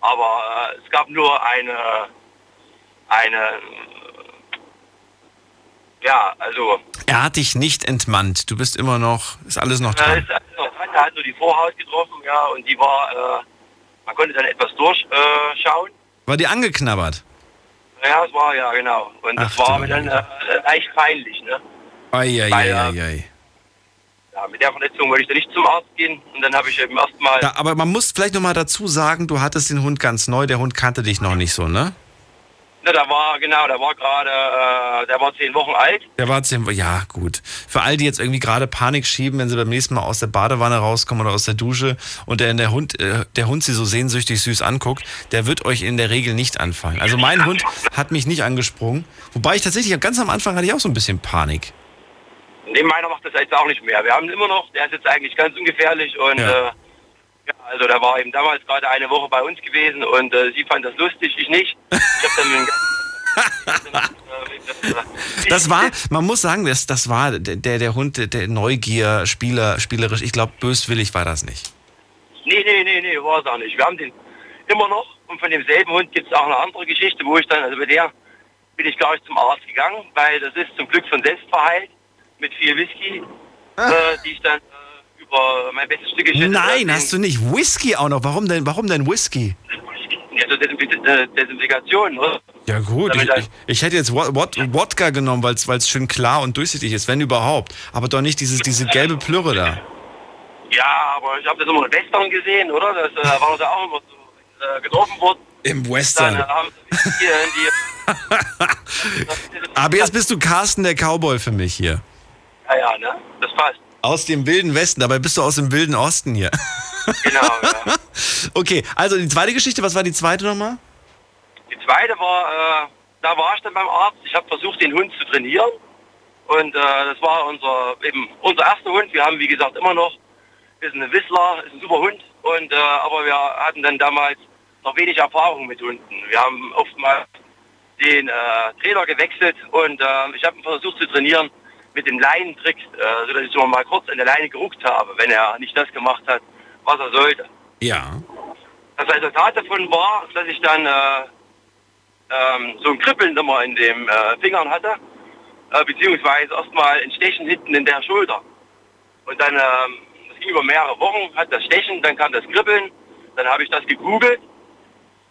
aber es gab nur eine, eine, ja, also, Er hat dich nicht entmannt. Du bist immer noch, ist alles noch äh, dran. ist also noch dran, er hat nur die Vorhaut getroffen, ja, und die war, äh, man konnte dann etwas durchschauen. Äh. War dir angeknabbert? Ja, es war, ja, genau. Und Ach das war mir dann äh, leicht peinlich, ne? Eieieiei. Ja, mit der Verletzung wollte ich dann nicht zum Arzt gehen und dann habe ich eben erstmal, Ja, aber man muss vielleicht noch mal dazu sagen, du hattest den Hund ganz neu, der Hund kannte dich noch nicht so, ne? Ne, da war, genau, der war gerade, äh, der war zehn Wochen alt. Der war zehn, ja gut. Für all die jetzt irgendwie gerade Panik schieben, wenn sie beim nächsten Mal aus der Badewanne rauskommen oder aus der Dusche und der, der, Hund, äh, der Hund sie so sehnsüchtig süß anguckt, der wird euch in der Regel nicht anfallen. Also mein Hund hat mich nicht angesprungen. Wobei ich tatsächlich, ganz am Anfang hatte ich auch so ein bisschen Panik. Nee, meiner macht das jetzt auch nicht mehr. Wir haben ihn immer noch, der ist jetzt eigentlich ganz ungefährlich und Ja. äh, ja, also der war eben damals gerade eine Woche bei uns gewesen und äh, sie fand das lustig, ich nicht. Ich hab dann Das war, man muss sagen, das, das war der, der Hund, der- Neugier, Spieler, spielerisch. Ich glaube, böswillig war das nicht. Nee, nee, nee, nee, war es auch nicht. Wir haben den immer noch und von demselben Hund gibt es auch eine andere Geschichte, wo ich dann, also bei der bin ich gar nicht zum Arzt gegangen, weil das ist zum Glück von selbst verheilt mit viel Whisky, äh, die ich dann äh, über mein bestes Stück geschüttet Nein, hast du nicht. Whisky auch noch. Warum denn, warum denn Whisky? Also Desinf äh, Desinfektion, oder? Ja gut, ich, ich, ich hätte jetzt Wod- Wod- Wodka genommen, weil es schön klar und durchsichtig ist, wenn überhaupt. Aber doch nicht dieses, diese gelbe Plürre da. Ja, aber ich habe das immer in Western gesehen, oder? Das äh, war da auch immer so äh, getroffen worden. Im Dann Western. äh, in die... Aber jetzt bist du Carsten der Cowboy für mich hier. Ja, ja, ne? Das passt. Aus dem wilden Westen, dabei bist du aus dem wilden Osten hier. Genau, ja. Okay, also die zweite Geschichte, was war die zweite nochmal? Die zweite war, äh, da war ich dann beim Arzt. Ich habe versucht, den Hund zu trainieren. Und äh, das war unser eben unser erster Hund. Wir haben, wie gesagt, immer noch, ist ein Whistler, ist ein super Hund. Und, äh, aber wir hatten dann damals noch wenig Erfahrung mit Hunden. Wir haben oftmals den äh, Trainer gewechselt und äh, ich habe versucht zu trainieren mit dem Leinentrick, äh, sodass ich so mal kurz an der Leine geruckt habe, wenn er nicht das gemacht hat, was er sollte. Ja. Das Resultat davon war, dass ich dann äh, ähm, so ein Kribbeln immer in den äh, Fingern hatte, äh, beziehungsweise erstmal ein Stechen hinten in der Schulter. Und dann, ähm, das ging über mehrere Wochen, hat das Stechen, dann kam das Kribbeln, dann habe ich das gegoogelt,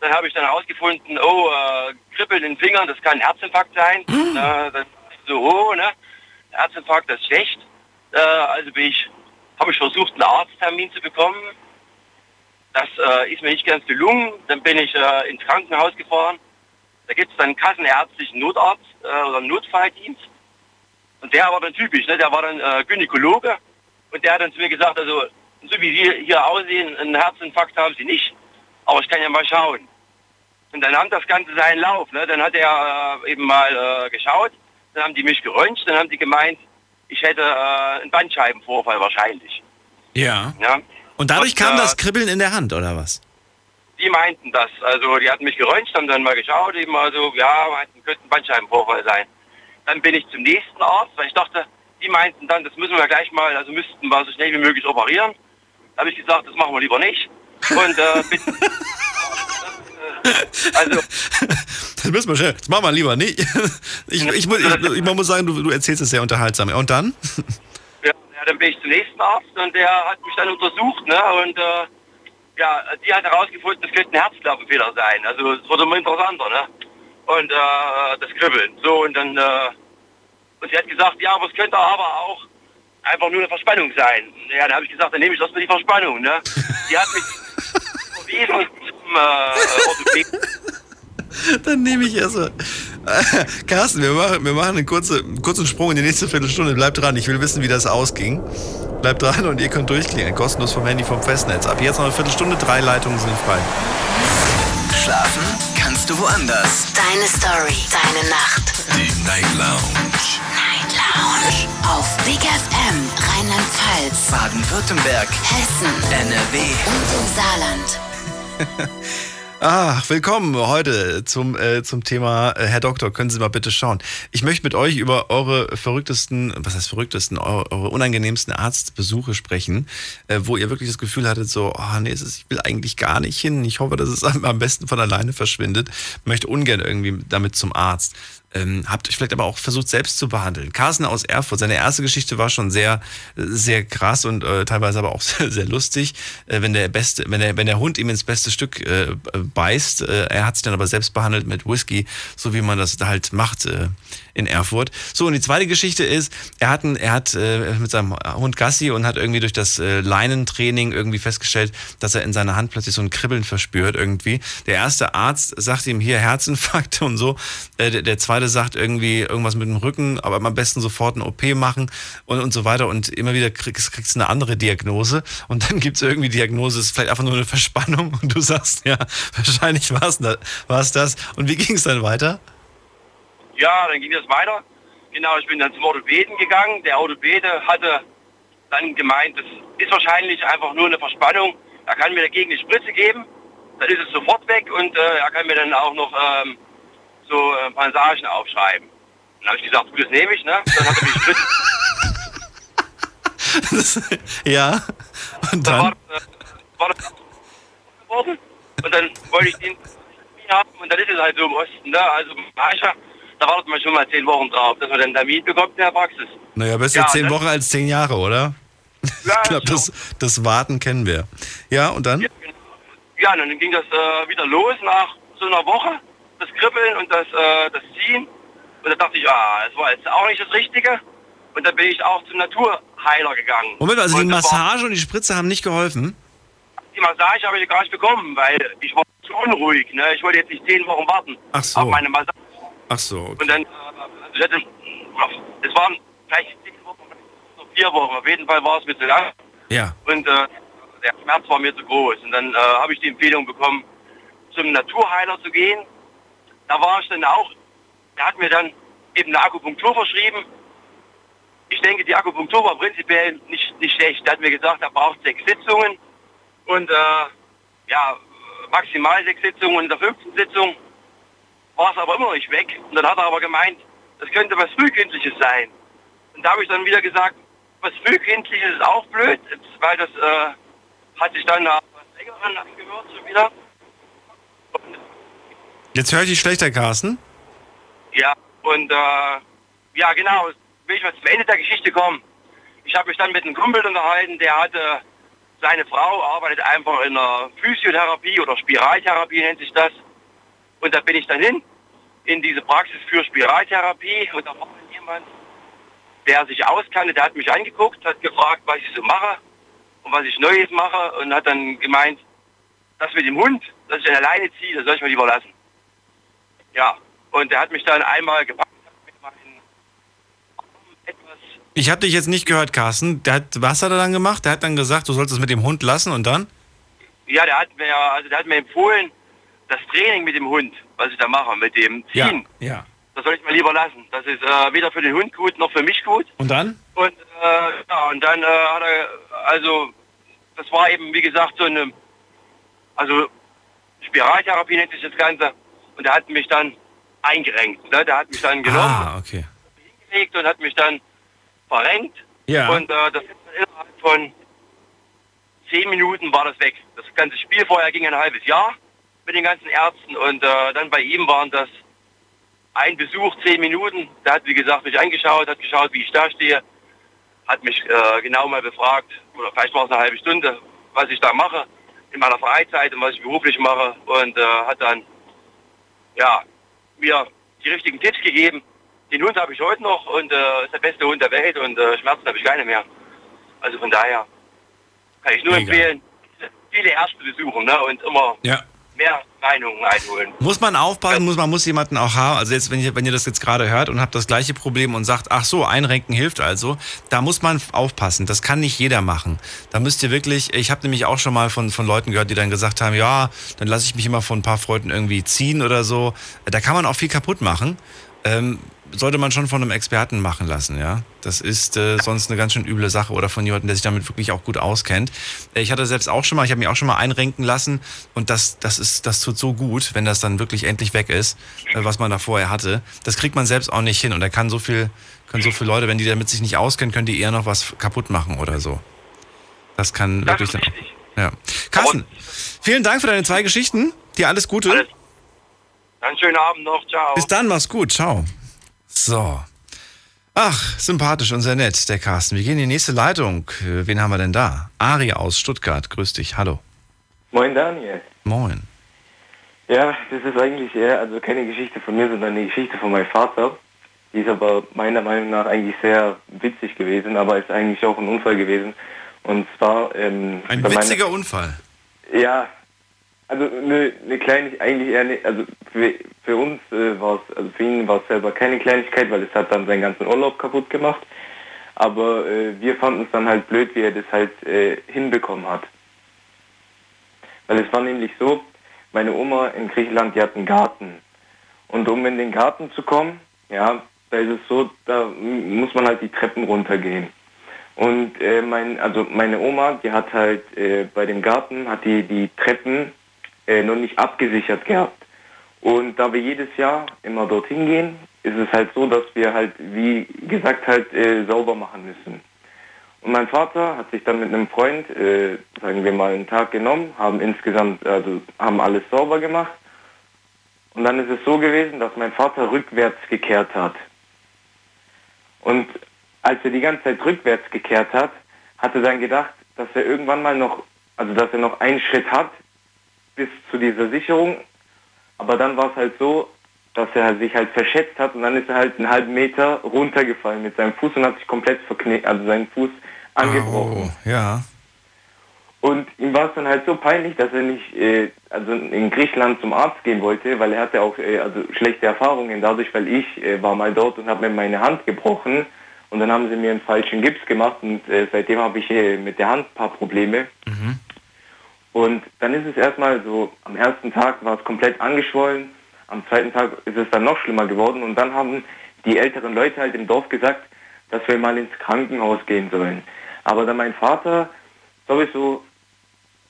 dann habe ich dann herausgefunden, oh, äh, Kribbeln in den Fingern, das kann ein Herzinfarkt sein. Äh, das ist so, oh, ne? Herzinfarkt, ist schlecht. Äh, also bin ich, habe ich versucht, einen Arzttermin zu bekommen. Das äh, ist mir nicht ganz gelungen. Dann bin ich äh, ins Krankenhaus gefahren. Da gibt es dann einen kassenärztlichen Notarzt äh, oder einen Notfalldienst. Und der war dann typisch, ne? der war dann äh, Gynäkologe. Und der hat dann zu mir gesagt, also so wie Sie hier aussehen, einen Herzinfarkt haben Sie nicht. Aber ich kann ja mal schauen. Und dann nahm das Ganze seinen Lauf. Ne? Dann hat er äh, eben mal geschaut. Dann haben die mich geröntgt. Dann haben die gemeint, ich hätte äh, einen Bandscheibenvorfall wahrscheinlich. Ja. Ja? Und dadurch Und, kam äh, das Kribbeln in der Hand, oder was? Die meinten das. Also die hatten mich geröntgt, haben dann mal geschaut, eben also, ja, meinten, könnte ein Bandscheibenvorfall sein. Dann bin ich zum nächsten Arzt, weil ich dachte, die meinten dann, das müssen wir gleich mal, also müssten wir so schnell wie möglich operieren. Da habe ich gesagt, das machen wir lieber nicht. Und äh, bin, also Das müssen wir schnell. Das machen wir lieber nicht. Ich, ich, muss, ich, ich muss sagen, du, du erzählst es sehr unterhaltsam. Und dann? Ja, ja, dann bin ich zum nächsten Arzt und der hat mich dann untersucht, ne? Und äh, ja, die hat herausgefunden, es könnte ein Herzklappenfehler sein. Also es wurde immer interessanter, ne? Und äh, das Kribbeln. So und dann äh, und sie hat gesagt, ja, aber es könnte aber auch einfach nur eine Verspannung sein. Ja, dann habe ich gesagt, dann nehme ich erstmal die Verspannung, ne? Die hat mich verwiesen zum äh. Dann nehme ich erstmal. Äh, Carsten, wir machen, wir machen einen, kurze, einen kurzen Sprung in die nächste Viertelstunde. Bleibt dran, ich will wissen, wie das ausging. Bleibt dran und ihr könnt durchklingeln. Kostenlos vom Handy vom Festnetz. Ab jetzt noch eine Viertelstunde, drei Leitungen sind frei. Schlafen kannst du woanders. Deine Story, deine Nacht. Die Night Lounge. Night Lounge. Auf Big FM, Rheinland-Pfalz, Baden-Württemberg, Hessen, NRW. und im Saarland. Ach, willkommen heute zum, äh, zum Thema, äh, Herr Doktor, können Sie mal bitte schauen. Ich möchte mit euch über eure verrücktesten, was heißt verrücktesten, eure, eure unangenehmsten Arztbesuche sprechen, äh, wo ihr wirklich das Gefühl hattet, so, oh nee, es ist, ich will eigentlich gar nicht hin. Ich hoffe, dass es am besten von alleine verschwindet. Möchte ungern irgendwie damit zum Arzt. Ähm, habt euch vielleicht aber auch versucht, selbst zu behandeln. Carsten aus Erfurt, seine erste Geschichte war schon sehr, sehr krass und äh, teilweise aber auch sehr, sehr lustig. Äh, wenn der beste, wenn der, wenn der Hund ihm ins beste Stück äh, beißt, äh, er hat sich dann aber selbst behandelt mit Whisky, so wie man das halt macht äh, in Erfurt. So, und die zweite Geschichte ist, er hat, ein, er hat äh, mit seinem Hund Gassi und hat irgendwie durch das äh, Leinentraining irgendwie festgestellt, dass er in seiner Hand plötzlich so ein Kribbeln verspürt irgendwie. Der erste Arzt sagt ihm hier Herzinfarkt und so. Äh, der, der zweite sagt irgendwie irgendwas mit dem Rücken, aber am besten sofort eine OP machen und, und so weiter. Und immer wieder kriegst, du eine andere Diagnose. Und dann gibt's irgendwie Diagnose, ist vielleicht einfach nur eine Verspannung. Und du sagst, ja, wahrscheinlich war es das. Und wie ging es dann weiter? Ja, dann ging das weiter. Genau, ich bin dann zum Orthopäden gegangen. Der Orthopäde hatte dann gemeint, das ist wahrscheinlich einfach nur eine Verspannung. Er kann mir dagegen eine Spritze geben, dann ist es sofort weg und äh, er kann mir dann auch noch ähm, so äh, Passagen aufschreiben. Dann habe ich gesagt, gut, das nehme ich, ne? Dann hat er mir die Spritze. ja, und dann? War, äh, war das und dann wollte ich den haben und dann ist es halt so im Osten, ne? Also Eicher, da wartet man schon mal zehn Wochen drauf, dass man den Termin bekommt in der Praxis. Naja, besser Ja, zehn ne? Wochen als zehn Jahre, oder? Ja, ich glaube, das, das Warten kennen wir. Ja, und dann? Ja, und dann ging das äh, wieder los nach so einer Woche, das Kribbeln und das, äh, das Ziehen. Und da dachte ich, ah, das war jetzt auch nicht das Richtige. Und dann bin ich auch zum Naturheiler gegangen. Moment, also die Und war- Massage und die Spritze haben nicht geholfen? Die Massage habe ich gar nicht bekommen, weil ich war zu unruhig. Ne? Ich wollte jetzt nicht zehn Wochen warten Ach so. auf meine Massage. Ach so. Okay. Und dann, es waren vielleicht zehn Wochen, vier Wochen. Auf jeden Fall war es mir zu lang. Ja. Und äh, der Schmerz war mir zu groß. Und dann äh, habe ich die Empfehlung bekommen, zum Naturheiler zu gehen. Da war ich dann auch, der hat mir dann eben eine Akupunktur verschrieben. Ich denke, die Akupunktur war prinzipiell nicht, nicht schlecht. Der hat mir gesagt, er braucht sechs Sitzungen und äh, ja, maximal sechs Sitzungen. Und in der fünften Sitzung war es aber immer noch nicht weg. Und dann hat er aber gemeint, das könnte was Frühkindliches sein. Und da habe ich dann wieder gesagt, was Frühkindliches ist auch blöd, weil das äh, hat sich dann nach was Längerem angehört schon wieder. Jetzt höre ich dich schlechter, Carsten. Ja, und äh, ja genau, will ich mal zum Ende der Geschichte kommen. Ich habe mich dann mit einem Kumpel unterhalten, der hatte, seine Frau arbeitet einfach in der Physiotherapie oder Spiraltherapie nennt sich das. Und da bin ich dann hin, in diese Praxis für Spiraltherapie und da war dann jemand, der sich auskannte, der hat mich angeguckt, hat gefragt, was ich so mache und was ich Neues mache und hat dann gemeint, das mit dem Hund, dass ich dann alleine ziehe, das soll ich mal lieber lassen. Ja, und er hat mich dann einmal gepackt, Ich habe dich jetzt nicht gehört, Carsten. Der hat, was hat er dann gemacht? Der hat dann gesagt, du sollst es mit dem Hund lassen und dann? ja, der hat mir, also der hat mir empfohlen, das Training mit dem Hund, was ich da mache, mit dem Ziehen, Ja. das soll ich mal lieber lassen. Das ist äh, weder für den Hund gut noch für mich gut. Und dann? Und äh, ja, und dann äh, hat er, also das war eben, wie gesagt, so eine, also Spiraltherapie nennt sich das Ganze. Und er hat mich dann eingerenkt. Ne? Der hat mich dann genommen, Ah, okay. gelegt und hat mich dann verrenkt. Ja. Und äh, das innerhalb von zehn Minuten war das weg. Das ganze Spiel vorher ging ein halbes Jahr mit den ganzen Ärzten und äh, dann bei ihm waren das ein Besuch, zehn Minuten. Der hat, wie gesagt, mich angeschaut, hat geschaut, wie ich da stehe, hat mich äh, genau mal befragt, oder vielleicht war es eine halbe Stunde, was ich da mache in meiner Freizeit und was ich beruflich mache und äh, hat dann ja, mir die richtigen Tipps gegeben. Den Hund habe ich heute noch und äh, ist der beste Hund der Welt und äh, Schmerzen habe ich keine mehr. Also von daher kann ich nur Mega. empfehlen, viele Ärzte besuchen ne, und immer Ja. Mehr Meinungen einholen. Muss man aufpassen, muss, man muss jemanden auch haben. Also jetzt, wenn ihr, wenn ihr das jetzt gerade hört und habt das gleiche Problem und sagt, ach so, einrenken hilft also, da muss man aufpassen. Das kann nicht jeder machen. Da müsst ihr wirklich, ich habe nämlich auch schon mal von, von Leuten gehört, die dann gesagt haben, ja, dann lasse ich mich immer von ein paar Freunden irgendwie ziehen oder so. Da kann man auch viel kaputt machen. Ähm, sollte man schon von einem Experten machen lassen, ja. Das ist äh, sonst eine ganz schön üble Sache oder von jemandem, der sich damit wirklich auch gut auskennt. Äh, Ich hatte selbst auch schon mal, ich habe mich auch schon mal einrenken lassen und das, das ist, das tut so gut, wenn das dann wirklich endlich weg ist, äh, was man da vorher hatte. Das kriegt man selbst auch nicht hin und da kann so viel, können so viele Leute, wenn die damit sich nicht auskennen, können die eher noch was kaputt machen oder so. Das kann wirklich dann. Ja. Carsten, vielen Dank für deine zwei Geschichten. Dir alles Gute. Einen schönen Abend noch, ciao. Bis dann, mach's gut. Ciao. So. Ach, sympathisch und sehr nett, der Carsten. Wir gehen in die nächste Leitung. Äh, Wen haben wir denn da? Ari aus Stuttgart. Grüß dich. Hallo. Moin Daniel. Moin. Ja, das ist eigentlich eher, also keine Geschichte von mir, sondern eine Geschichte von meinem Vater. Die ist aber meiner Meinung nach eigentlich sehr witzig gewesen, aber ist eigentlich auch ein Unfall gewesen. Und zwar... Ähm, Ein bei meiner- witziger Unfall. Ja, also eine, eine Kleinigkeit, eigentlich eher nicht, also für, für uns äh, war es, also für ihn war es selber keine Kleinigkeit, weil es hat dann seinen ganzen Urlaub kaputt gemacht. Aber äh, wir fanden es dann halt blöd, wie er das halt äh, hinbekommen hat. Weil es war nämlich so, meine Oma in Griechenland, die hat einen Garten. Und um in den Garten zu kommen, ja, da ist es so, da muss man halt die Treppen runtergehen. Und äh, mein, also meine Oma, die hat halt äh, bei dem Garten, hat die die Treppen äh, noch nicht abgesichert gehabt. Und da wir jedes Jahr immer dorthin gehen, ist es halt so, dass wir halt, wie gesagt, halt äh, sauber machen müssen. Und mein Vater hat sich dann mit einem Freund, äh, sagen wir mal, einen Tag genommen, haben insgesamt, also haben alles sauber gemacht. Und dann ist es so gewesen, dass mein Vater rückwärts gekehrt hat. Und als er die ganze Zeit rückwärts gekehrt hat, hat er dann gedacht, dass er irgendwann mal noch, also dass er noch einen Schritt hat bis zu dieser Sicherung. Aber dann war es halt so, dass er sich halt verschätzt hat und dann ist er halt einen halben Meter runtergefallen mit seinem Fuß und hat sich komplett verknickt, also seinen Fuß angebrochen. Oh, ja. Und ihm war es dann halt so peinlich, dass er nicht äh, also in Griechenland zum Arzt gehen wollte, weil er hatte auch äh, also schlechte Erfahrungen dadurch, weil ich äh, war mal dort und habe mir meine Hand gebrochen und dann haben sie mir einen falschen Gips gemacht und äh, seitdem habe ich äh, mit der Hand ein paar Probleme. Und dann ist es erstmal so, am ersten Tag war es komplett angeschwollen, am zweiten Tag ist es dann noch schlimmer geworden und dann haben die älteren Leute halt im Dorf gesagt, dass wir mal ins Krankenhaus gehen sollen. Aber da mein Vater sowieso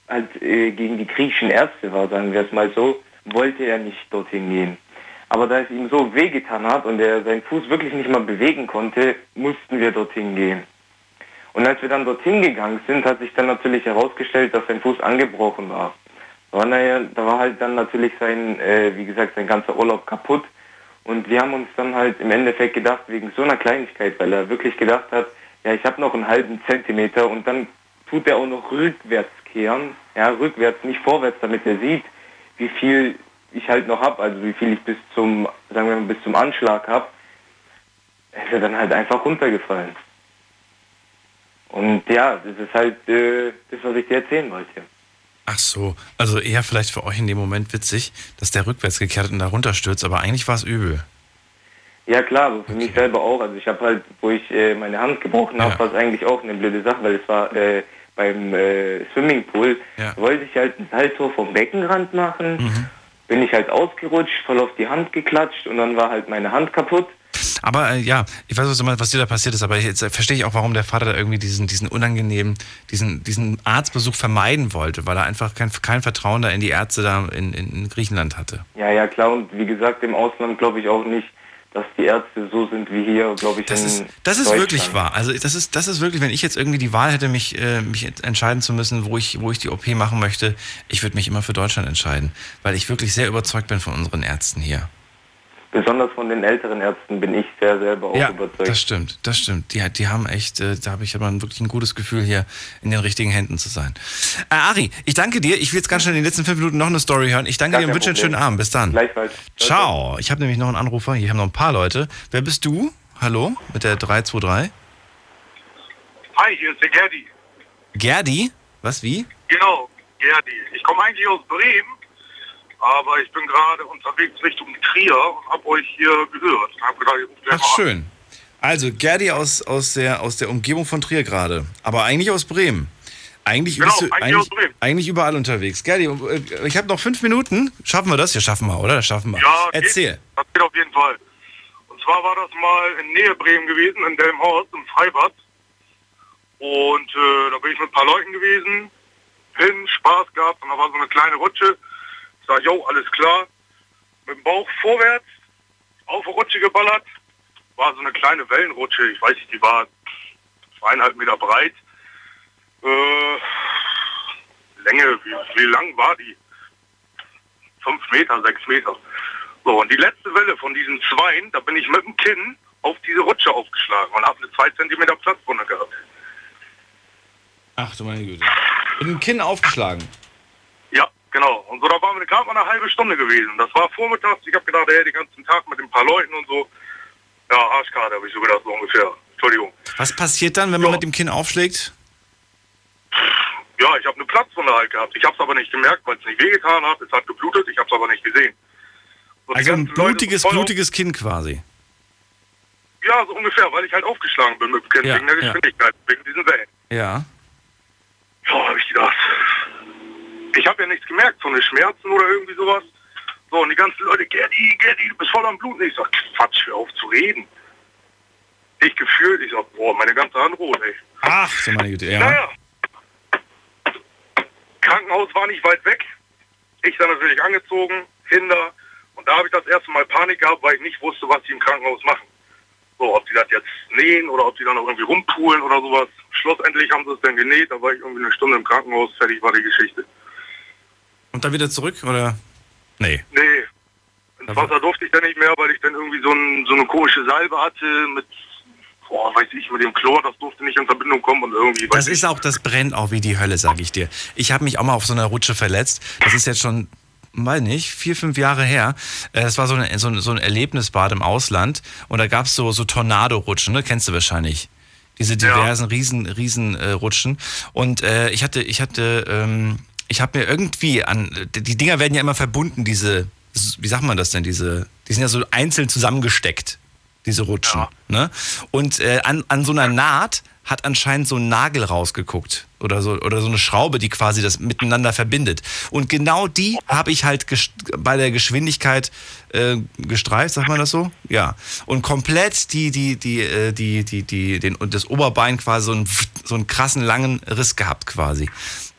halt äh, gegen die griechischen Ärzte war, sagen wir es mal so, wollte er nicht dorthin gehen. Aber da es ihm so wehgetan hat und er seinen Fuß wirklich nicht mal bewegen konnte, mussten wir dorthin gehen. Und als wir dann dorthin gegangen sind, hat sich dann natürlich herausgestellt, dass sein Fuß angebrochen war. Da war, da war halt dann natürlich sein, äh, wie gesagt, sein ganzer Urlaub kaputt. Und wir haben uns dann halt im Endeffekt gedacht, wegen so einer Kleinigkeit, weil er wirklich gedacht hat, ja, ich habe noch einen halben Zentimeter und dann tut er auch noch rückwärts kehren, ja, rückwärts, nicht vorwärts, damit er sieht, wie viel ich halt noch habe, also wie viel ich bis zum, sagen wir mal, bis zum Anschlag habe, ist er dann halt einfach runtergefallen. Und ja, das ist halt äh, das, was ich dir erzählen wollte. Ach so, also eher vielleicht für euch in dem Moment witzig, dass der rückwärts gekehrt und da runterstürzt, aber eigentlich war es übel. Ja klar, aber für mich selber auch. Also ich habe halt, wo ich äh, meine Hand gebrochen habe, war es eigentlich auch eine blöde Sache, weil es war äh, beim äh, Swimmingpool, da wollte ich halt ein Salto vom Beckenrand machen, bin ich halt ausgerutscht, voll auf die Hand geklatscht und dann war halt meine Hand kaputt. Aber äh, ja, ich weiß, meinst, was dir da passiert ist, aber jetzt äh, verstehe ich auch, warum der Vater da irgendwie diesen, diesen unangenehmen, diesen, diesen Arztbesuch vermeiden wollte, weil er einfach kein, kein Vertrauen da in die Ärzte da in, in, in Griechenland hatte. Ja, ja klar und wie gesagt, im Ausland glaube ich auch nicht, dass die Ärzte so sind wie hier, glaube ich, Das ist, das ist wirklich wahr. Also das ist, das ist wirklich, wenn ich jetzt irgendwie die Wahl hätte, mich, äh, mich ent- entscheiden zu müssen, wo ich, wo ich die OP machen möchte, ich würde mich immer für Deutschland entscheiden, weil ich wirklich sehr überzeugt bin von unseren Ärzten hier. Besonders von den älteren Ärzten bin ich sehr selber auch ja, überzeugt. das stimmt, das stimmt. Die, die haben echt, äh, da habe ich aber wirklich ein gutes Gefühl, hier in den richtigen Händen zu sein. Äh, Ari, ich danke dir. Ich will jetzt ganz schnell in den letzten fünf Minuten noch eine Story hören. Ich danke Gar dir und wünsche einen schönen Abend. Bis dann. Gleichfalls. Ciao. Ich habe nämlich noch einen Anrufer. Hier haben noch ein paar Leute. Wer bist du? Hallo? Mit der 323? Hi, hier ist der Gerdi. Gerdi? Was, wie? Genau, Gerdi. Ich komme eigentlich aus Bremen, aber ich bin gerade unterwegs Richtung Trier und habe euch hier gehört. Gedacht, Ach, schön. Also, Gerdi aus, aus, der, aus der Umgebung von Trier gerade. Aber eigentlich aus Bremen. Eigentlich, Genau, bist du eigentlich eigentlich, eigentlich überall unterwegs. Gerdi, äh, ich habe noch fünf Minuten. Schaffen wir das? Ja, schaffen wir, oder? Das schaffen wir. Ja, Erzähl. Geht, das geht auf jeden Fall. Und zwar war das mal in Nähe Bremen gewesen, in Delmhorst, im Freibad. Und äh, da bin ich mit ein paar Leuten gewesen, hin, Spaß gehabt und da war so eine kleine Rutsche. Sag, jo, alles klar. Mit dem Bauch vorwärts, auf die Rutsche geballert. War so eine kleine Wellenrutsche, ich weiß nicht, die war zweieinhalb Meter breit. Äh, Länge, wie, wie lang war die? Fünf Meter, sechs Meter. So, und die letzte Welle von diesen Zweien, da bin ich mit dem Kinn auf diese Rutsche aufgeschlagen und habe eine 2 cm Platzwunde gehabt. Ach du meine Güte. Mit dem Kinn aufgeschlagen. Ja, genau. Und so, da waren wir gerade mal eine halbe Stunde gewesen. Das war vormittags. Ich habe gedacht, ey, den ganzen Tag mit ein paar Leuten und so. Ja, Arschkarte habe ich so gedacht, so ungefähr. Entschuldigung. Was passiert dann, wenn man mit dem Kinn aufschlägt? Ja, ich habe eine Platzwunde halt gehabt. Ich habe es aber nicht gemerkt, weil es nicht wehgetan hat. Es hat geblutet. Ich habe es aber nicht gesehen. Die Also ein blutiges, blutiges Kinn quasi. Ja, so ungefähr, weil ich halt aufgeschlagen bin mit dem Kind Ja, wegen der ja. Geschwindigkeit, wegen diesen Wellen. Ja. Ja, habe ich gedacht. Ich habe ja nichts gemerkt, so eine Schmerzen oder irgendwie sowas. So, und die ganzen Leute, Gerdi, Gerdi, du bist voll am Blut. Ich sag, Quatsch, hör auf zu reden. Ich gefühlt, ich sag, boah, meine ganze Hand rot, ey. Ach, so meine Güte, ja. Naja. Krankenhaus war nicht weit weg. Ich dann natürlich angezogen, hinter. Und da habe ich das erste Mal Panik gehabt, weil ich nicht wusste, was die im Krankenhaus machen. So, ob die das jetzt nähen oder ob die dann noch irgendwie rumpulen oder sowas. Schlussendlich haben sie es dann genäht, da war ich irgendwie eine Stunde im Krankenhaus, fertig war die Geschichte. Und dann wieder zurück, oder? Nee. Nee, ins Wasser durfte ich dann nicht mehr, weil ich dann irgendwie so, ein, so eine komische Salbe hatte mit, boah, weiß ich, mit dem Chlor, das durfte nicht in Verbindung kommen und irgendwie, Das ist auch, das brennt auch wie die Hölle, sag ich dir. Ich habe mich auch mal auf so einer Rutsche verletzt. Das ist jetzt schon, weiß nicht, vier, fünf Jahre her. Äh, Es war so, eine, so, ein- so ein Erlebnisbad im Ausland und da gab es so, so Tornado-Rutschen, ne? Kennst du wahrscheinlich. Diese diversen riesen, riesen äh, Rutschen. Und äh, ich hatte, ich hatte, ähm, ich habe mir irgendwie an, die Dinger werden ja immer verbunden, diese, wie sagt man das denn, diese, die sind ja so einzeln zusammengesteckt, diese Rutschen. Ne? Und äh, an, an so einer Naht hat anscheinend so ein Nagel rausgeguckt oder so oder so eine Schraube, die quasi das miteinander verbindet. Und genau die habe ich halt bei der Geschwindigkeit äh, gestreift, sagt man das so? Ja. Und komplett die die die äh, die die die den und das Oberbein quasi so einen so einen krassen langen Riss gehabt quasi.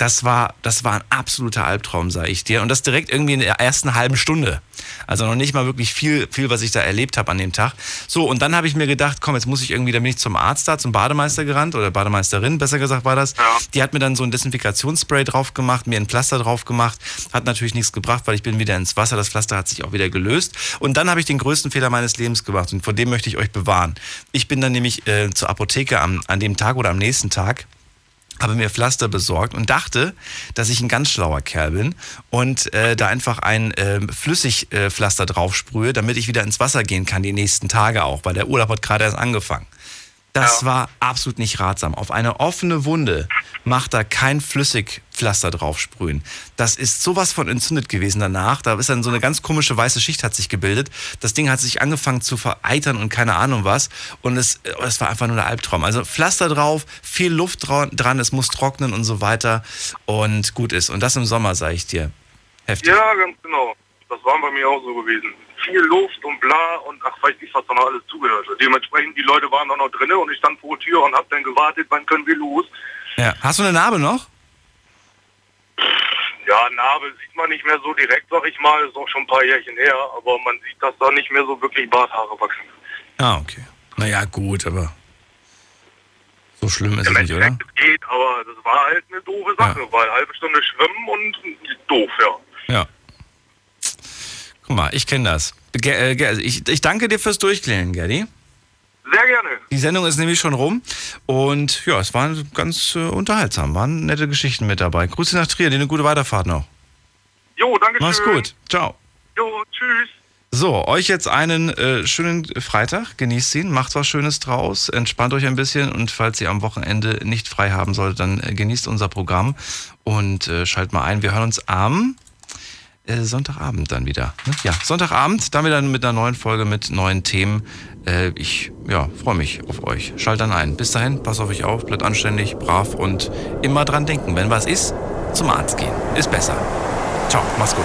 Das war das war ein absoluter Albtraum, sage ich dir. Und das direkt irgendwie in der ersten halben Stunde. Also noch nicht mal wirklich viel, viel, was ich da erlebt habe an dem Tag. So, und dann habe ich mir gedacht, komm, jetzt muss ich irgendwie, dann bin ich zum Arzt da, zum Bademeister gerannt, oder Bademeisterin, besser gesagt war das. Die hat mir dann so ein Desinfektionsspray drauf gemacht, mir ein Pflaster drauf gemacht. Hat natürlich nichts gebracht, weil ich bin wieder ins Wasser. Das Pflaster hat sich auch wieder gelöst. Und dann habe ich den größten Fehler meines Lebens gemacht. Und vor dem möchte ich euch bewahren. Ich bin dann nämlich äh, zur Apotheke am, an dem Tag oder am nächsten Tag habe mir Pflaster besorgt und dachte, dass ich ein ganz schlauer Kerl bin und äh, da einfach ein äh, Flüssigpflaster äh, drauf sprühe, damit ich wieder ins Wasser gehen kann die nächsten Tage auch, weil der Urlaub hat gerade erst angefangen. Das war absolut nicht ratsam. Auf eine offene Wunde macht da kein Flüssigpflaster drauf sprühen. Das ist sowas von entzündet gewesen danach. Da ist dann so eine ganz komische weiße Schicht hat sich gebildet. Das Ding hat sich angefangen zu vereitern und keine Ahnung was. Und es, es war einfach nur der Albtraum. Also Pflaster drauf, viel Luft dra- dran, es muss trocknen und so weiter. Und gut ist. Und das im Sommer, sage ich dir. Heftig. Ja, ganz genau. Das war bei mir auch so gewesen. Viel Luft und bla und ach, weiß ich, was da noch alles zugehörte. Dementsprechend, die Leute waren auch noch drinne und ich stand vor der Tür und hab dann gewartet, wann können wir los. Ja. Hast du eine Narbe noch? Ja, Narbe sieht man nicht mehr so direkt, sag ich mal, ist auch schon ein paar Jährchen her, aber man sieht, dass da nicht mehr so wirklich Barthaare wachsen. Ah, okay. Naja, gut, aber so schlimm ist es nicht, oder? Es geht, aber das war halt eine doofe Sache, weil halbe Stunde schwimmen und doof, ja. Ja. Guck mal, ich kenne das. Äh, also ich, ich danke dir fürs Durchklären, Gerdi. Sehr gerne. Die Sendung ist nämlich schon rum und ja, es war ganz äh, unterhaltsam. Waren nette Geschichten mit dabei. Grüße nach Trier, dir eine gute Weiterfahrt noch. Jo, danke schön. Mach's gut. Ciao. Jo, tschüss. So, euch jetzt einen äh, schönen Freitag. Genießt ihn, macht was Schönes draus, entspannt euch ein bisschen und falls ihr am Wochenende nicht frei haben solltet, dann äh, genießt unser Programm und äh, schaltet mal ein. Wir hören uns am äh, Sonntagabend dann wieder. Ne? Ja, Sonntagabend, dann wieder mit einer neuen Folge mit neuen Themen. Äh, ich ja, freue mich auf euch. Schaltet dann ein. Bis dahin, passt auf euch auf, bleibt anständig, brav und immer dran denken, wenn was ist, zum Arzt gehen. Ist besser. Ciao, mach's gut.